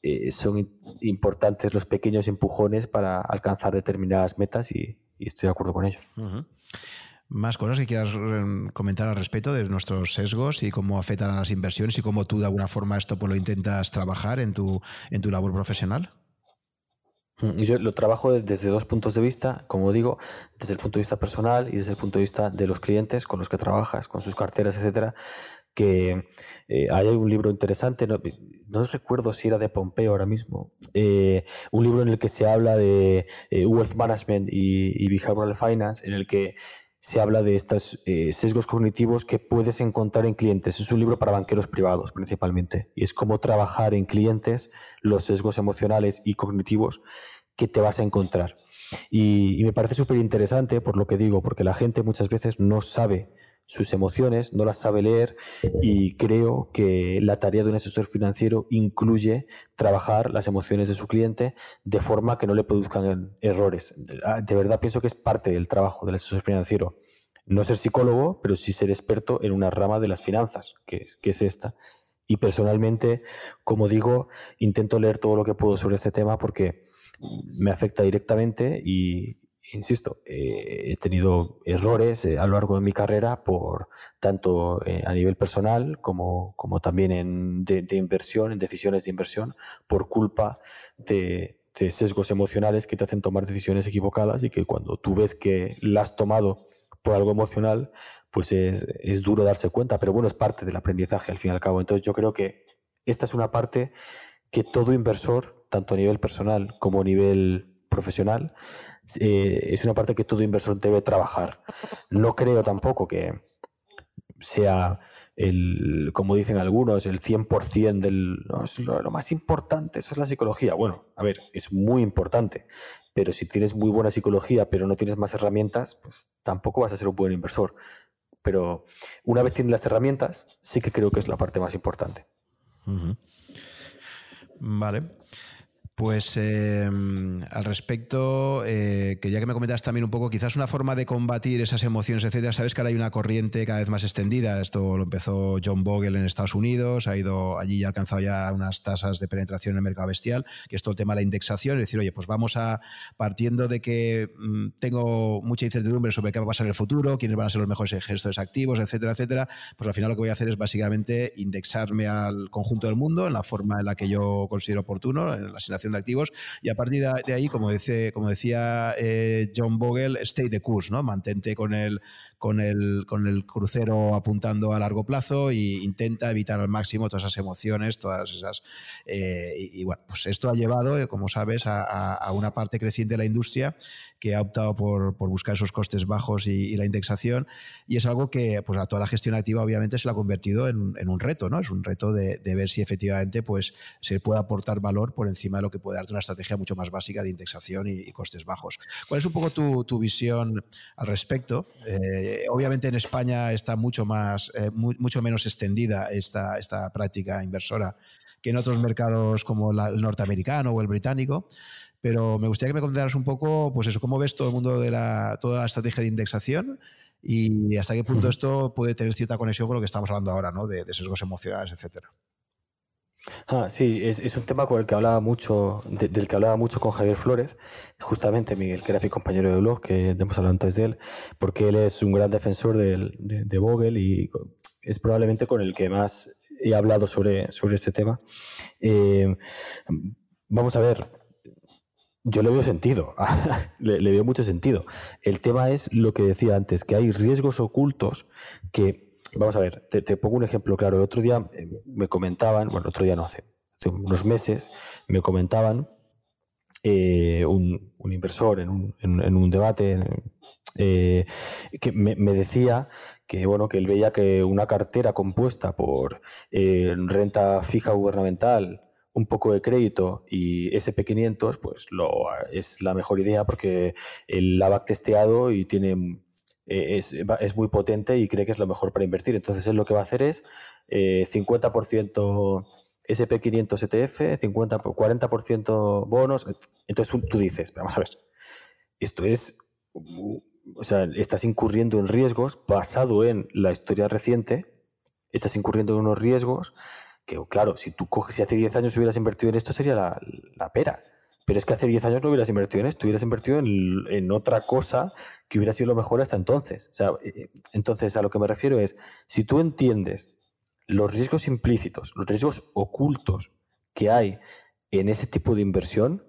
eh, son importantes los pequeños empujones para alcanzar determinadas metas y, estoy de acuerdo con ello. Más cosas que quieras eh, comentar al respecto de nuestros sesgos y cómo afectan a las inversiones y cómo tú de alguna forma esto pues, lo intentas trabajar en tu, en tu labor profesional. Mm, yo lo trabajo desde dos puntos de vista, como digo, desde el punto de vista personal y desde el punto de vista de los clientes con los que trabajas, con sus carteras, etcétera. Que eh, hay un libro interesante, no, recuerdo si era de Pompeo ahora mismo, eh, un libro en el que se habla de eh, Wealth Management y, y, Behavioral Finance, en el que se habla de estos sesgos cognitivos que puedes encontrar en clientes. Es un libro para banqueros privados principalmente, y es cómo trabajar en clientes los sesgos emocionales y cognitivos que te vas a encontrar. Y, me parece súper interesante por lo que digo, porque la gente muchas veces no sabe sus emociones, no las sabe leer y creo que la tarea de un asesor financiero incluye trabajar las emociones de su cliente de forma que no le produzcan errores. Ah, de verdad pienso que es parte del trabajo del asesor financiero. No ser psicólogo, pero sí ser experto en una rama de las finanzas, que que es esta. Y personalmente, como digo, intento leer todo lo que puedo sobre este tema porque me afecta directamente y, insisto, eh, he tenido errores eh, a lo largo de mi carrera por tanto eh, a nivel personal como, también en, de, inversión, en decisiones de inversión, por culpa de, sesgos emocionales que te hacen tomar decisiones equivocadas y que cuando tú ves que la has tomado por algo emocional, pues es, es duro darse cuenta, pero bueno, es parte del aprendizaje al fin y al cabo. Entonces yo creo que esta es una parte que todo inversor tanto a nivel personal como a nivel profesional, eh, es una parte que todo inversor debe trabajar. No creo tampoco que sea el, como dicen algunos, el 100% del... lo, lo, más importante, eso es la psicología. Bueno, a ver, es muy importante, pero si tienes muy buena psicología pero no tienes más herramientas, pues tampoco vas a ser un buen inversor. Pero una vez tienes las herramientas, sí que creo que es la parte más importante. Vale. Pues em, al respecto, eh, que ya que me comentas también un poco, quizás una forma de combatir esas emociones, etcétera. Sabes que ahora hay una corriente cada vez más extendida. Esto lo empezó John Bogle en Estados Unidos, ha ido allí y ha alcanzado ya unas tasas de penetración en el mercado bestial, que es todo el tema de la indexación. Es decir, oye, pues vamos a, partiendo de que mm, tengo mucha incertidumbre sobre qué va a pasar en el futuro, quiénes van a ser los mejores gestores activos, etcétera, etcétera, pues al final lo que voy a hacer es básicamente indexarme al conjunto del mundo en la forma en la que yo considero oportuno, en la asignación de activos y a partir de ahí, como, dice, como decía eh, John Bogle, stay the course, ¿no? Mantente con el, con el, con el crucero apuntando a largo plazo e intenta evitar al máximo todas esas emociones, todas esas... Eh, y, bueno, pues esto ha llevado, eh, como sabes, a, una parte creciente de la industria que ha optado por, buscar esos costes bajos y, la indexación y es algo que pues a toda la gestión activa obviamente se lo ha convertido en, un reto, ¿no? Es un reto de, ver si efectivamente pues se puede aportar valor por encima de lo que puede darte una estrategia mucho más básica de indexación y, costes bajos. ¿Cuál es un poco tu, visión al respecto? Eh, obviamente en España está mucho, más, eh, mucho menos extendida esta, esta práctica inversora que en otros mercados como el norteamericano o el británico. Pero me gustaría que me contaras un poco, pues eso, cómo ves todo el mundo de la, toda la estrategia de indexación y hasta qué punto esto puede tener cierta conexión con lo que estamos hablando ahora, ¿no? De, de sesgos emocionales, etcétera. Ah, sí, es, un tema con el que hablaba mucho, del que hablaba mucho con Javier Flores, justamente Miguel, que era mi compañero de blog, que hemos hablado antes de él, porque él es un gran defensor de, de Vogel y es probablemente con el que más he hablado sobre, sobre este tema. Eh, vamos a ver, yo le veo sentido, *laughs* le veo mucho sentido. El tema es lo que decía antes, que hay riesgos ocultos que Vamos a ver, te, pongo un ejemplo claro. El otro día eh, me comentaban, bueno, otro día no, hace, unos meses, me comentaban eh, un, inversor en un, debate eh, que me, decía que bueno que él veía que una cartera compuesta por renta fija gubernamental un poco de crédito y SP500 pues lo, es la mejor idea porque él la testeado y tiene eh, es, muy potente y cree que es lo mejor para invertir. Entonces él lo que va a hacer es 50% SP500 ETF, 50, 40% bonos. Entonces tú dices, vamos a ver, esto es, o sea, estás incurriendo en riesgos basado en la historia reciente, estás incurriendo en unos riesgos que, claro, si tú coges, si hace 10 años hubieras invertido en esto sería la, pera. Pero es que hace 10 años no hubieras invertido en esto, hubieras invertido en, otra cosa que hubiera sido lo mejor hasta entonces. O sea, eh, entonces, a lo que me refiero es, si tú entiendes los riesgos implícitos, los riesgos ocultos que hay en ese tipo de inversión,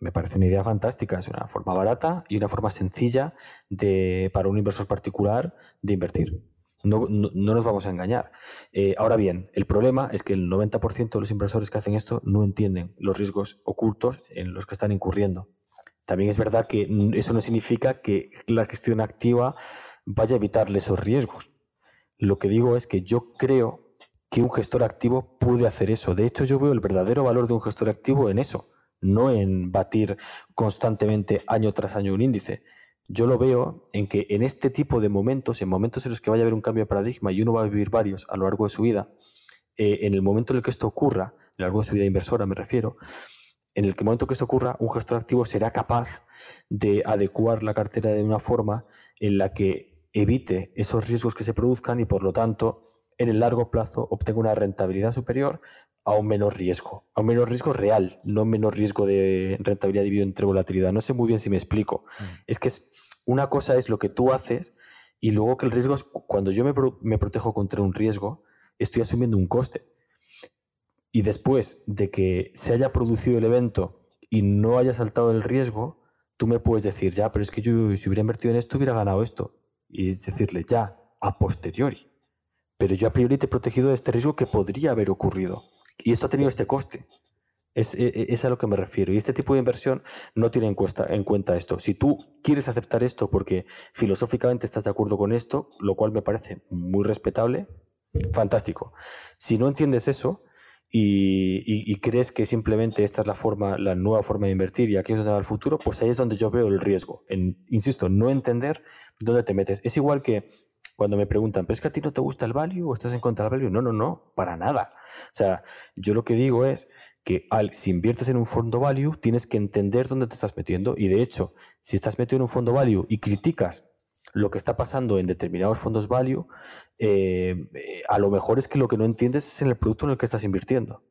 me parece una idea fantástica. Es una forma barata y una forma sencilla de, para un inversor particular de invertir. No, nos vamos a engañar. Eh, ahora bien, el problema es que el 90% de los inversores que hacen esto no entienden los riesgos ocultos en los que están incurriendo. También es verdad que eso no significa que la gestión activa vaya a evitarle esos riesgos. Lo que digo es que yo creo que un gestor activo puede hacer eso. De hecho, yo veo el verdadero valor de un gestor activo en eso, no en batir constantemente año tras año un índice yo lo veo en que en este tipo de momentos, en momentos en los que vaya a haber un cambio de paradigma y uno va a vivir varios a lo largo de su vida, eh, en el momento en el que esto ocurra, a lo largo de su vida inversora me refiero, en el momento que esto ocurra, un gestor activo será capaz de adecuar la cartera de una forma en la que evite esos riesgos que se produzcan y por lo tanto en el largo plazo obtenga una rentabilidad superior a un menor riesgo, a un menor riesgo real, no menor riesgo de rentabilidad dividido entre volatilidad. No sé muy bien si me explico. Mm. Es que una cosa es lo que tú haces y luego que el riesgo es cuando yo me, me protejo contra un riesgo, estoy asumiendo un coste. Y después de que se haya producido el evento y no haya saltado el riesgo, tú me puedes decir, ya, pero es que yo si hubiera invertido en esto hubiera ganado esto. Y decirle, ya, a posteriori. Pero yo a priori te he protegido de este riesgo que podría haber ocurrido. Y esto ha tenido este coste. Es, e, e, es, a lo que me refiero. Y este tipo de inversión no tiene en, en cuenta esto. Si tú quieres aceptar esto porque filosóficamente estás de acuerdo con esto, lo cual me parece muy respetable, fantástico. Si no entiendes eso y, crees que simplemente esta es la forma, la nueva forma de invertir y aquí es donde va el futuro, pues ahí es donde yo veo el riesgo. En, insisto, no entender dónde te metes. Es igual que cuando me preguntan, ¿pero es que a ti no te gusta el value o estás en contra del value? No, no, no, para nada. O sea, yo lo que digo es que si inviertes en un fondo value, tienes que entender dónde te estás metiendo. Y de hecho, si estás metido en un fondo value y criticas lo que está pasando en determinados fondos value, eh, a lo mejor es que lo que no entiendes es en el producto en el que estás invirtiendo.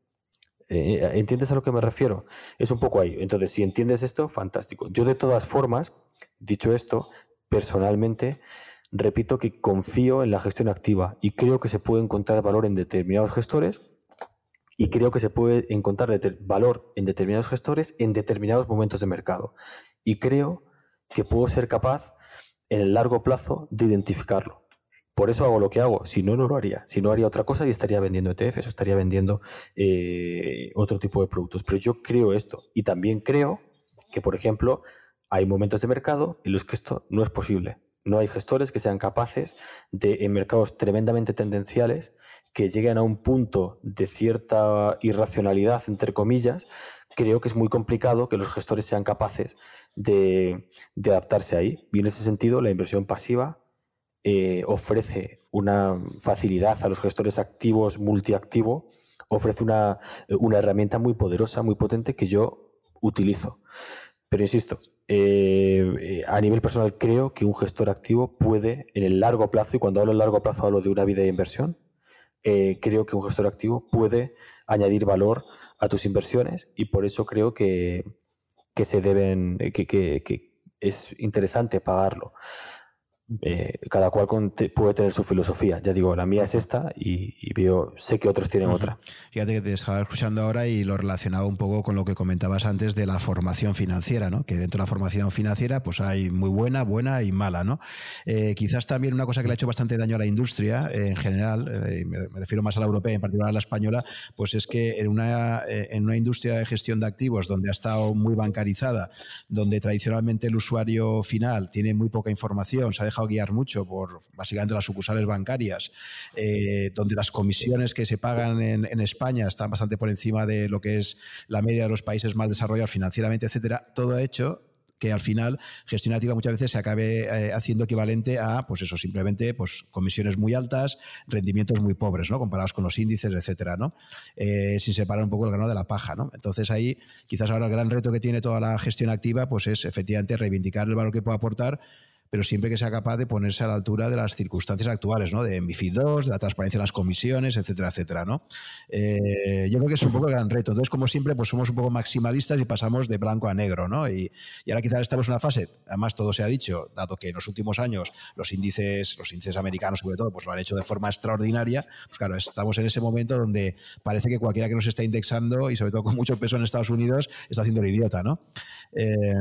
Eh, ¿Entiendes a lo que me refiero? Es un poco ahí. Entonces, si entiendes esto, fantástico. Yo de todas formas, dicho esto, personalmente, repito que confío en la gestión activa y creo que se puede encontrar valor en determinados gestores y creo que se puede encontrar valor en determinados gestores en determinados momentos de mercado. Y creo que puedo ser capaz en el largo plazo de identificarlo. Por eso hago lo que hago. Si no, no lo haría. Si no, haría otra cosa y estaría vendiendo ETFs o estaría vendiendo eh, otro tipo de productos. Pero yo creo esto. Y también creo que, por ejemplo, hay momentos de mercado en los que esto no es posible. No hay gestores que sean capaces de, en mercados tremendamente tendenciales, que lleguen a un punto de cierta irracionalidad, entre comillas, creo que es muy complicado que los gestores sean capaces de, adaptarse ahí. Y en ese sentido, la inversión pasiva eh, ofrece una facilidad a los gestores activos, multiactivo, ofrece una, una herramienta muy poderosa, muy potente que yo utilizo. Pero insisto, eh, a nivel personal creo que un gestor activo puede, en el largo plazo, y cuando hablo de largo plazo hablo de una vida de inversión, eh, creo que un gestor activo puede añadir valor a tus inversiones y por eso creo que, se deben, que, que es interesante pagarlo. Eh, cada cual puede tener su filosofía. Ya digo, la mía es esta y, veo, sé que otros tienen otra. Fíjate que te estaba escuchando ahora y lo relacionaba un poco con lo que comentabas antes de la formación financiera, ¿no? Que dentro de la formación financiera, pues hay muy buena, buena y mala, ¿no? Eh, quizás también una cosa que le ha hecho bastante daño a la industria eh, en general, me, refiero más a la europea, en particular a la española, pues es que en una, en una industria de gestión de activos donde ha estado muy bancarizada, donde tradicionalmente el usuario final tiene muy poca información, se ha dejado guiar mucho por básicamente las sucursales bancarias, eh, donde las comisiones que se pagan en, España están bastante por encima de lo que es la media de los países más desarrollados financieramente, etcétera, todo hecho que al final gestión activa muchas veces se acabe eh, haciendo equivalente a, pues eso, simplemente pues comisiones muy altas, rendimientos muy pobres, ¿no? Comparados con los índices, etcétera, ¿no? Eh, sin separar un poco el grano de la paja, ¿no? Entonces ahí, quizás ahora el gran reto que tiene toda la gestión activa, pues es efectivamente reivindicar el valor que puede aportar pero siempre que sea capaz de ponerse a la altura de las circunstancias actuales, ¿no? De MIFID 2, de la transparencia de las comisiones, etcétera, etcétera, ¿no? Eh, yo creo que es un poco el gran reto. Entonces, como siempre, pues somos un poco maximalistas y pasamos de blanco a negro, ¿no? Y, y ahora quizás estamos en una fase, además todo se ha dicho, dado que en los últimos años los índices, los índices americanos sobre todo, pues lo han hecho de forma extraordinaria, pues claro, estamos en ese momento donde parece que cualquiera que nos está indexando y sobre todo con mucho peso en Estados Unidos está haciendo el idiota, ¿no? Eh,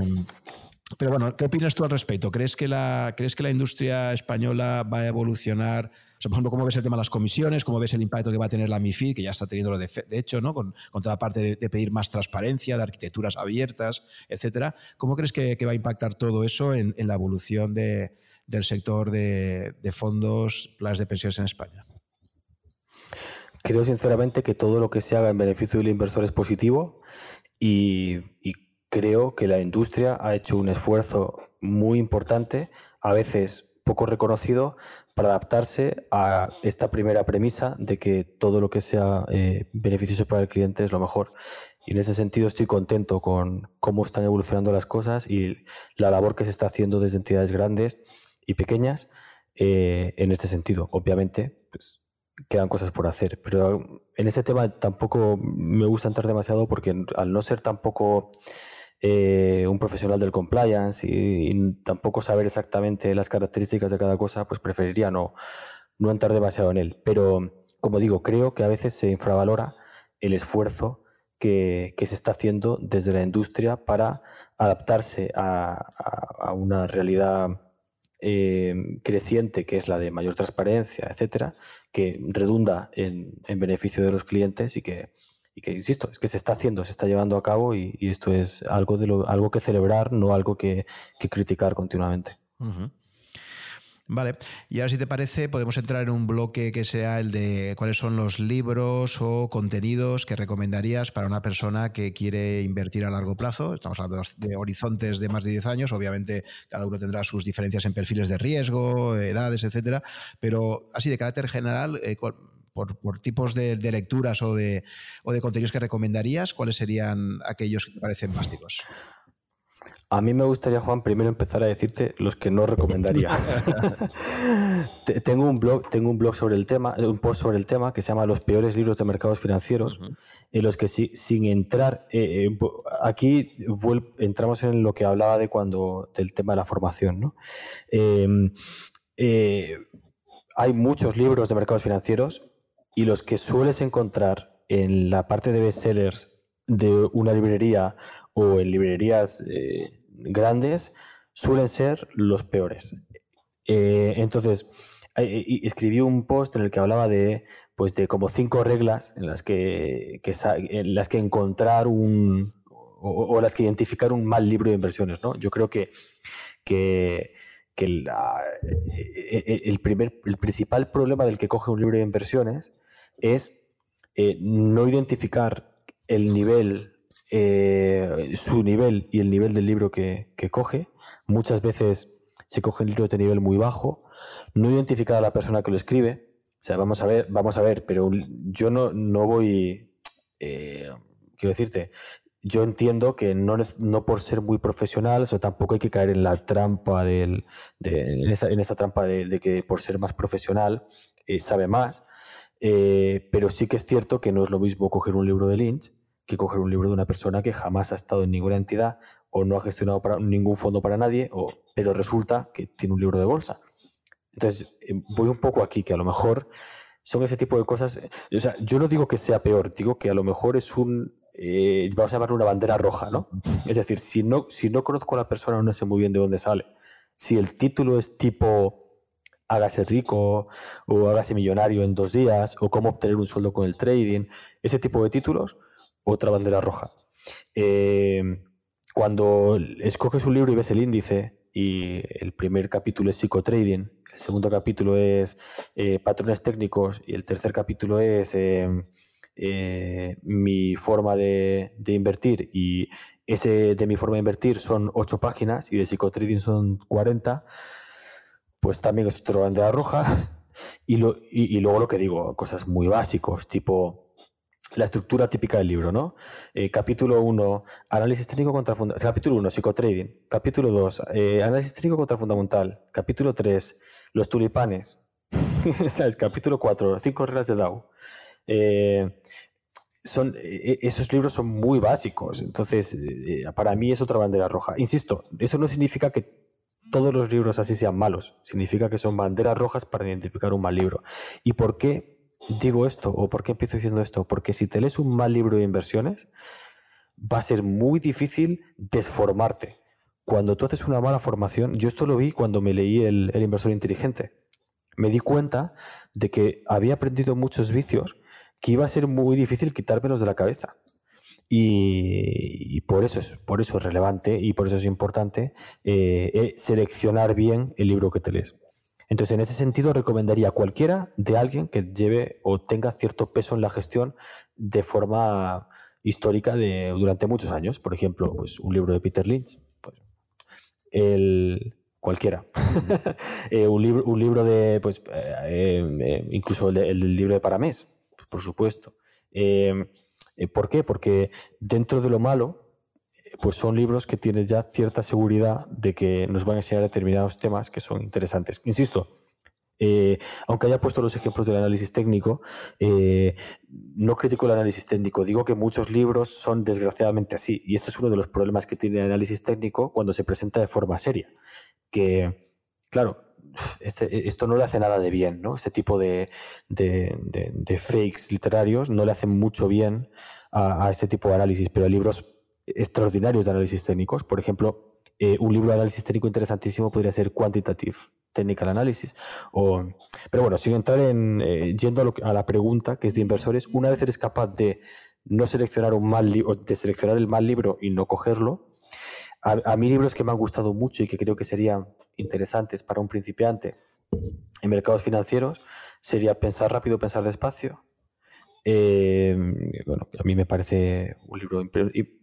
pero bueno, ¿qué opinas tú al respecto? ¿Crees que la, ¿crees que la industria española va a evolucionar? Por ejemplo, ¿cómo ves el tema de las comisiones? ¿Cómo ves el impacto que va a tener la MIFID, que ya está teniendo de, de hecho, ¿no? Con, toda la parte de, pedir más transparencia, de arquitecturas abiertas, etcétera. ¿Cómo crees que, va a impactar todo eso en, la evolución del sector de, fondos, planes de pensiones en España? Creo sinceramente que todo lo que se haga en beneficio del inversor es positivo y creo que la industria ha hecho un esfuerzo muy importante, a veces poco reconocido, para adaptarse a esta primera premisa de que todo lo que sea eh, beneficioso para el cliente es lo mejor. Y en ese sentido estoy contento con cómo están evolucionando las cosas y la labor que se está haciendo desde entidades grandes y pequeñas eh, en este sentido. Obviamente, pues, quedan cosas por hacer, pero en este tema tampoco me gusta entrar demasiado porque al no ser tampoco eh, un profesional del compliance y, tampoco saber exactamente las características de cada cosa, pues preferiría no, no entrar demasiado en él. Pero, como digo, creo que a veces se infravalora el esfuerzo que, se está haciendo desde la industria para adaptarse a, una realidad eh, creciente que es la de mayor transparencia, etcétera, que redunda en, en beneficio de los clientes y que, y que, insisto, es que se está haciendo, se está llevando a cabo y, esto es algo, de lo, algo que celebrar, no algo que, criticar continuamente. Vale, y ahora si te parece podemos entrar en un bloque que sea el de cuáles son los libros o contenidos que recomendarías para una persona que quiere invertir a largo plazo. Estamos hablando de horizontes de más de 10 años, obviamente cada uno tendrá sus diferencias en perfiles de riesgo, edades, etcétera, pero así de carácter general, por, tipos de, lecturas o de, o de contenidos que recomendarías, ¿cuáles serían aquellos que te parecen básicos? A mí me gustaría, Juan, primero empezar a decirte los que no recomendaría. *laughs* tengo un blog, tengo un blog sobre el tema, un post sobre el tema que se llama Los peores libros de mercados financieros, en los que sin entrar, eh, eh, aquí entramos en lo que hablaba de cuando del tema de la formación, ¿no? Em, eh, hay muchos libros de mercados financieros y los que sueles encontrar en la parte de bestsellers de una librería o en librerías eh, grandes suelen ser los peores. Eh, entonces, escribí un post en el que hablaba de, pues, de como cinco reglas en las que, en las que encontrar un o, las que identificar un mal libro de inversiones. ¿no? Yo creo que, que, que e, el, primer, el principal problema del que coge un libro de inversiones es eh, no identificar el nivel, eh, su nivel y el nivel del libro que, coge. Muchas veces se cogen libros de nivel muy bajo. No identificar a la persona que lo escribe. O sea, vamos a ver, vamos a ver, pero yo no, no voy. Eh, quiero decirte, yo entiendo que no, no, por ser muy profesional, o tampoco hay que caer en la trampa del, de, en, esa, trampa de, que por ser más profesional sabe más. Eh, pero sí que es cierto que no es lo mismo coger un libro de Lynch que coger un libro de una persona que jamás ha estado en ninguna entidad o no ha gestionado para, ningún fondo para nadie, o, pero resulta que tiene un libro de bolsa. Entonces, eh, voy un poco aquí, que a lo mejor son ese tipo de cosas. Eh, o sea, yo no digo que sea peor, digo que a lo mejor es un. Vamos a llamarlo una bandera roja, ¿no? Es decir, si no, conozco a la persona, no sé muy bien de dónde sale. Si el título es tipo hágase rico o hágase millonario en dos días o cómo obtener un sueldo con el trading, ese tipo de títulos, otra bandera roja. Eh, cuando escoges un libro y ves el índice y el primer capítulo es psicotrading, el segundo capítulo es eh, patrones técnicos y el tercer capítulo es eh, mi forma de, invertir y ese de mi forma de invertir son ocho páginas y de psicotrading son 40 pues también es otra bandera roja. *laughs* Y, lo, y, luego lo que digo, cosas muy básicos, tipo la estructura típica del libro, ¿no? Eh, capítulo 1, análisis técnico contra fundamental. Capítulo 1, psicotrading. Capítulo 2, eh, análisis técnico contra fundamental. Capítulo 3, los tulipanes. *laughs* ¿Sabes? Capítulo 4, cinco reglas de DAO. Eh, son, esos libros son muy básicos, entonces para mí es otra bandera roja. Insisto, eso no significa que todos los libros así sean malos, significa que son banderas rojas para identificar un mal libro. ¿Y por qué digo esto o por qué empiezo diciendo esto? Porque si te lees un mal libro de inversiones, va a ser muy difícil desformarte. Cuando tú haces una mala formación, yo esto lo vi cuando me leí el, inversor inteligente. Me di cuenta de que había aprendido muchos vicios que iba a ser muy difícil quitármelos de la cabeza. Y, por, eso es, por eso es relevante y por eso es importante eh, eh, seleccionar bien el libro que te lees. Entonces, en ese sentido, recomendaría a cualquiera de alguien que lleve o tenga cierto peso en la gestión de forma histórica de, durante muchos años. Por ejemplo, pues, un libro de Peter Lynch, pues, el, cualquiera. *laughs* Eh, un, libro, un libro de, pues, incluso el, libro de Paramés, por supuesto. ¿Por qué? Porque dentro de lo malo, pues son libros que tienen ya cierta seguridad de que nos van a enseñar determinados temas que son interesantes. Insisto, eh, aunque haya puesto los ejemplos del análisis técnico, eh, no critico el análisis técnico, digo que muchos libros son desgraciadamente así, y esto es uno de los problemas que tiene el análisis técnico cuando se presenta de forma seria, que, claro, este, esto no le hace nada de bien, ¿no? Este tipo de, fakes literarios no le hacen mucho bien a, a este tipo de análisis, pero hay libros extraordinarios de análisis técnicos. Por ejemplo, eh, un libro de análisis técnico interesantísimo podría ser Quantitative Technical Analysis. O, pero bueno, sin entrar en, eh, yendo a, la pregunta que es de inversores, una vez eres capaz de no seleccionar un mal libro, de seleccionar el mal libro y no cogerlo, a, mí libros que me han gustado mucho y que creo que serían interesantes para un principiante en mercados financieros sería Pensar rápido, pensar despacio, eh, bueno, a mí me parece un libro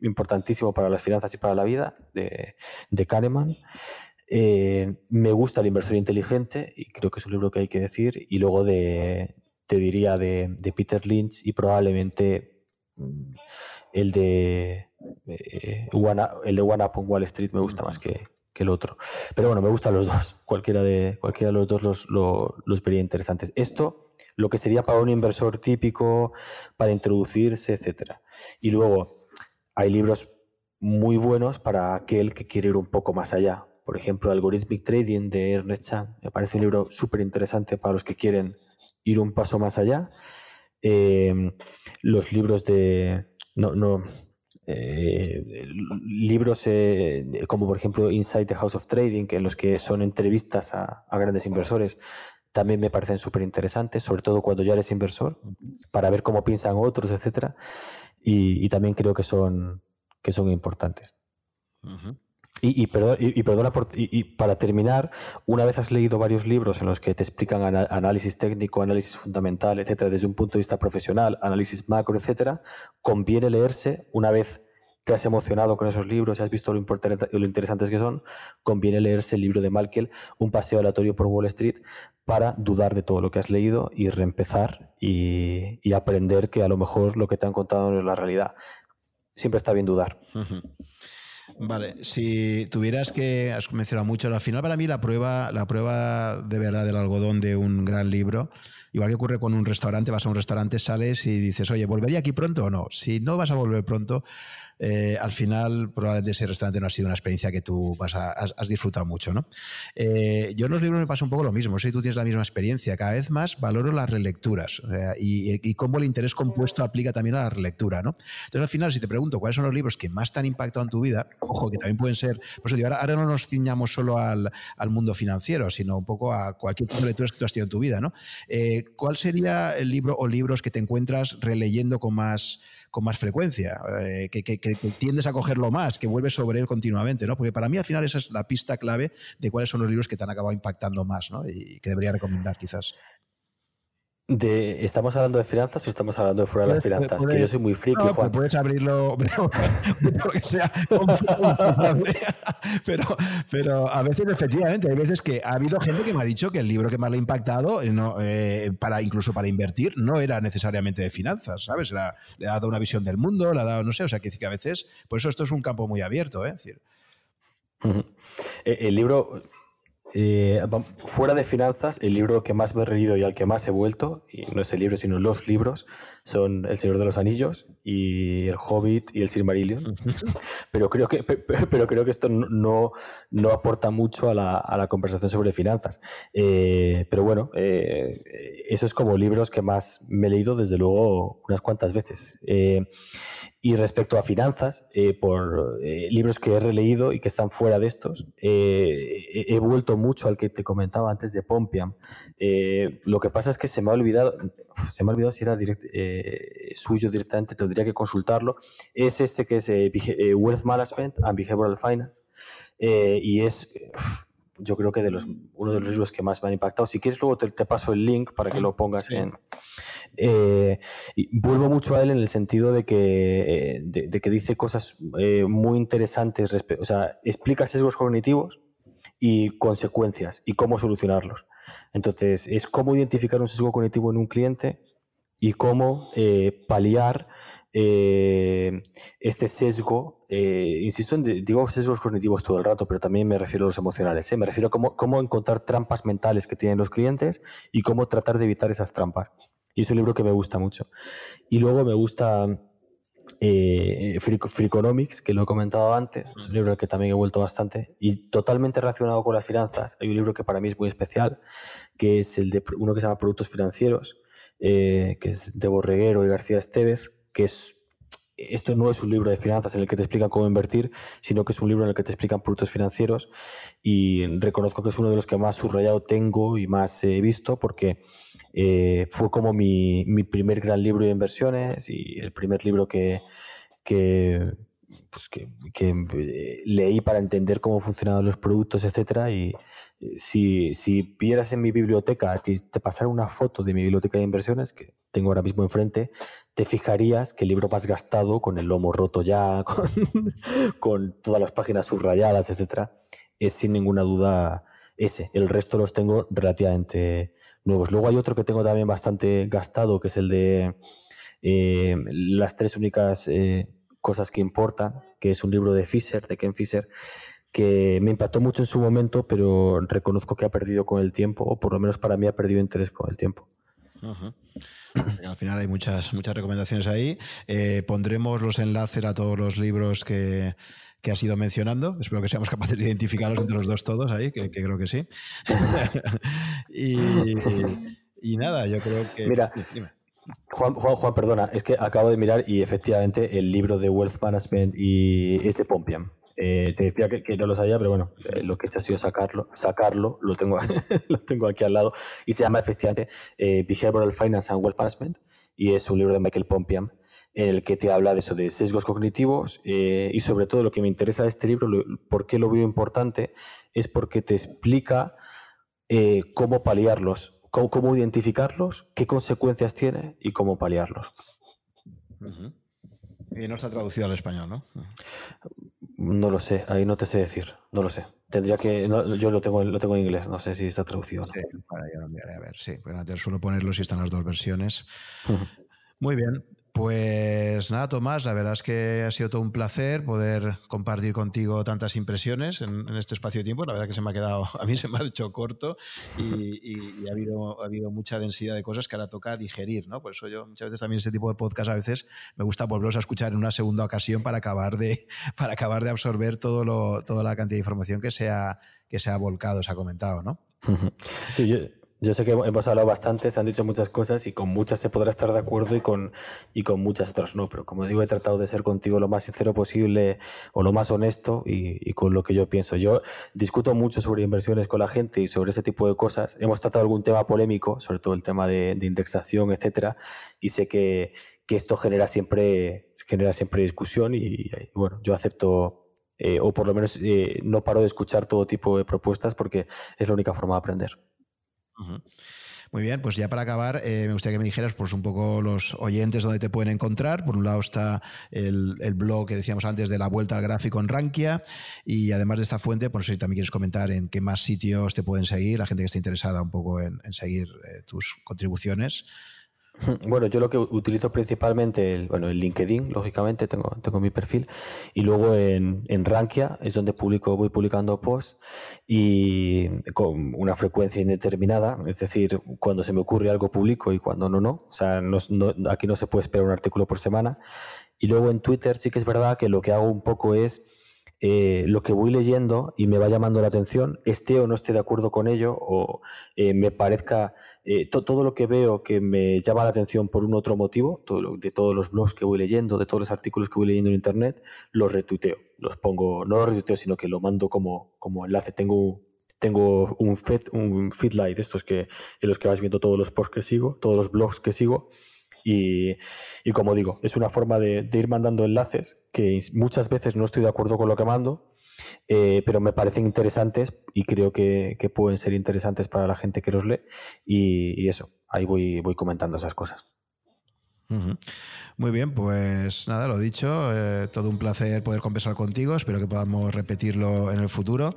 importantísimo para las finanzas y para la vida de, de Kahneman. Eh, me gusta el inversor inteligente y creo que es un libro que hay que decir. Y luego de, te diría de, Peter Lynch y probablemente mm, el de, eh, One, el de One Up on Wall Street me gusta más que, que, el otro. Pero bueno, me gustan los dos. *laughs* Cualquiera de, cualquiera de los dos los, los, vería interesantes. Esto lo que sería para un inversor típico, para introducirse, etc. Y luego hay libros muy buenos para aquel que quiere ir un poco más allá. Por ejemplo, Algorithmic Trading de Ernest Chang. Me parece un libro súper interesante para los que quieren ir un paso más allá. Em, los libros de... No, no, eh, libros eh, como por ejemplo Inside the House of Trading, en los que son entrevistas a, grandes inversores, también me parecen súper interesantes, sobre todo cuando ya eres inversor, para ver cómo piensan otros, etcétera. Y, también creo que son, que son importantes. Y, perdona, y, para terminar, una vez has leído varios libros en los que te explican análisis técnico, análisis fundamental, etcétera, desde un punto de vista profesional, análisis macro, etcétera, conviene leerse una vez te has emocionado con esos libros has visto lo, lo interesantes que son, conviene leerse el libro de Malkel, Un paseo aleatorio por Wall Street, para dudar de todo lo que has leído y reempezar y, aprender que a lo mejor lo que te han contado no es la realidad. Siempre está bien dudar. Vale, si tuvieras que, has mencionado mucho, al final para mí la prueba, la prueba de verdad del algodón de un gran libro Igual que ocurre con un restaurante, vas a un restaurante, sales y dices, oye, ¿volvería aquí pronto o no? Si no vas a volver pronto, eh, al final probablemente ese restaurante no ha sido una experiencia que tú vas has, disfrutado mucho. ¿no? Eh, yo en los libros me pasa un poco lo mismo, no tú tienes la misma experiencia, cada vez más valoro las relecturas y, cómo el interés compuesto aplica también a la relectura. ¿no? Entonces al final, si te pregunto cuáles son los libros que más te han impactado en tu vida, ojo, que también pueden ser, pues ahora, ahora no nos ciñamos solo al, mundo financiero, sino un poco a cualquier tipo de lecturas que tú has tenido en tu vida. ¿no? Eh, ¿Cuál sería el libro o libros que te encuentras releyendo con más, con más frecuencia? que que, tiendes a cogerlo más, que vuelves sobre él continuamente, ¿no? Porque para mí al final esa es la pista clave de cuáles son los libros que te han acabado impactando más, ¿no? Y que debería recomendar quizás. De, ¿Estamos hablando de finanzas o estamos hablando de fuera de las finanzas? que yo soy muy friki, no, Juan. Puedes abrirlo, *laughs* porque sea *laughs* pero, pero a veces, efectivamente, hay veces que ha habido gente que me ha dicho que el libro que más le ha impactado, eh, no, eh, para, incluso para invertir, no era necesariamente de finanzas, ¿sabes? le ha dado una visión del mundo, le ha dado, no sé, o sea, que, que a veces, por eso esto es un campo muy abierto, ¿eh? decir, el libro, eh, fuera de finanzas, el libro que más me he leído y al que más he vuelto, y no es el libro, sino los libros, son El Señor de los Anillos y El Hobbit y El Silmarillion. *laughs* pero, creo que, pero creo que esto no, no aporta mucho a la, a la conversación sobre finanzas. Eh, pero bueno, eh, eso es como libros que más me he leído desde luego unas cuantas veces. Y respecto a finanzas, eh, por eh, libros que he releído y que están fuera de estos, eh, he vuelto mucho al que te comentaba antes de Pompiam. lo que pasa es que se me ha olvidado, se me ha olvidado si era suyo directamente, tendría que consultarlo. Es este que es Wealth Management and Behavioral Finance. y es yo creo que de los, uno de los libros que más me han impactado. Si quieres, luego te, paso el link para que lo pongas en. Eh, vuelvo mucho a él en el sentido de que, eh, de, que dice cosas eh, muy interesantes, o sea, explica sesgos cognitivos y consecuencias y cómo solucionarlos. Entonces, es cómo identificar un sesgo cognitivo en un cliente y cómo paliar eh, este sesgo, eh, insisto, en, digo sesgos cognitivos todo el rato, pero también me refiero a los emocionales. ¿eh? Me refiero a cómo, encontrar trampas mentales que tienen los clientes y cómo tratar de evitar esas trampas. Y es un libro que me gusta mucho. Y luego me gusta Freakonomics, que lo he comentado antes, es un libro que también he vuelto bastante, y totalmente relacionado con las finanzas. Hay un libro que para mí es muy especial, que es el de uno que se llama Productos Financieros, que es de Borreguero y García Estevez, que es, esto no es un libro de finanzas en el que te explican cómo invertir, sino que es un libro en el que te explican productos financieros. Y reconozco que es uno de los que más subrayado tengo y más he visto porque eh, fue como mi, primer gran libro de inversiones y el primer libro que, que, pues que, eh, leí para entender cómo funcionaban los productos, etcétera, y eh, si, si vieras en mi biblioteca, te, te pasara una foto de mi biblioteca de inversiones, que tengo ahora mismo enfrente, te fijarías que el libro más gastado, con el lomo roto ya, *laughs* con, todas las páginas subrayadas, etcétera, es sin ninguna duda ese. El resto los tengo relativamente nuevos. Luego hay otro que tengo también bastante gastado, que es el de eh, las tres únicas eh, cosas que importan, que es un libro de Fisher, de Ken Fisher, que me impactó mucho en su momento, pero reconozco que ha perdido con el tiempo, o por lo menos para mí ha perdido interés con el tiempo. Al final hay muchas, muchas recomendaciones ahí. Eh, pondremos los enlaces a todos los libros que, que has ido mencionando. Espero que seamos capaces de identificarlos entre los dos todos ahí, que, creo que sí. *laughs* y, nada, yo creo que... Mira, Juan, Juan, perdona, es que acabo de mirar y efectivamente el libro de Wealth Management y es de Pompian. Eh, te decía que, no lo sabía, pero bueno, eh, lo que he hecho ha sido sacarlo, sacarlo, lo tengo, *laughs* lo tengo aquí al lado, y se llama efectivamente eh, Behavioral Finance and Wealth Management, y es un libro de Michael Pompian, en el que te habla de eso, de sesgos cognitivos, y sobre todo lo que me interesa de este libro, por qué lo veo importante, es porque te explica cómo paliarlos, cómo, identificarlos, qué consecuencias tiene y cómo paliarlos. Y no está traducido al español, ¿no? No lo sé, ahí no te sé decir, no lo sé. Tendría que, yo lo tengo, lo tengo en inglés, no sé si está traducido. Sí, para yo lo enviaré a ver, sí, pues suelo ponerlo si están las dos versiones. Muy bien, pues nada, Tomás, la verdad es que ha sido todo un placer poder compartir contigo tantas impresiones en, este espacio de tiempo. La verdad que se me ha quedado, *laughs* a mí se me ha hecho corto y, ha, habido, ha habido mucha densidad de cosas que ahora toca digerir, ¿no? Por eso yo muchas veces también este tipo de podcast a veces me gusta volverlos a escuchar en una segunda ocasión para acabar de, *laughs* para acabar de absorber todo lo, toda la cantidad de información que se ha, que se ha volcado, se ha comentado, ¿no? *laughs* Sí, yo, yo sé que hemos hablado bastante, se han dicho muchas cosas y con muchas se podrá estar de acuerdo y con, y con muchas otras no, pero como digo, he tratado de ser contigo lo más sincero posible o lo más honesto y, con lo que yo pienso. Yo discuto mucho sobre inversiones con la gente y sobre ese tipo de cosas. Hemos tratado algún tema polémico, sobre todo el tema de, indexación, etcétera, y sé que, esto genera siempre, genera siempre discusión y, bueno, yo acepto eh, o por lo menos eh, no paro de escuchar todo tipo de propuestas porque es la única forma de aprender. Muy bien, pues ya para acabar, eh, me gustaría que me dijeras pues, un poco los oyentes dónde te pueden encontrar. Por un lado está el, blog que decíamos antes de la vuelta al gráfico en Rankia y además de esta fuente, pues si también quieres comentar en qué más sitios te pueden seguir, la gente que esté interesada un poco en, seguir eh, tus contribuciones. *laughs* Bueno, yo lo que utilizo principalmente, el, bueno, el LinkedIn, lógicamente, tengo, tengo mi perfil, y luego en, en Rankia es donde publico, voy publicando posts y con una frecuencia indeterminada, es decir, cuando se me ocurre algo publico y cuando no, no. O sea, aquí no se puede esperar un artículo por semana. Y luego en Twitter sí que es verdad que lo que hago un poco es eh, lo que voy leyendo y me va llamando la atención, esté o no esté de acuerdo con ello, o eh, me parezca eh, todo lo que veo que me llama la atención por un otro motivo, de todos los blogs que voy leyendo, de todos los artículos que voy leyendo en internet, los retuiteo. Los pongo, no los retuiteo, sino que lo mando como, como enlace. Tengo, tengo un feed, un feedlight de estos que, en los que vas viendo todos los posts que sigo, todos los blogs que sigo y, como digo, es una forma de, ir mandando enlaces que muchas veces no estoy de acuerdo con lo que mando, eh, pero me parecen interesantes y creo que, pueden ser interesantes para la gente que los lee. Y, eso, ahí voy, voy comentando esas cosas. Muy bien, pues nada, lo dicho, eh, todo un placer poder conversar contigo, espero que podamos repetirlo en el futuro.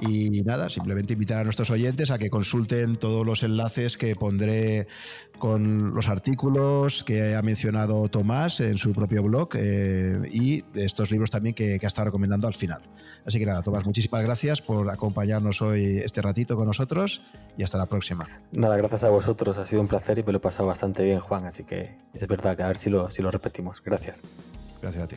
Y nada, simplemente invitar a nuestros oyentes a que consulten todos los enlaces que pondré con los artículos que ha mencionado Tomás en su propio blog eh, y estos libros también que, que, ha estado recomendando al final. Así que nada, Tomás, muchísimas gracias por acompañarnos hoy este ratito con nosotros y hasta la próxima. Nada, gracias a vosotros, ha sido un placer y me lo he pasado bastante bien, Juan, así que es verdad que a ver si lo, si lo repetimos. Gracias. Gracias a ti.